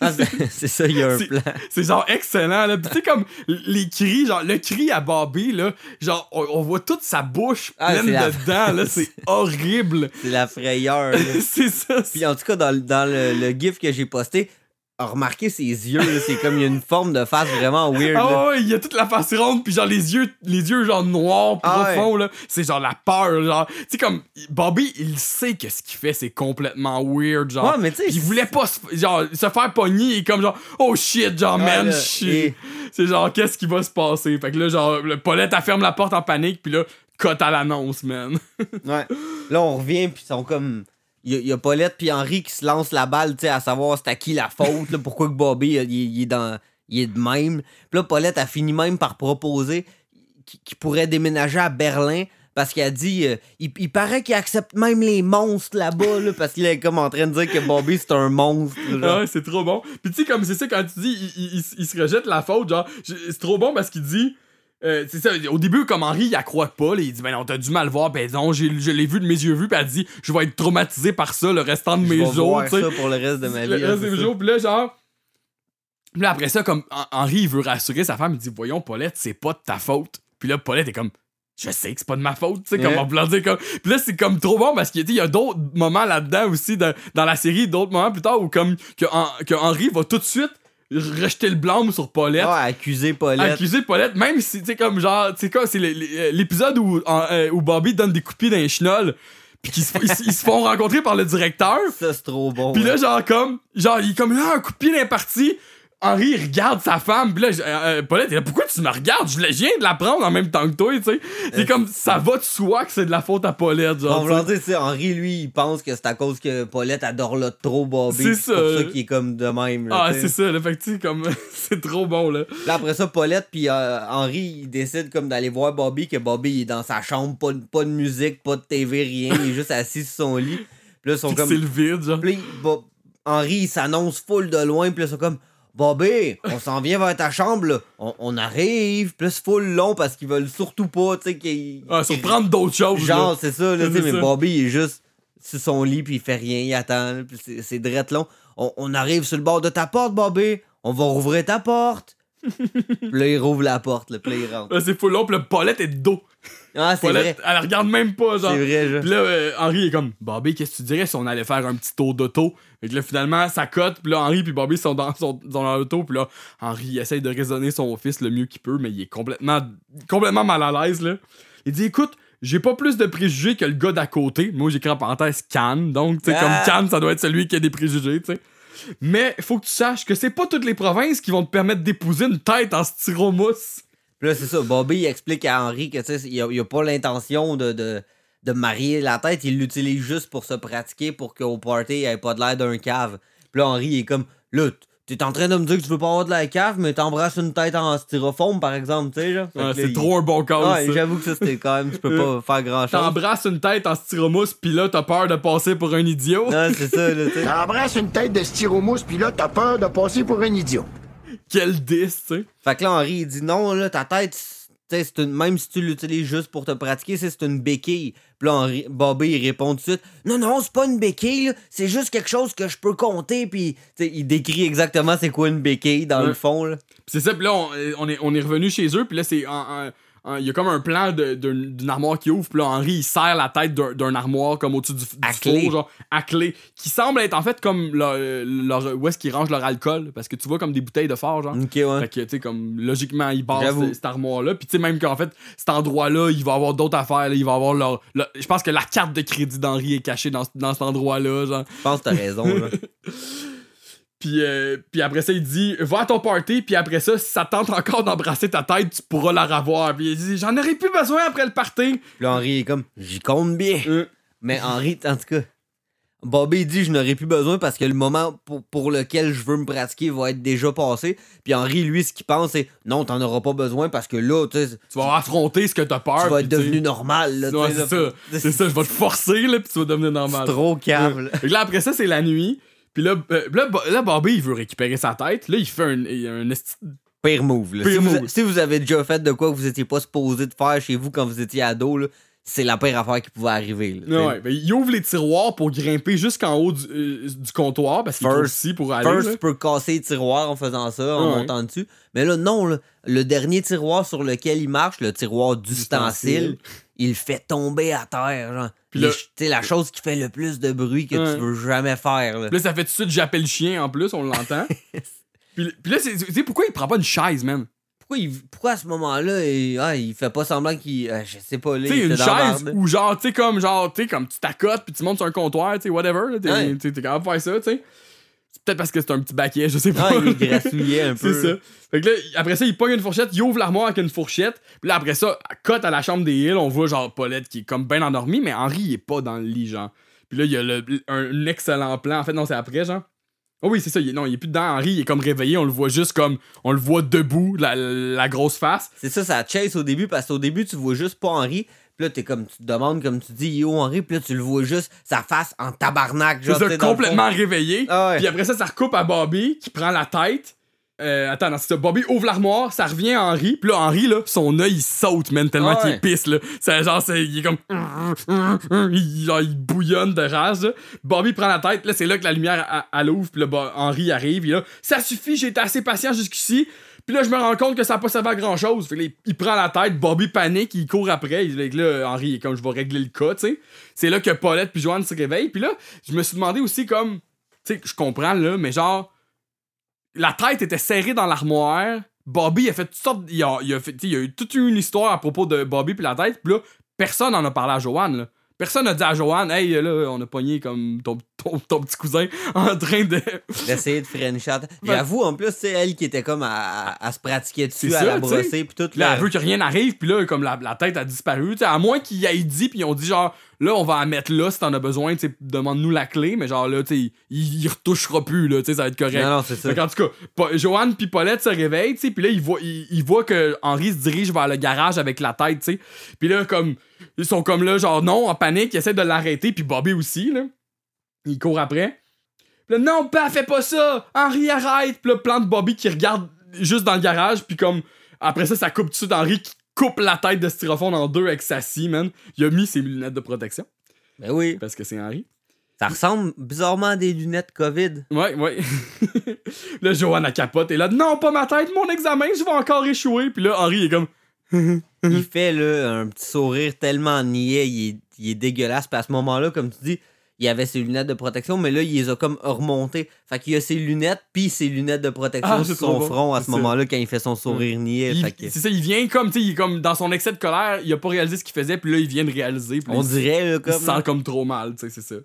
Ah, c'est c'est ça, il y a un C'est- plan. c'est genre excellent là. Tu sais comme les cris, genre le cri à Bobby là, genre on, on voit toute sa bouche Ah, pleine de dents là, c'est horrible. C'est la frayeur. c'est ça. Puis en tout cas, dans, dans le, le GIF que j'ai posté, remarquez ses yeux, c'est comme il y a une forme de face vraiment weird. Ah ouais, il y a toute la face ronde, puis genre les yeux, les yeux genre noirs, Ah profonds, là. C'est genre la peur, genre. Tu sais, comme, Bobby, il sait que ce qu'il fait, c'est complètement weird, genre. Ouais, mais tu sais, il voulait pas se, genre, se faire pogner, et comme genre, oh shit, genre, Ouais, man, shit. et- C'est genre, qu'est-ce qui va se passer? Fait que là, genre, le Paulette, elle ferme la porte en panique, puis là, cote à l'annonce, man. Ouais. Là, on revient, puis ils sont comme. Il y, a- Paulette puis Henri qui se lancent la balle, tu sais, à savoir c'est à qui la faute, là, pourquoi que Bobby, il, est dans, il est de même. Puis là, Paulette a fini même par proposer qu'il qu'il pourrait déménager à Berlin parce qu'elle a dit euh, il, il paraît qu'il accepte même les monstres là-bas, là, parce qu'il est comme en train de dire que Bobby, c'est un monstre. genre. Ouais, c'est trop bon. Puis tu sais, comme c'est ça, quand tu dis, il, il- il- se rejette la faute, genre, c'est trop bon parce qu'il dit. Euh, c'est ça, au début, comme Henri, il accroît pas, là, il dit, ben non, t'as dû mal voir, ben non, j'ai- je l'ai vu de mes yeux vus, puis elle dit, je vais être traumatisé par ça le restant de Je mes jours, voir tu sais. ça pour le reste de ma vie. Le reste des ça. jours, puis là, genre. Puis là, après ça, comme Hen- Henri, il veut rassurer sa femme, il dit, voyons, Paulette, c'est pas de ta faute. Puis là, Paulette est comme, je sais que c'est pas de ma faute, tu sais, comme Ouais. en voulant dire comme. Puis là, c'est comme trop bon parce qu'il y a- d'autres moments là-dedans aussi, dans, dans la série, d'autres moments plus tard où comme que, que Henri va tout de suite rejeter le blâme sur Paulette. Ouais, accuser Paulette. Accuser Paulette, même si, tu sais, comme genre, tu sais quoi, c'est l'épisode où, euh, où Bobby donne des coups de pied dans les chenolles, puis qu'ils se, ils se- ils se font rencontrer par le directeur. Ça, c'est trop bon. Puis là, genre, comme, genre, il est comme là, un coup de pied dans les parties. Henri, il regarde sa femme. Puis là, euh, euh, Paulette, il est là, pourquoi tu me regardes? Je viens de la prendre en même temps que toi, tu sais. C'est comme, ça va de soi que c'est de la faute à Paulette, genre. En tu sais, Henri, lui, il pense que c'est à cause que Paulette adore là trop Bobby. C'est C'est pour ça. ça qu'il est comme de même. là, Ah, c'est ça, là. Fait que, tu sais, comme, c'est trop bon, là. Là, après ça, Paulette puis euh, Henri, ils décident comme d'aller voir Bobby, que Bobby il est dans sa chambre, pas, de- pas de musique, pas de TV, rien. il est juste assis sur son lit. Puis là, ils sont comme. c'est le vide, genre. Puis là, Bo- Henri, il s'annonce full de loin, puis là, ils sont comme. Bobby, on s'en vient vers ta chambre, là. On, on arrive, puis c'est full long parce qu'ils veulent surtout pas, tu sais, qu'ils. Ah, qu'ils- surprendre d'autres choses, Genre, c'est ça, là, tu sais, C'est mais. Bobby, il est juste. sur son lit, puis il fait rien, il attend, puis c'est- drette long. On, on arrive sur le bord de ta porte, Bobby. On va rouvrir ta porte. puis là, il rouvre la porte, là, puis là, il rentre. Là, c'est full long, pis le Paulette est de dos. Ah, c'est vrai. Elle regarde même pas, genre. C'est vrai, genre. Pis là, euh, Henri est comme, Bobby, qu'est-ce que tu dirais si on allait faire un petit tour d'auto? Fait que là, finalement, ça cote, pis là, Henri puis Bobby sont dans, sont, dans l'auto, pis là, Henri essaye de raisonner son fils le mieux qu'il peut, mais il est complètement, complètement mal à l'aise, là. Il dit, écoute, j'ai pas plus de préjugés que le gars d'à côté. Moi, j'écris en parenthèse Cannes, donc, tu sais, Ah. comme Cannes, ça doit être celui qui a des préjugés, tu sais. Mais faut que tu saches que c'est pas toutes les provinces qui vont te permettre d'épouser une tête en styromousse. Puis là, c'est ça. Bobby, il explique à Henry que, tu sais, il a, pas l'intention de, de, de marier la tête. Il l'utilise juste pour se pratiquer pour qu'au party, il ait pas de l'air d'un cave. Puis là, Henry, il est comme, là, t'es en train de me dire que tu veux pas avoir de la cave, mais t'embrasses une tête en styrofoam, par exemple, tu sais, genre. Ouais, c'est il- trop un bon cas, Ouais, j'avoue que ça, c'était quand même, tu peux pas faire grand chose. T'embrasses une tête en styromousse, pis là, t'as peur de passer pour un idiot? Non, c'est ça, là, tu sais. T'embrasses une tête de styromousse, puis là, t'as peur de passer pour un idiot. Quel 10, tu sais. Fait que là, Henri, il dit non, là, ta tête, c'est une, même si tu l'utilises juste pour te pratiquer, c'est une béquille. Puis là, Bobby, il répond tout de suite Non, non, c'est pas une béquille, là, c'est juste quelque chose que je peux compter. Puis, il décrit exactement c'est quoi une béquille dans Ouais. le fond, là. Pis c'est ça, pis là, on, on est, on est revenu chez eux, pis là, c'est. en- en- en- Il y a comme un plan d'une armoire qui ouvre, pis là, Henri, il serre la tête d'un armoire comme au-dessus du, du À four, clé. genre, à clé, qui semble être en fait comme leur, leur- où est-ce qu'ils rangent leur alcool, parce que tu vois comme des bouteilles de phare, genre. Ok, ouais. Fait que, tu sais, comme, logiquement, ils J'avoue. cette, armoire-là. Puis, tu sais, même qu'en fait, cet endroit-là, il va y avoir d'autres affaires. là. Il va y avoir leur. leur- Je pense que la carte de crédit d'Henri est cachée dans, dans cet endroit-là, genre. Je pense que t'as raison, là. Puis, euh, puis après ça, il dit Va à ton party, puis après ça, si ça tente encore d'embrasser ta tête, tu pourras la revoir. Puis il dit J'en aurais plus besoin après le party. Puis là, Henri est comme J'y compte bien. Euh. Mais Henri, en tout cas, Bobby dit Je n'aurais plus besoin parce que le moment pour, pour lequel je veux me pratiquer va être déjà passé. Puis Henri, lui, ce qu'il pense, c'est Non, t'en auras pas besoin parce que là, tu sais, Tu vas affronter ce que t'as peur. tu vas être devenu normal. Là, Ouais, c'est ça. C'est ça, je vais te forcer, là, puis tu vas devenir normal. C'est trop. Fait que là, après ça, c'est la nuit. Puis là, euh, là, là, Bobby, il veut récupérer sa tête. Là, il fait un, un Pire move. là. Pire si, Vous, move. si vous avez déjà fait de quoi que vous étiez pas supposé de faire chez vous quand vous étiez ado, là, c'est la pire affaire qui pouvait arriver. là. Ouais, ben, il ouvre les tiroirs pour grimper jusqu'en haut du, euh, du comptoir parce qu'il est aussi pour aller. First, là. tu peux casser les tiroirs en faisant ça, en Ouais. montant dessus. Mais là, non, là, le dernier tiroir sur lequel il marche, le tiroir d'ustensile, il le fait tomber à terre. Genre. Puis Les là- t'sais, la chose qui fait le plus de bruit que tu veux jamais faire. là. Là, ça fait tout de suite j'appelle le chien en plus, on l'entend. puis, puis là, tu sais pourquoi il prend pas une chaise, man? Pourquoi, il- pourquoi à ce moment-là, il, ah, il fait pas semblant qu'il. euh, je sais pas, là. Tu sais, une chaise où genre, tu sais, comme genre, tu comme tu t'accotes puis tu montes sur un comptoir, tu sais, whatever, t'es capable de faire ça, tu sais. Peut-être parce que c'est un petit baquet, je sais pas. Ah, il grassouillait un peu. C'est ça. Fait que là, après ça, il pogne une fourchette, il ouvre l'armoire avec une fourchette. Puis là, après ça, à cote à la chambre des Hills, on voit genre Paulette qui est comme bien endormie, mais Henri, il est pas dans le lit, genre. Puis là, il y a le- un, excellent plan. En fait, non, c'est après, genre. Oh oui, c'est ça. il non, il est plus dedans. Henri, il est comme réveillé. On le voit juste comme. On le voit debout, la, la grosse face. C'est ça, ça chase au début parce qu'au début, tu vois juste pas Henri. Puis là, t'es comme, tu te demandes, comme tu dis, yo Henri. Puis là, tu le vois juste, sa face en tabarnak. C'est Genre, le complètement réveillé. Ah ouais. Puis après ça, ça recoupe à Bobby qui prend la tête. Euh, attends, non, c'est ça. Bobby ouvre l'armoire, ça revient à Henri. Puis là, Henri, là, son œil, il saute, man, tellement Ah qu'il est pisse, là. C'est genre, c'est, il est comme. Il, genre, il bouillonne de rage, là. Bobby prend la tête. Là, c'est là que la lumière, elle- elle ouvre. Puis là, Henri arrive. Il là, ça suffit, j'ai été assez patient jusqu'ici. Puis là, je me rends compte que ça n'a pas servi à grand chose. Fait il, prend la tête, Bobby panique, il court après. Il, que là, Henri, comme je vais régler le cas, tu sais. C'est là que Paulette puis Joanne se réveillent. Puis là, je me suis demandé aussi comme. Tu sais, je comprends, là, mais genre. La tête était serrée dans l'armoire. Bobby a fait toutes sortes. Il a, eu toute une histoire à propos de Bobby puis la tête. Puis là, personne n'en a parlé à Joanne. Personne n'a dit à Joanne, hey, là, on a pogné comme ton, ton, ton petit cousin en train de. D'essayer de freiner chat. J'avoue, en plus, c'est elle qui était comme à, à- se pratiquer dessus, à ça, la brosser, puis tout. Là, elle veut que rien n'arrive, puis là, comme la, la tête a disparu, tu sais, à moins qu'il ait dit, puis ils ont dit genre, là, on va la mettre là si t'en as besoin, tu sais, demande-nous la clé, mais genre là, tu sais, il, il retouchera plus, là, tu sais, ça va être correct. Non, non, c'est ça. Qu'en tout cas, Joanne puis Paulette se réveillent, tu sais, puis là, ils voient, ils, ils voient que Henri se dirige vers le garage avec la tête, tu sais. Puis là, comme, ils sont comme là, genre, non, en panique, ils essaient de l'arrêter, puis Bobby aussi, là. Il court après. Puis là, non, pas, fais pas ça! Henri, arrête! Puis là, plan de Bobby qui regarde juste dans le garage, puis comme, après ça, ça coupe tout de suite Henri qui coupe la tête de styrofoam en deux avec sa scie, man. Il a mis ses lunettes de protection, Ben oui. parce que c'est Henri. Ça ressemble bizarrement à des lunettes COVID. Ouais, ouais. là, Joanne, a capote. Et là, non, pas ma tête, mon examen, je vais encore échouer. Puis là, Henri est comme. il fait là, un petit sourire tellement niais, il est, il est dégueulasse. Puis à ce moment-là, comme tu dis, il avait ses lunettes de protection, mais là, il les a comme remontées. Fait qu'il a ses lunettes, puis ses lunettes de protection Ah, sur son bon. front à ce moment-là quand il fait son sourire niais. Il- Fait que- C'est ça, il vient comme, tu sais, il est comme dans son excès de colère, il a pas réalisé ce qu'il faisait, puis là, il vient de réaliser. puis on il- dirait là, il comme. se sent comme trop mal, tu sais, c'est ça.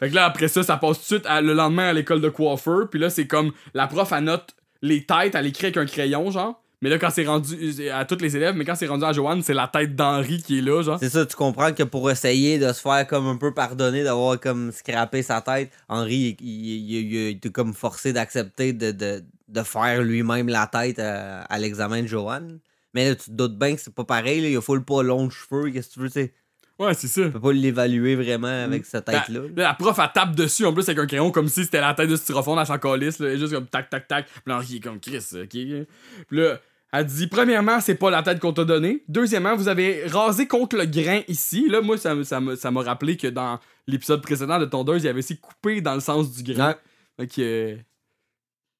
Fait que là, après ça, ça passe tout de suite à- le lendemain à l'école de coiffeur, puis là, c'est comme la prof, elle note les têtes, elle écrit avec un crayon, genre. Mais là, quand c'est rendu à tous les élèves, mais quand c'est rendu à Joanne, c'est la tête d'Henri qui est là, genre. C'est ça, tu comprends que pour essayer de se faire comme un peu pardonner d'avoir comme scrappé sa tête, Henri, il, il, il- été comme forcé d'accepter de, de, de faire lui-même la tête à, à l'examen de Joanne. Mais là, tu te doutes bien que c'est pas pareil, là, il a full pas long de cheveux, qu'est-ce que tu veux, tu sais? Ouais, c'est ça. Tu peux pas l'évaluer vraiment avec cette Ben, tête-là. là, la prof, elle tape dessus en plus avec un crayon comme si c'était la tête de styrofoam à sa calisse, là, est juste comme tac, tac, tac. Puis là, Henri est comme Chris, ok. Puis là, elle dit premièrement, c'est pas la tête qu'on t'a donnée. Deuxièmement, vous avez rasé contre le grain ici. Là, moi, ça, me- ça, m'a rappelé que dans l'épisode précédent de Tondeuse, il avait aussi coupé dans le sens du grain. Ouais. Que, euh,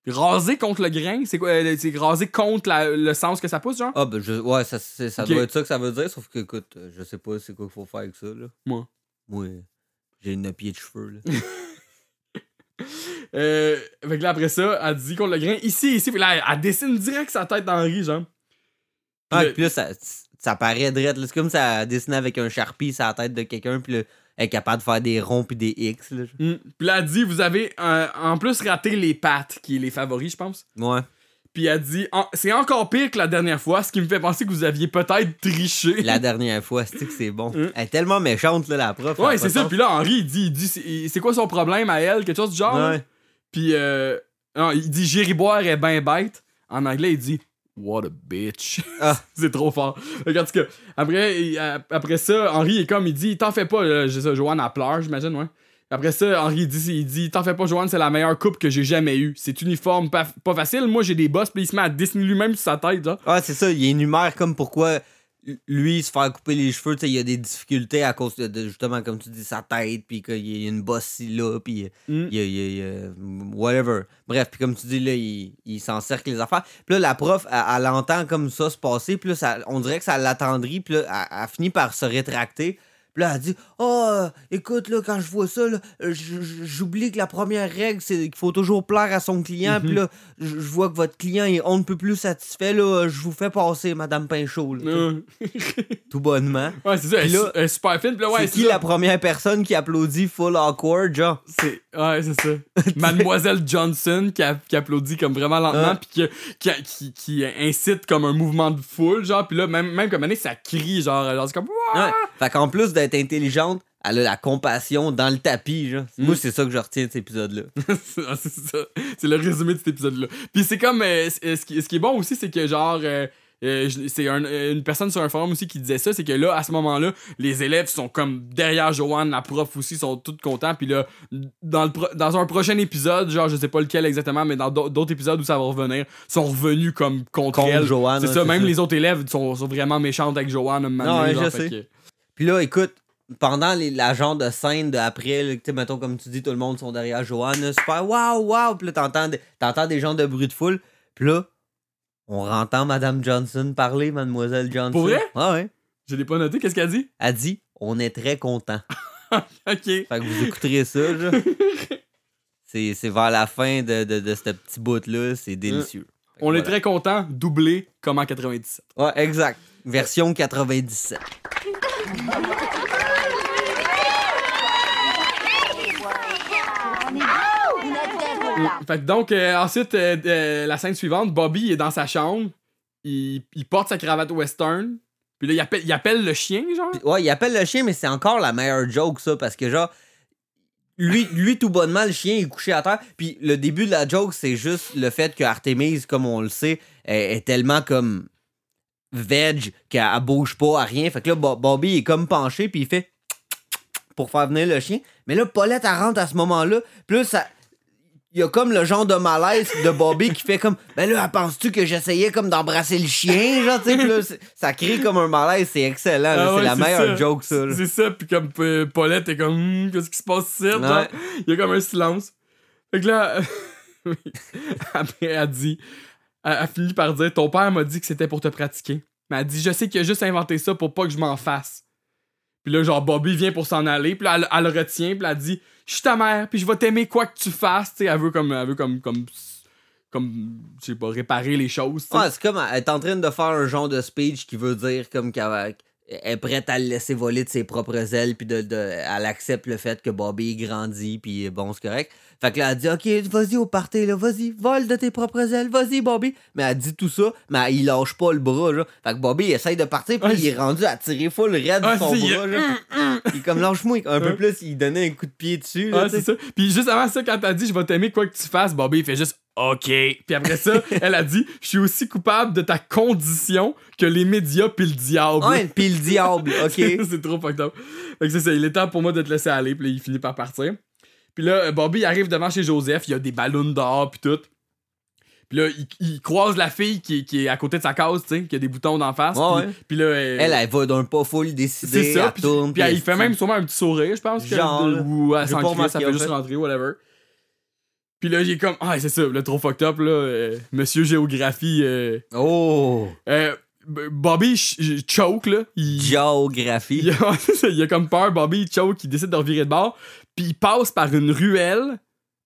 Raser contre le grain, c'est quoi euh, C'est raser contre la- le sens que ça pousse, genre? Ah, ben, je, ouais, ça, ça doit être ça que ça veut dire, sauf que, écoute, je sais pas c'est quoi qu'il faut faire avec ça, là. Moi. Moi, j'ai une pied de cheveux, là. Euh, fait que là, après ça, elle dit contre le grain, ici, ici. Puis là, elle, elle dessine direct sa tête d'Henri, genre. Ah, le- puis là, ça, ça paraît là. C'est comme ça dessiner avec un Sharpie la tête de quelqu'un, puis là, elle est capable de faire des ronds puis des X. Là. Mm. Puis là, elle dit, vous avez euh, en plus raté les pattes, qui est les favoris, je pense. Ouais. Puis elle dit, En- c'est encore pire que la dernière fois, ce qui me fait penser que vous aviez peut-être triché. La dernière fois, c'est que c'est bon? Mm. Elle est tellement méchante, là, la prof. Ouais, a c'est ça. Puis là, Henri, il dit, il dit c'est quoi son problème à elle, quelque chose du genre. Ouais. Puis euh, non, il dit, Jerry Boire est ben bête. En anglais, il dit, what a bitch. Ah. c'est trop fort. Fait que, en tout cas, après, après ça, Henri est comme, il dit, t'en fais pas, là, j'ai ça, Joanne, elle pleure, j'imagine, ouais. Après ça, Henri dit, il dit T'en fais pas, Joanne, c'est la meilleure coupe que j'ai jamais eue. C'est uniforme, pas, pas facile. Moi, j'ai des bosses, puis il se met à dessiner lui-même sur sa tête, genre. Ah, c'est ça, il énumère comme pourquoi lui se faire couper les cheveux, tu sais, il y a des difficultés à cause de, de, justement, comme tu dis, sa tête, puis qu'il y a une bosse là, puis Mm. il y a, il y a- il y a- whatever. Bref, puis comme tu dis, là, il, il s'encercle les affaires. Puis là, la prof, elle, elle entend comme ça se passer, puis là, ça- on dirait que ça l'attendrit, puis là, elle, elle finit par se rétracter. Là, elle dit Oh, euh, écoute, là, quand je vois ça, euh, j'oublie que la première règle, c'est qu'il faut toujours plaire à son client. Puis là, je vois que votre client est on ne peut plus satisfait. Là, je vous fais passer, Madame Pinchot. là, Euh, tout bonnement. ouais, c'est ça. Là, super ouais, c'est qui ça. la première personne qui applaudit full awkward, genre? C'est ouais, c'est ça. Mademoiselle Johnson qui, a- qui applaudit comme vraiment lentement Ah. puis qui, qui, qui, qui incite comme un mouvement de foule genre puis là même même comme année ça crie genre, genre c'est comme! Ouais. Fait qu'en plus d'être intelligente, elle a la compassion dans le tapis, genre. Mm. Moi, c'est ça que je retiens de cet épisode-là. Ah, c'est ça. C'est le résumé de cet épisode-là. Puis c'est comme. euh, euh, ce, qui, ce qui est bon aussi, c'est que genre. euh, euh, c'est un- une personne sur un forum aussi qui disait ça, c'est que là, à ce moment-là, les élèves sont comme derrière Joanne, la prof aussi, sont tous contents. Puis là, dans, le pro- dans un prochain épisode, genre, je sais pas lequel exactement, mais dans d'au- d'autres épisodes où ça va revenir, sont revenus comme contre, Contre elle. Joanne, C'est ça, même ça. les autres élèves sont, sont vraiment méchantes avec Joanne. Non, ouais, je sais. que- Puis là, écoute, pendant les- la genre de scène de après, là, tu sais, mettons, comme tu dis, tout le monde sont derrière Joanne, là, super, waouh, waouh. Puis là, t'entends, des- t'entends des gens de bruit de foule. Puis là, on entend Madame Johnson parler, Mademoiselle Johnson. Pour vrai? Ah ouais. Je l'ai pas noté, qu'est-ce qu'elle dit? Elle dit, on est très content. Ok. Fait que vous écouterez ça, là. C'est c'est vers la fin de, de, de ce petit bout-là, c'est délicieux. Fait que On est voilà. très contents, doublé comme en 97. Ouais, exact. Version 97. Fait que donc, euh, ensuite, euh, euh, la scène suivante, Bobby est dans sa chambre. Il, il porte sa cravate western. Puis là, il appelle, il appelle le chien, genre? Ouais, il appelle le chien, mais c'est encore la meilleure joke, ça, parce que genre, lui, lui tout bonnement, le chien est couché à terre. Puis le début de la joke, c'est juste le fait que Artemis, comme on le sait, est tellement comme veg qu'elle elle bouge pas à rien. Fait que là, Bo- Bobby est comme penché, puis il fait pour faire venir le chien. Mais là, Paulette, elle rentre à ce moment-là. Ça. il y a comme le genre de malaise de Bobby qui fait comme ben là penses-tu que j'essayais comme d'embrasser le chien genre tu sais là, ça crée comme un malaise c'est excellent. Ah ouais, c'est la meilleure ça. joke ça. C'est ça, puis comme euh, Paulette est comme, Hum, qu'est-ce qui se passe ici? Ouais. Il y a comme un silence. Fait que là, après, elle dit, elle, elle finit par dire, ton père m'a dit que c'était pour te pratiquer. Mais elle dit, je sais qu'il a juste inventé ça pour pas que je m'en fasse. Puis là, genre, Bobby vient pour s'en aller, puis là, elle, elle le retient, puis elle dit, je suis ta mère, puis je vais t'aimer quoi que tu fasses. Tu elle veut comme, elle veut comme, comme, comme, je sais pas, réparer les choses. Ouais, c'est comme elle est en train de faire un genre de speech qui veut dire comme qu'elle est prête à le laisser voler de ses propres ailes puis de, de- elle accepte le fait que Bobby grandit puis bon c'est correct. Fait que là elle dit OK, vas-y au party là, vas-y, vole de tes propres ailes, vas-y Bobby. Mais elle dit tout ça, mais il lâche pas le bras là. Fait que Bobby essaye de partir puis il est rendu à tirer full raide Ouais, son c'est- il- bras là. Il est comme lâche-moi un peu plus, il donnait un coup de pied dessus là, sais. c'est ça. Puis juste avant ça, quand t'as dit je vais t'aimer quoi que tu fasses, Bobby il fait juste OK. Puis après ça, elle a dit je suis aussi coupable de ta condition que les médias puis le diable. Ouais, puis le diable, OK. c'est trop fucked up. Fait que c'est ça, il est temps pour moi de te laisser aller, puis il finit par partir. Puis là, euh, Bobby arrive devant chez Joseph, il y a des ballons d'or, puis tout. Puis là, il, il croise la fille qui, est- qui est à côté de sa case, tu sais, qui a des boutons d'en face. Ouais, puis, ouais. là, elle, Elle, elle va d'un pas full c'est décidé, ça. elle Puis, tourne. puis elle, il fait même sûrement un petit sourire, je pense. Genre, ou elle s'en crie, ça fait juste rentrer, whatever. Puis là, j'ai comme, ah, c'est ça, le trop fucked up, là. euh, Monsieur Géographie. euh, Oh! euh, Bobby ch- choke, là. Il, Géographie. il, a, il a comme peur, Bobby il choke, il décide de revirer de bord, puis il passe par une ruelle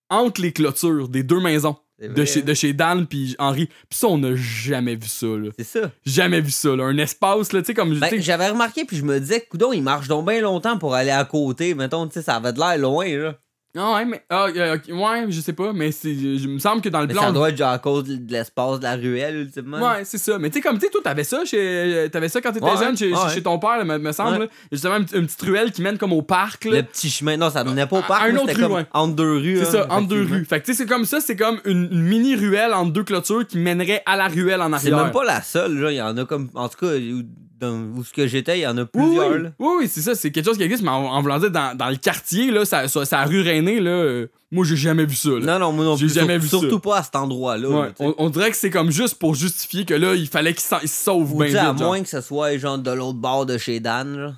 entre les clôtures des deux maisons. De chez, de chez Dan puis Henri. Puis ça, on n'a jamais vu ça. C'est ça. Jamais vu ça, là. Un espace, là, tu sais, comme... Ben, j'avais remarqué, puis je me disais, coudon, il marche donc bien longtemps pour aller à côté. Mettons, tu sais, ça avait de l'air loin, là. Ah ouais, mais... Ah, euh, ok, ouais, je sais pas, mais c'est... Je me semble que dans le Mais plan... ça doit être genre à cause de l'espace de la ruelle, ultimement. Ouais, c'est ça. Mais tu sais, comme tu sais, toi, t'avais ça chez. T'avais ça quand t'étais Ouais, jeune chez, ouais. chez ton père, me, me semble. Ouais. là. Justement, une, une petite ruelle qui mène comme au parc, là. Le petit chemin. Non, ça menait pas au parc. Un moi, autre c'était rue, comme ouais. entre deux rues. C'est là, ça, entre deux effectivement. rues. Fait que tu sais, c'est comme ça, c'est comme une, une mini ruelle entre deux clôtures qui mènerait à la ruelle en C'est arrière. même pas la seule, là. Il y en a comme. En tout cas, dans, où ce que j'étais, il y en a plusieurs, oui, là. oui, oui, c'est ça, c'est quelque chose qui existe, mais en, en voulant dire, dans, dans le quartier, là, ça, ça, ça rue Rainée, là, euh, moi, j'ai jamais vu ça, là. Non, non, moi non J'ai plus. jamais sur- vu ça. Surtout pas à cet endroit-là. Ouais, là, on, on dirait que c'est comme juste pour justifier que là, il fallait qu'il se sauve bien vite. à genre. moins que ce soit genre de l'autre bord de chez Dan, là.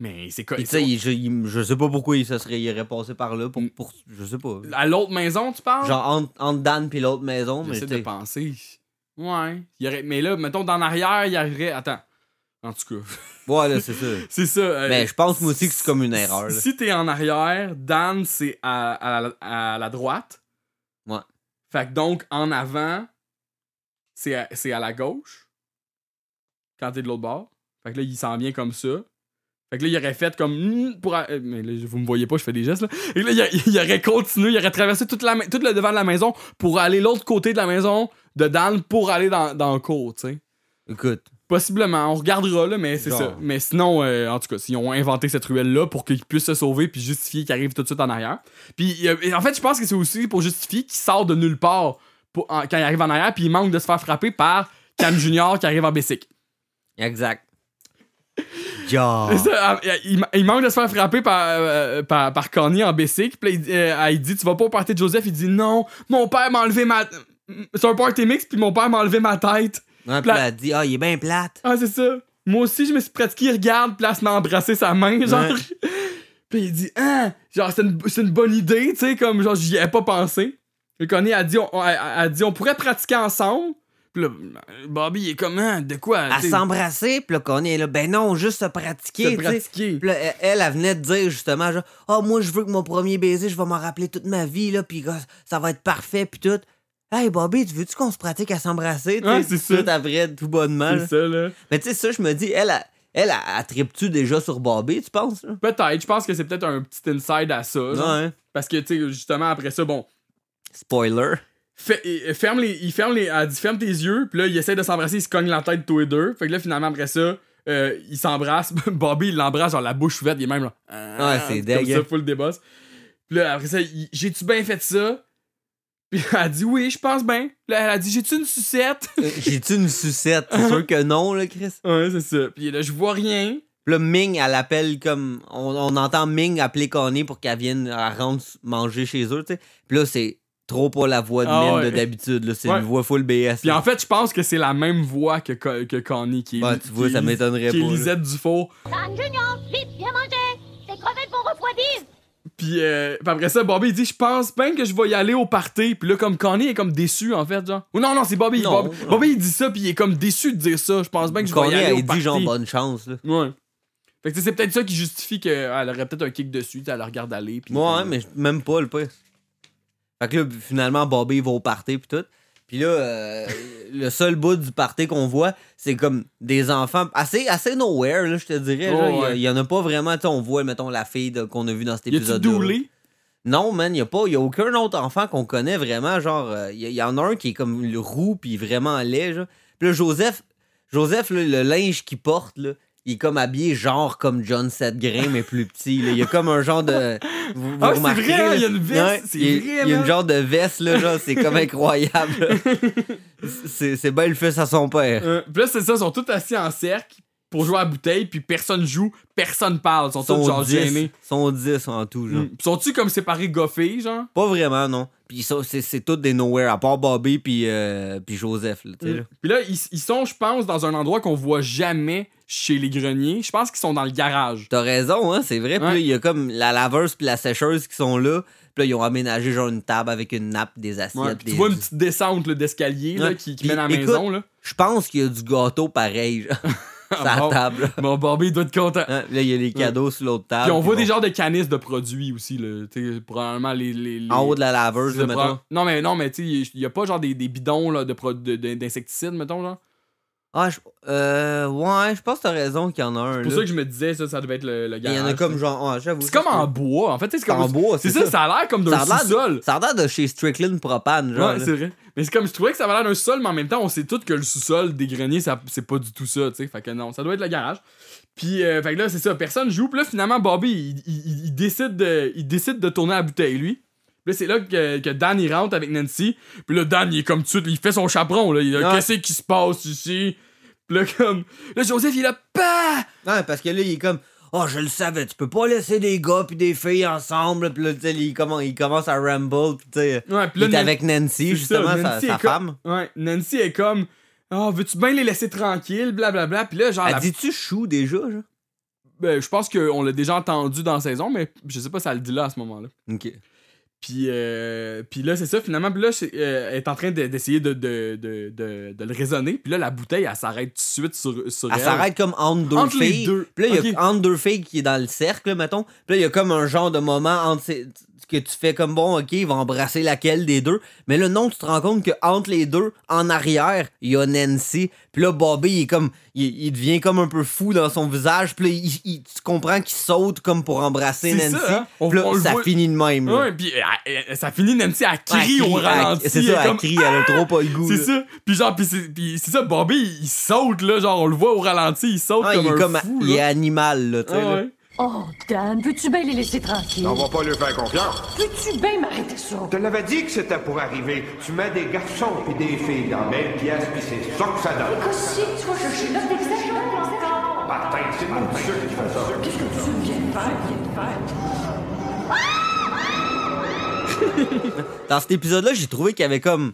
Mais c'est quoi? Sais, il- je, il- je sais pas pourquoi il se serait, il aurait passé par là. Pour, pour, je sais pas. À l'autre maison, tu parles? Genre entre, entre Dan puis l'autre maison. Mais J'essaie tu sais, de penser. Ouais. Il aurait... Mais là, mettons, dans l'arrière, il arriverait. Attends. En tout cas. Ouais, là, c'est ça. c'est ça. euh, Mais je pense, moi aussi, que c'est comme une erreur, là. Si t'es en arrière, Dan, c'est à, à la- à la droite. Ouais. Fait que donc, en avant, c'est à, c'est à la gauche. Quand t'es de l'autre bord. Fait que là, il s'en vient comme ça. Fait que là, il aurait fait comme. hmm, Pour, euh, mais là, vous me voyez pas, je fais des gestes là. Et là, il, il aurait continué, il aurait traversé toute la, tout le devant de la maison pour aller l'autre côté de la maison de Dan pour aller dans, dans le cours, tu sais. Écoute. Possiblement, on regardera là, mais c'est Genre. ça. Mais sinon, euh, en tout cas, s'ils ont inventé cette ruelle-là pour qu'ils puissent se sauver puis justifier qu'ils arrivent tout de suite en arrière. Puis euh, en fait, je pense que c'est aussi pour justifier qu'ils sortent de nulle part pour- en- quand ils arrivent en arrière puis ils manquent de se faire frapper par Cam Junior qui arrive en Bessic. Exact. Ça, euh, il, il manque de se faire frapper par, euh, par, par Connie en. Puis il, euh, elle dit Tu vas pas au party de Joseph Il dit Non, mon père m'a enlevé ma. C'est un party mix, puis mon père m'a enlevé ma tête. Ouais, puis elle dit, ah, il est bien plate. Ah, c'est ça. Moi aussi, je me suis pratiqué, il regarde, place m'a embrassé sa main, genre. Ouais. Puis il dit, hein, genre, c'est une, c'est une bonne idée, tu sais, comme, genre, j'y avais pas pensé. Et Connie a dit, on, on- elle, elle a dit, on pourrait pratiquer ensemble. Puis là, Bobby, il est comme, hein, de quoi? À s'embrasser, puis là, qu'on est là, ben non, juste se pratiquer. Se pratiquer. Puis là, elle, elle, elle venait de dire justement, genre, ah, moi, je veux que mon premier baiser, je vais m'en rappeler toute ma vie, là, puis ça va être parfait, puis tout. Hey, Bobby, tu veux-tu qu'on se pratique à s'embrasser? tu Ouais, c'est ça. Tout après, tout bonnement. C'est ça, là. Mais tu sais, ça, je me dis, elle, elle, elle, elle, tripe-tu déjà sur Bobby, tu penses? Peut-être, je pense que c'est peut-être un petit inside à ça. genre. Ouais. Parce que, tu sais, justement, après ça, bon, Spoiler. Fait- il ferme les, il ferme les, elle dit ferme tes yeux, puis là il essaie de s'embrasser, il se cogne la tête tous les deux. Fait que là finalement après ça, euh, il s'embrasse. Bobby il l'embrasse genre la bouche ouverte, il est même là. Ouais, c'est comme dégueu. ça, full débosse. Puis là après ça, j'ai-tu bien fait ça? Puis elle a dit oui, je pense bien. Là elle a dit j'ai-tu une sucette? Euh, J'ai-tu une sucette? C'est sûr que non, là, Chris. ouais, c'est ça. Puis là je vois rien. Puis là, Ming, elle appelle comme. On, on entend Ming appeler Connie pour qu'elle vienne elle rentre manger chez eux, tu sais. Puis là, c'est trop pas la voix de Ah Ming ouais. de d'habitude, là. C'est Ouais. une voix full BS. Puis là. en fait, je pense que c'est la même voix que, que Connie qui est. Ouais, tu vois, qui ça m'étonnerait Qui est pas. Lisette Dufault. Dan Junior, vite, viens manger. Tes crevettes vont refroidir. Puis, euh, puis après ça, Bobby il dit Je pense bien que je vais y aller au party. Puis là, comme Connie est comme déçu en fait, genre. Ou non, non, c'est Bobby. Non, Bobby, non. Bobby, il dit ça, puis il est comme déçu de dire ça. Je pense bien que je vais y aller au dit party. genre bonne chance, là. Ouais. Fait que c'est peut-être ça qui justifie qu'elle aurait peut-être un kick dessus, elle le regarde aller. Puis Ouais, mais même pas le pire. Fait que là, finalement, Bobby va au party pis tout. Puis là, euh, le seul bout du party qu'on voit, c'est comme des enfants assez, assez nowhere, là, je te dirais. Oh. Il y a- ouais. il y, en a pas vraiment. tu sais, On voit, mettons, la fille de- qu'on a vue dans cet épisode Dooley? Non, man, il y a pas. Il y a aucun autre enfant qu'on connaît vraiment. Genre, euh, il y, y en a un qui est comme le roux puis vraiment laid. Genre. Puis là, Joseph, Joseph là, le linge qu'il porte, là, il est comme habillé genre comme John Setgrain, mais plus petit. là. Il y a comme un genre de. Vous, vous Ah, c'est vrai, là? il y a une veste, c'est il, y a- vrai, Il y a une genre de veste, là, genre, c'est comme incroyable. c'est c'est bien le fils à son père. Euh, puis là, c'est ça, ils sont tous assis en cercle pour jouer à la bouteille, puis personne joue, personne parle. Ils sont sont tous genre 10, gênés. sont 10 en tout, genre. Mm. Puis Sont-tu comme séparés goffés, genre? Pas vraiment, non. Puis ça, c'est tous des nowhere, à part Bobby puis euh, puis Joseph, là, sais, là. Puis là, ils, ils sont, je pense, dans un endroit qu'on voit jamais chez les greniers. Je pense qu'ils sont dans le garage. T'as raison, hein, c'est vrai. Puis Ouais. là, il y a comme la laveuse puis la sécheuse qui sont là. Puis là, ils ont aménagé genre une table avec une nappe, des assiettes. Ouais, des... tu vois une petite descente d'escalier Ouais. qui, qui mène à la écoute, maison. Là. Je pense qu'il y a du gâteau pareil, genre, sur la bon. table. Bobby doit être content. Hein, Là, il y a les cadeaux sur l'autre table. Puis on voit bon. des genres de canisses de produits aussi. Là. Probablement les, les, les- En haut de la laveuse, là, mettons. Non, mais, non, mais tu sais, il y a pas genre des, des bidons là, de de- d'insecticides, mettons. Genre. Ah, je... euh, ouais, je pense que t'as raison qu'il y en a un. C'est pour là. ça que je me disais, ça, ça devait être le, le Il garage. y en a comme genre. ouais, j'avoue. C'est comme en bois. En fait, c'est comme. en bois, C'est ça, ça. ça a l'air comme d'un sous-sol. Ça a l'air de chez Strickland Propane, genre. Ouais, c'est vrai. Mais c'est comme, je trouvais que ça avait l'air d'un sol, mais en même temps, on sait tous que le sous-sol des greniers, c'est pas du tout ça, tu sais. Fait que non, ça doit être le garage. Puis, euh, fait que là, c'est ça, personne joue. Puis là, finalement, Bobby, il, il- il décide, de, il décide de tourner la bouteille, lui. Puis là, c'est là que, que Dan, il rentre avec Nancy. Puis là, Dan, il est comme tout il fait son chaperon, là. Il a, qu'est-ce qui se passe ici? Puis là, comme. Là, Joseph, il est là, pas! Non, parce que là, il est comme. Oh, je le savais, tu peux pas laisser des gars puis des filles ensemble. Puis là, tu sais, il commence, il commence à ramble. Puis tu sais, Ouais, puis il est Nan- avec Nancy, justement, ça, Nancy sa comme- femme. Ouais, Nancy est comme. Ah, veux-tu bien les laisser tranquilles, blablabla. Puis là, genre. Elle la- dit-tu chou déjà, genre? Ben, je pense qu'on l'a déjà entendu dans la saison, mais je sais pas si elle le dit là à ce moment-là. Ok. Puis, euh, puis là, c'est ça, finalement. Puis là, euh, elle est en train de- d'essayer de, de, de, de, de le raisonner. Puis là, la bouteille, elle s'arrête tout de suite sur, sur Elle s'arrête comme entre deux Entre les filles. deux. Puis là, il y a entre deux filles qui est dans le cercle, là, mettons. Puis là, il y a comme un genre de moment entre ces- que tu fais comme bon, ok, il va embrasser laquelle des deux. Mais là, non, tu te rends compte que entre les deux, en arrière, il y a Nancy. Puis là, Bobby, il est comme. Il, il devient comme un peu fou dans son visage. Puis là, il- il- tu comprends qu'il saute comme pour embrasser Nancy. ça, hein? On- Puis là, on ça finit de même. Ouais, puis euh, euh, ça finit, Nancy, elle Ouais, crie elle au ralenti. C'est ça, elle crie, elle a trop pas le goût. C'est ça. Puis genre, puis c'est, ça, Bobby, il saute, là, genre, on le voit au ralenti, il saute Ah, comme il est un comme. fou, il est animal, là, tu sais. Ah. Oh, Dan, peux-tu bien les laisser tranquilles? On va pas lui faire confiance. Peux-tu bien m'arrêter ça? Je te l'avais dit que c'était pour arriver. Tu mets des garçons puis des filles dans la même pièce puis c'est ça que ça donne. Qu'est-ce que tu vas chercher là? T'exagères encore! Martin, c'est mon sûr qui fait ça? Qu'est-ce que tu viens de faire? Viens de faire? Dans cet épisode-là, j'ai trouvé qu'il y avait comme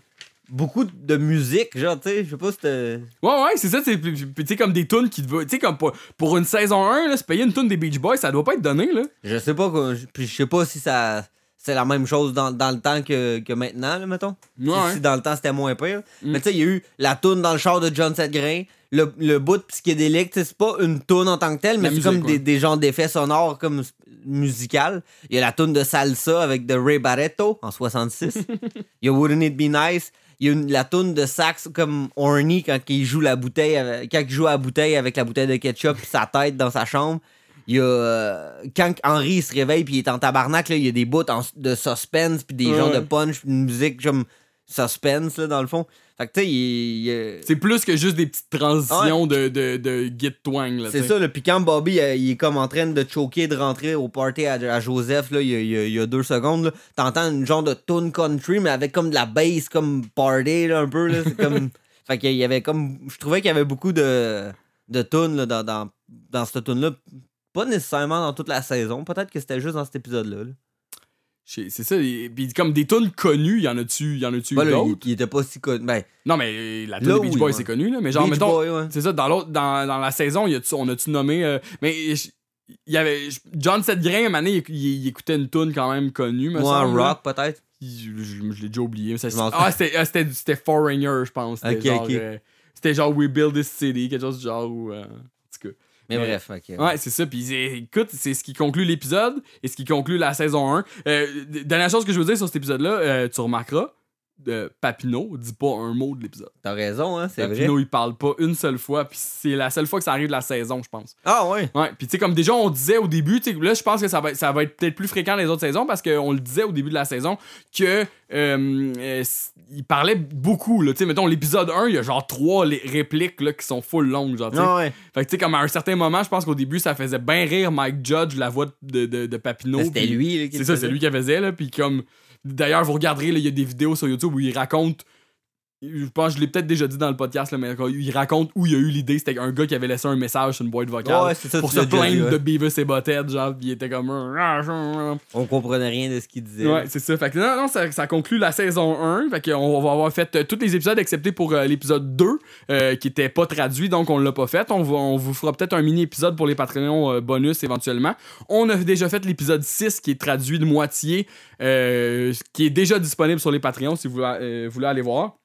beaucoup de musique, genre, tu sais, je sais pas si. Ouais, ouais, c'est ça, tu sais, comme des tunes qui te veulent. Tu sais, comme pour, pour une saison 1, là, se payer une tune des Beach Boys, ça doit pas être donné, là. Je sais pas, quoi, puis je sais pas si ça. C'est la même chose dans, dans le temps que, que maintenant, là, mettons. Si- Ouais. Si, dans le temps c'était moins pire. Mm. Mais tu sais, il y a eu la toune dans le char de John Setgrain, le, le bout psychédélique, tu sais, c'est pas une toune en tant que telle, mais c'est comme des, des genres d'effets sonores comme musical. Il y a la toune de salsa avec de Ray Barretto en 66. Il y a Wouldn't It Be Nice? Il y a une- la toune de sax comme Orny quand il joue la bouteille avec, quand il joue à la bouteille avec la bouteille de ketchup pis sa tête dans sa chambre. Il y a euh, quand Henry il se réveille puis il est en tabarnak là, il y a des bouts de suspense puis des Ouais. genres de punch, une musique comme suspense là, dans le fond. Fait que tu sais, il, il- C'est plus que juste des petites transitions de, de, de git twang, là. c'est ça, là. Puis quand Bobby, euh, il est comme en train de choquer, de rentrer au party à, à Joseph, là, il y a, il y a- il y a deux secondes, t'entends une genre de tune country, mais avec comme de la bass, comme party, là, un peu, là. Comme... fait qu'il y avait comme... Je trouvais qu'il y avait beaucoup de de tunes là, dans, dans, dans cette tune-là. Pas nécessairement dans toute la saison. Peut-être que c'était juste dans cet épisode-là. là. C'est ça. et- Puis comme des tunes connues, il y en a-tu y en a-tu Ben il, d'autres? il était pas si connu. Ben, Non, mais euh, la tune Là, de Beach oui, Boys, ouais. c'est connu, là. Mais genre, Beach mettons, ouais. c'est ça, dans, l'autre, dans, dans la saison, y a-tu- on a-tu nommé. euh, mais il y avait. John Setgrain, à un moment donné, il, il- il écoutait une tune quand même connue, me moi, rock, peut-être. Je, je- je l'ai déjà oublié. mais ça- ah, c'était, ah, c'était, Foreigner, je pense. C'était genre, euh, genre We Build This City, quelque chose du genre. Euh, Mais bref, ok. Ouais, c'est ça. Puis écoute, c'est ce qui conclut l'épisode et ce qui conclut la saison 1. Euh, dernière chose que je veux dire sur cet épisode-là, euh, tu remarqueras, euh, Papineau dit pas un mot de l'épisode. T'as raison, hein, c'est vrai. Papineau, il parle pas une seule fois. Puis c'est la seule fois que ça arrive de la saison, je pense. Ah ouais. Ouais, puis tu sais, comme déjà on disait au début, là je pense que ça va, ça va être peut-être plus fréquent les autres saisons parce qu'on le disait au début de la saison que euh, euh, il parlait beaucoup, là. Tu sais, mettons l'épisode 1, il y a genre trois les répliques là, qui sont full longues, genre. Ah ouais. Fait que tu sais, comme à un certain moment, je pense qu'au début, ça faisait bien rire Mike Judge, la voix de, de, de Papineau. C'était lui, là, C'est ça, c'est lui qui faisait, là. Puis comme. D'ailleurs, vous regarderez, il y a des vidéos sur YouTube où il raconte. Je pense que je l'ai peut-être déjà dit dans le podcast, là, mais quand il raconte où il a eu l'idée. C'était un gars qui avait laissé un message sur une boîte vocale Ouais, c'est ça, pour se plaindre dit, ouais. de Beavis et Butthead. Genre, il était comme. On comprenait rien de ce qu'il disait. Ouais, c'est ça. Fait que non, non, ça, ça conclut la saison 1. Fait qu'on va avoir fait euh, tous les épisodes excepté pour euh, l'épisode 2 euh, qui était pas traduit, donc on l'a pas fait. On, va, on vous fera peut-être un mini-épisode pour les Patreons euh, bonus éventuellement. On a déjà fait l'épisode 6 qui est traduit de moitié, euh, qui est déjà disponible sur les Patreons si vous euh, voulez aller voir.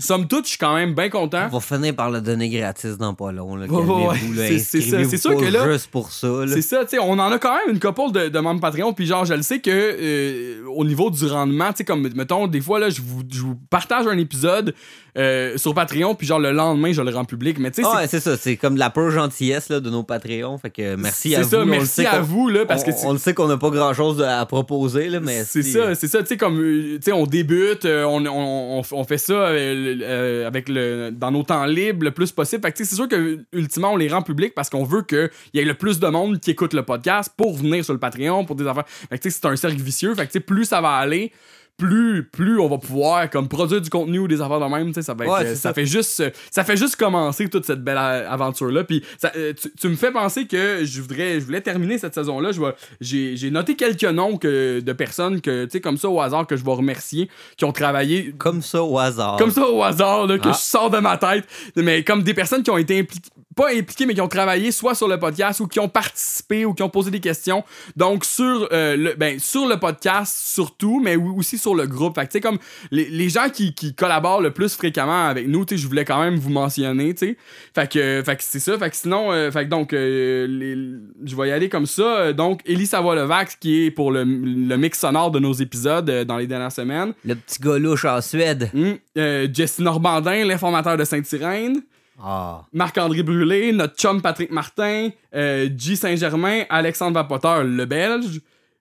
Somme toute, je suis quand même bien content. On va finir par le donner gratis dans pas long. Là. Ouais, c'est- ça. C'est sûr que là- Juste pour ça. Là. C'est ça, tu sais, on en a quand même une couple de, de membres Patreon, puis genre, je le sais que euh, au niveau du rendement, tu sais, comme, mettons, des fois, là, je vous, je vous partage un épisode euh, sur Patreon, puis genre, le lendemain, je le rends public, mais tu sais, Ah, c'est- c'est ça. C'est comme la pure gentillesse là, de nos Patreons. Fait que merci à c'est vous. ça, On le merci sait à qu'on- vous, là, parce on, que c'est- on le sait qu'on n'a pas grand chose à proposer, là, mais C'est ça, c'est ça, tu sais, comme, euh, tu sais, on débute, euh, on, on, on, fait ça euh, euh, avec le, dans nos temps libres le plus possible. Fait que, c'est sûr que, ultimement, on les rend publics parce qu'on veut qu'il y ait le plus de monde qui écoute le podcast pour venir sur le Patreon, pour des affaires. Fait que, tu sais, c'est un cercle vicieux. Fait que, tu sais, plus ça va aller, plus, plus on va pouvoir, comme, produire du contenu ou des affaires de même, tu sais, ça va être, Ouais, euh, ça, ça. fait juste, euh, ça fait juste commencer toute cette belle a- aventure-là. Puis, ça, euh, tu, tu me fais penser que je voudrais, je voulais terminer cette vais- J'ai j'ai noté quelques noms que, de personnes que, tu sais, comme ça au hasard, que je vais remercier, qui ont travaillé Comme ça au hasard. comme ça au hasard, là, que Ah. je sors de ma tête. Mais comme des personnes qui ont été impliquées, pas impliquées, mais qui ont travaillé soit sur le podcast ou qui ont participé ou qui ont posé des questions. Donc, sur, euh, le, ben, sur le podcast, surtout, mais aussi sur le groupe. Fait que, tu sais, comme les, les gens qui, qui collaborent le plus fréquemment avec nous, tu sais, je voulais quand même vous mentionner, tu sais. Fait que, fait que c'est ça. Fait que sinon, euh, fait que donc, euh, je vais y aller comme ça. Donc, Elie Savoie-Levax, qui est pour le, le mix sonore de nos épisodes dans les dernières semaines. Le petit gars louche en Suède. Euh, Jesse Normandin, l'informateur de Sainte-Irène. Ah. Marc-André Brûlé, notre chum Patrick Martin, euh, Guy Saint-Germain, Alexandre Vapoteur, le Belge,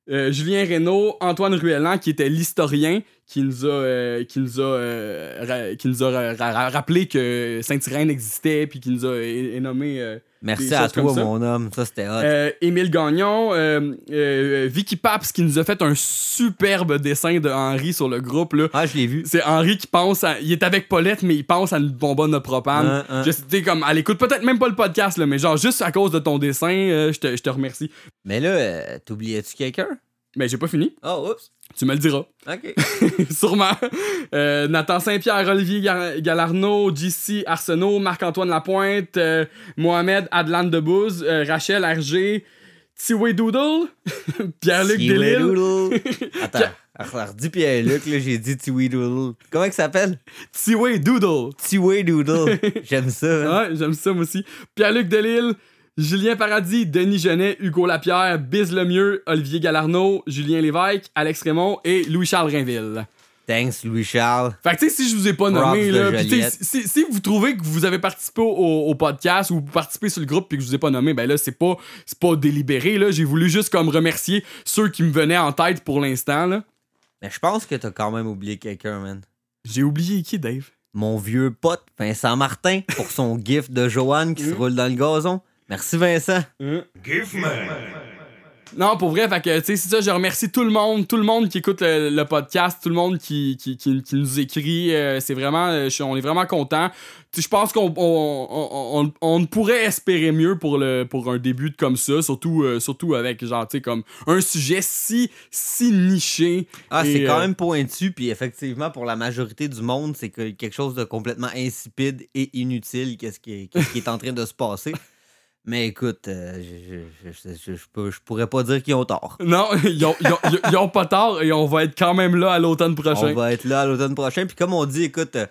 euh, Julien Reynaud, Antoine Ruellan, qui était l'historien, qui nous a, euh, qui nous a, euh, ra- qui nous a ra- ra- rappelé que Saint-Irène existait, puis qui nous a é- nommé. euh, Merci à toi, mon homme. Ça, c'était hot. Euh, Émile Gagnon, euh, euh, Vicky Paps qui nous a fait un superbe dessin de Henri sur le groupe. Là. Ah, je l'ai vu. C'est Henri qui pense à. Il est avec Paulette, mais il pense à une bonbonne de propane. Hein, hein. Je sais, comme, elle écoute peut-être même pas le podcast, là, mais genre, juste à cause de ton dessin, euh, je te, je te remercie. Mais là, euh, t'oubliais-tu quelqu'un? Mais j'ai pas fini. Oh, oups. Tu me le diras. OK. Sûrement. Euh, Nathan Saint-Pierre, Olivier Ga- Galarno, JC Arsenault, Marc-Antoine Lapointe, euh, Mohamed Adlan Debouze, euh, Rachel Hergé, Tiway Doodle, Pierre-Luc Tiwi Delille. Doodle. Attends, alors, redis Pierre-Luc, là, j'ai dit Tiwi Doodle. Comment il s'appelle? Tiway Doodle. Tiwi Doodle. J'aime ça. hein. Ouais, j'aime ça moi aussi. Pierre-Luc Delille, Julien Paradis, Denis Genet, Hugo Lapierre, Biz Lemieux, Olivier Galarno, Julien Lévesque, Alex Raymond et Louis-Charles Rainville. Thanks, Louis-Charles. Fait que tu sais, si je vous ai pas Props nommé, là, pis si, si vous trouvez que vous avez participé au, au podcast ou vous participez sur le groupe puis que je vous ai pas nommé, ben là, c'est pas, pas délibéré, là. J'ai voulu juste comme remercier ceux qui me venaient en tête pour l'instant, là. Mais je pense que t'as quand même oublié quelqu'un, man. J'ai oublié qui, Dave? Mon vieux pote, Vincent Martin, pour son gif de Joanne qui se roule dans le gazon. Merci, Vincent. Gif man. Non, pour vrai, fait que, tu sais, c'est ça, je remercie tout le monde, tout le monde qui écoute le, le podcast, tout le monde qui, qui, qui, qui nous écrit. euh, c'est vraiment, euh, je on est vraiment content. Tu sais, je pense qu'on on, on, on, on pourrait espérer mieux pour, le, pour un début de comme ça, surtout, euh, surtout avec, genre, tu sais, comme un sujet si, si niché. Ah, c'est quand euh, même pointu, puis effectivement, pour la majorité du monde, c'est que- quelque chose de complètement insipide et inutile, qu'est-ce qui, est- qu'est-ce qui est en train de se passer. Mais écoute, euh, je, je, je, je- je peux- je pourrais pas dire qu'ils ont tort. Non, ils ont, ils, ont, ils ont pas tort et on va être quand même là à l'automne prochain. On va être là à l'automne prochain. Puis comme on dit, écoute, euh,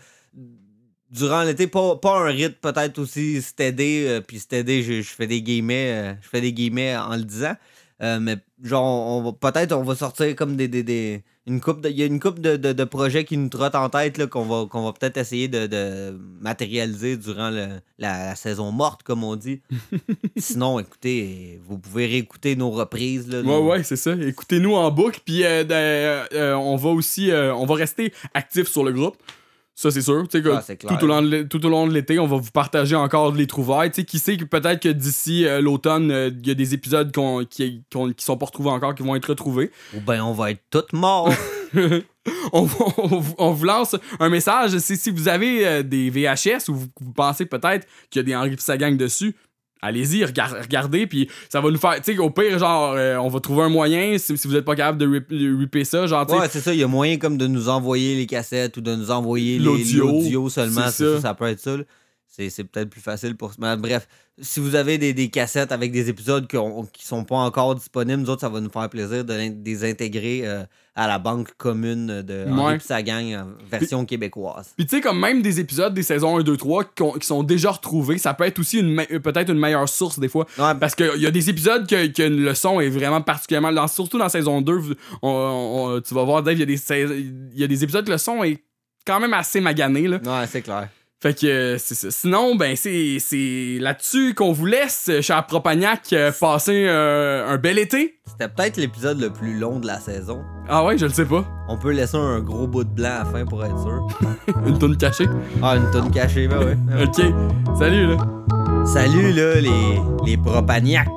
durant l'été, pas, pas un rythme peut-être aussi stédé. euh, puis stédé, je, je fais des guillemets, je fais des guillemets en le disant. Mais genre, on va peut-être on va sortir comme des. des, des- une coupe de- Il y a une coupe de, de, de projets qui nous trottent en tête qu'on va, qu'on va peut-être essayer de, de matérialiser durant le- la, la saison morte, comme on dit. Sinon, écoutez, vous pouvez réécouter nos reprises. Là, Ouais, nos- ouais, c'est ça. Écoutez-nous en boucle. Puis euh, de- euh, on va aussi euh, on va rester actif sur le groupe. Ça, c'est sûr. Que Ah, tout, au long de l'été, on va vous partager encore les trouvailles. Qui sait que peut-être que d'ici euh, l'automne, euh, il y a des épisodes qui, qui sont pas retrouvés encore, qui vont être retrouvés. Ou ben, on va être tous morts. on, vous- on vous lance un message. Si, si vous avez euh, des VHS ou vous, vous pensez peut-être qu'il y a des Henri sa gang dessus, allez-y, regar- regardez, puis ça va nous faire. Tu sais, au pire, genre, euh, on va trouver un moyen, si, si vous êtes pas capable de rip- de ripper ça, genre, Ouais, c'est ça. Il y a moyen comme de nous envoyer les cassettes ou de nous envoyer L'audio, seulement. c'est ça. Ça, ça peut être ça. là. C'est, peut-être plus facile pour. Mais bref, si vous avez des, des cassettes avec des épisodes qui, qui sont pas encore disponibles, nous autres, ça va nous faire plaisir de des intégrer euh, à la banque commune de Ouais. Henri pis sa gang en version québécoise. Puis tu sais, comme même des épisodes des saisons 1, 2, 3 qui, ont- qui sont déjà retrouvés, ça peut être aussi une peut-être une meilleure source des fois. Parce qu'il y a des épisodes que, que le son est vraiment particulièrement. dans- surtout dans saison 2, vous- on- on- tu vas voir, Dave, il y, a des y a des épisodes que le son est quand même assez magané. Là. Ouais, c'est clair. Fait que euh, c'est ça. Sinon, ben c'est c'est là-dessus qu'on vous laisse, cher Propagnac, euh, passer euh, un bel été. C'était peut-être l'épisode le plus long de la saison. Ah ouais, je le sais pas. On peut laisser un gros bout de blanc à la fin pour être sûr. une tonne cachée. Ah, une tonne cachée, ben ouais. ok. Salut là. Salut là, les, les propagnacs.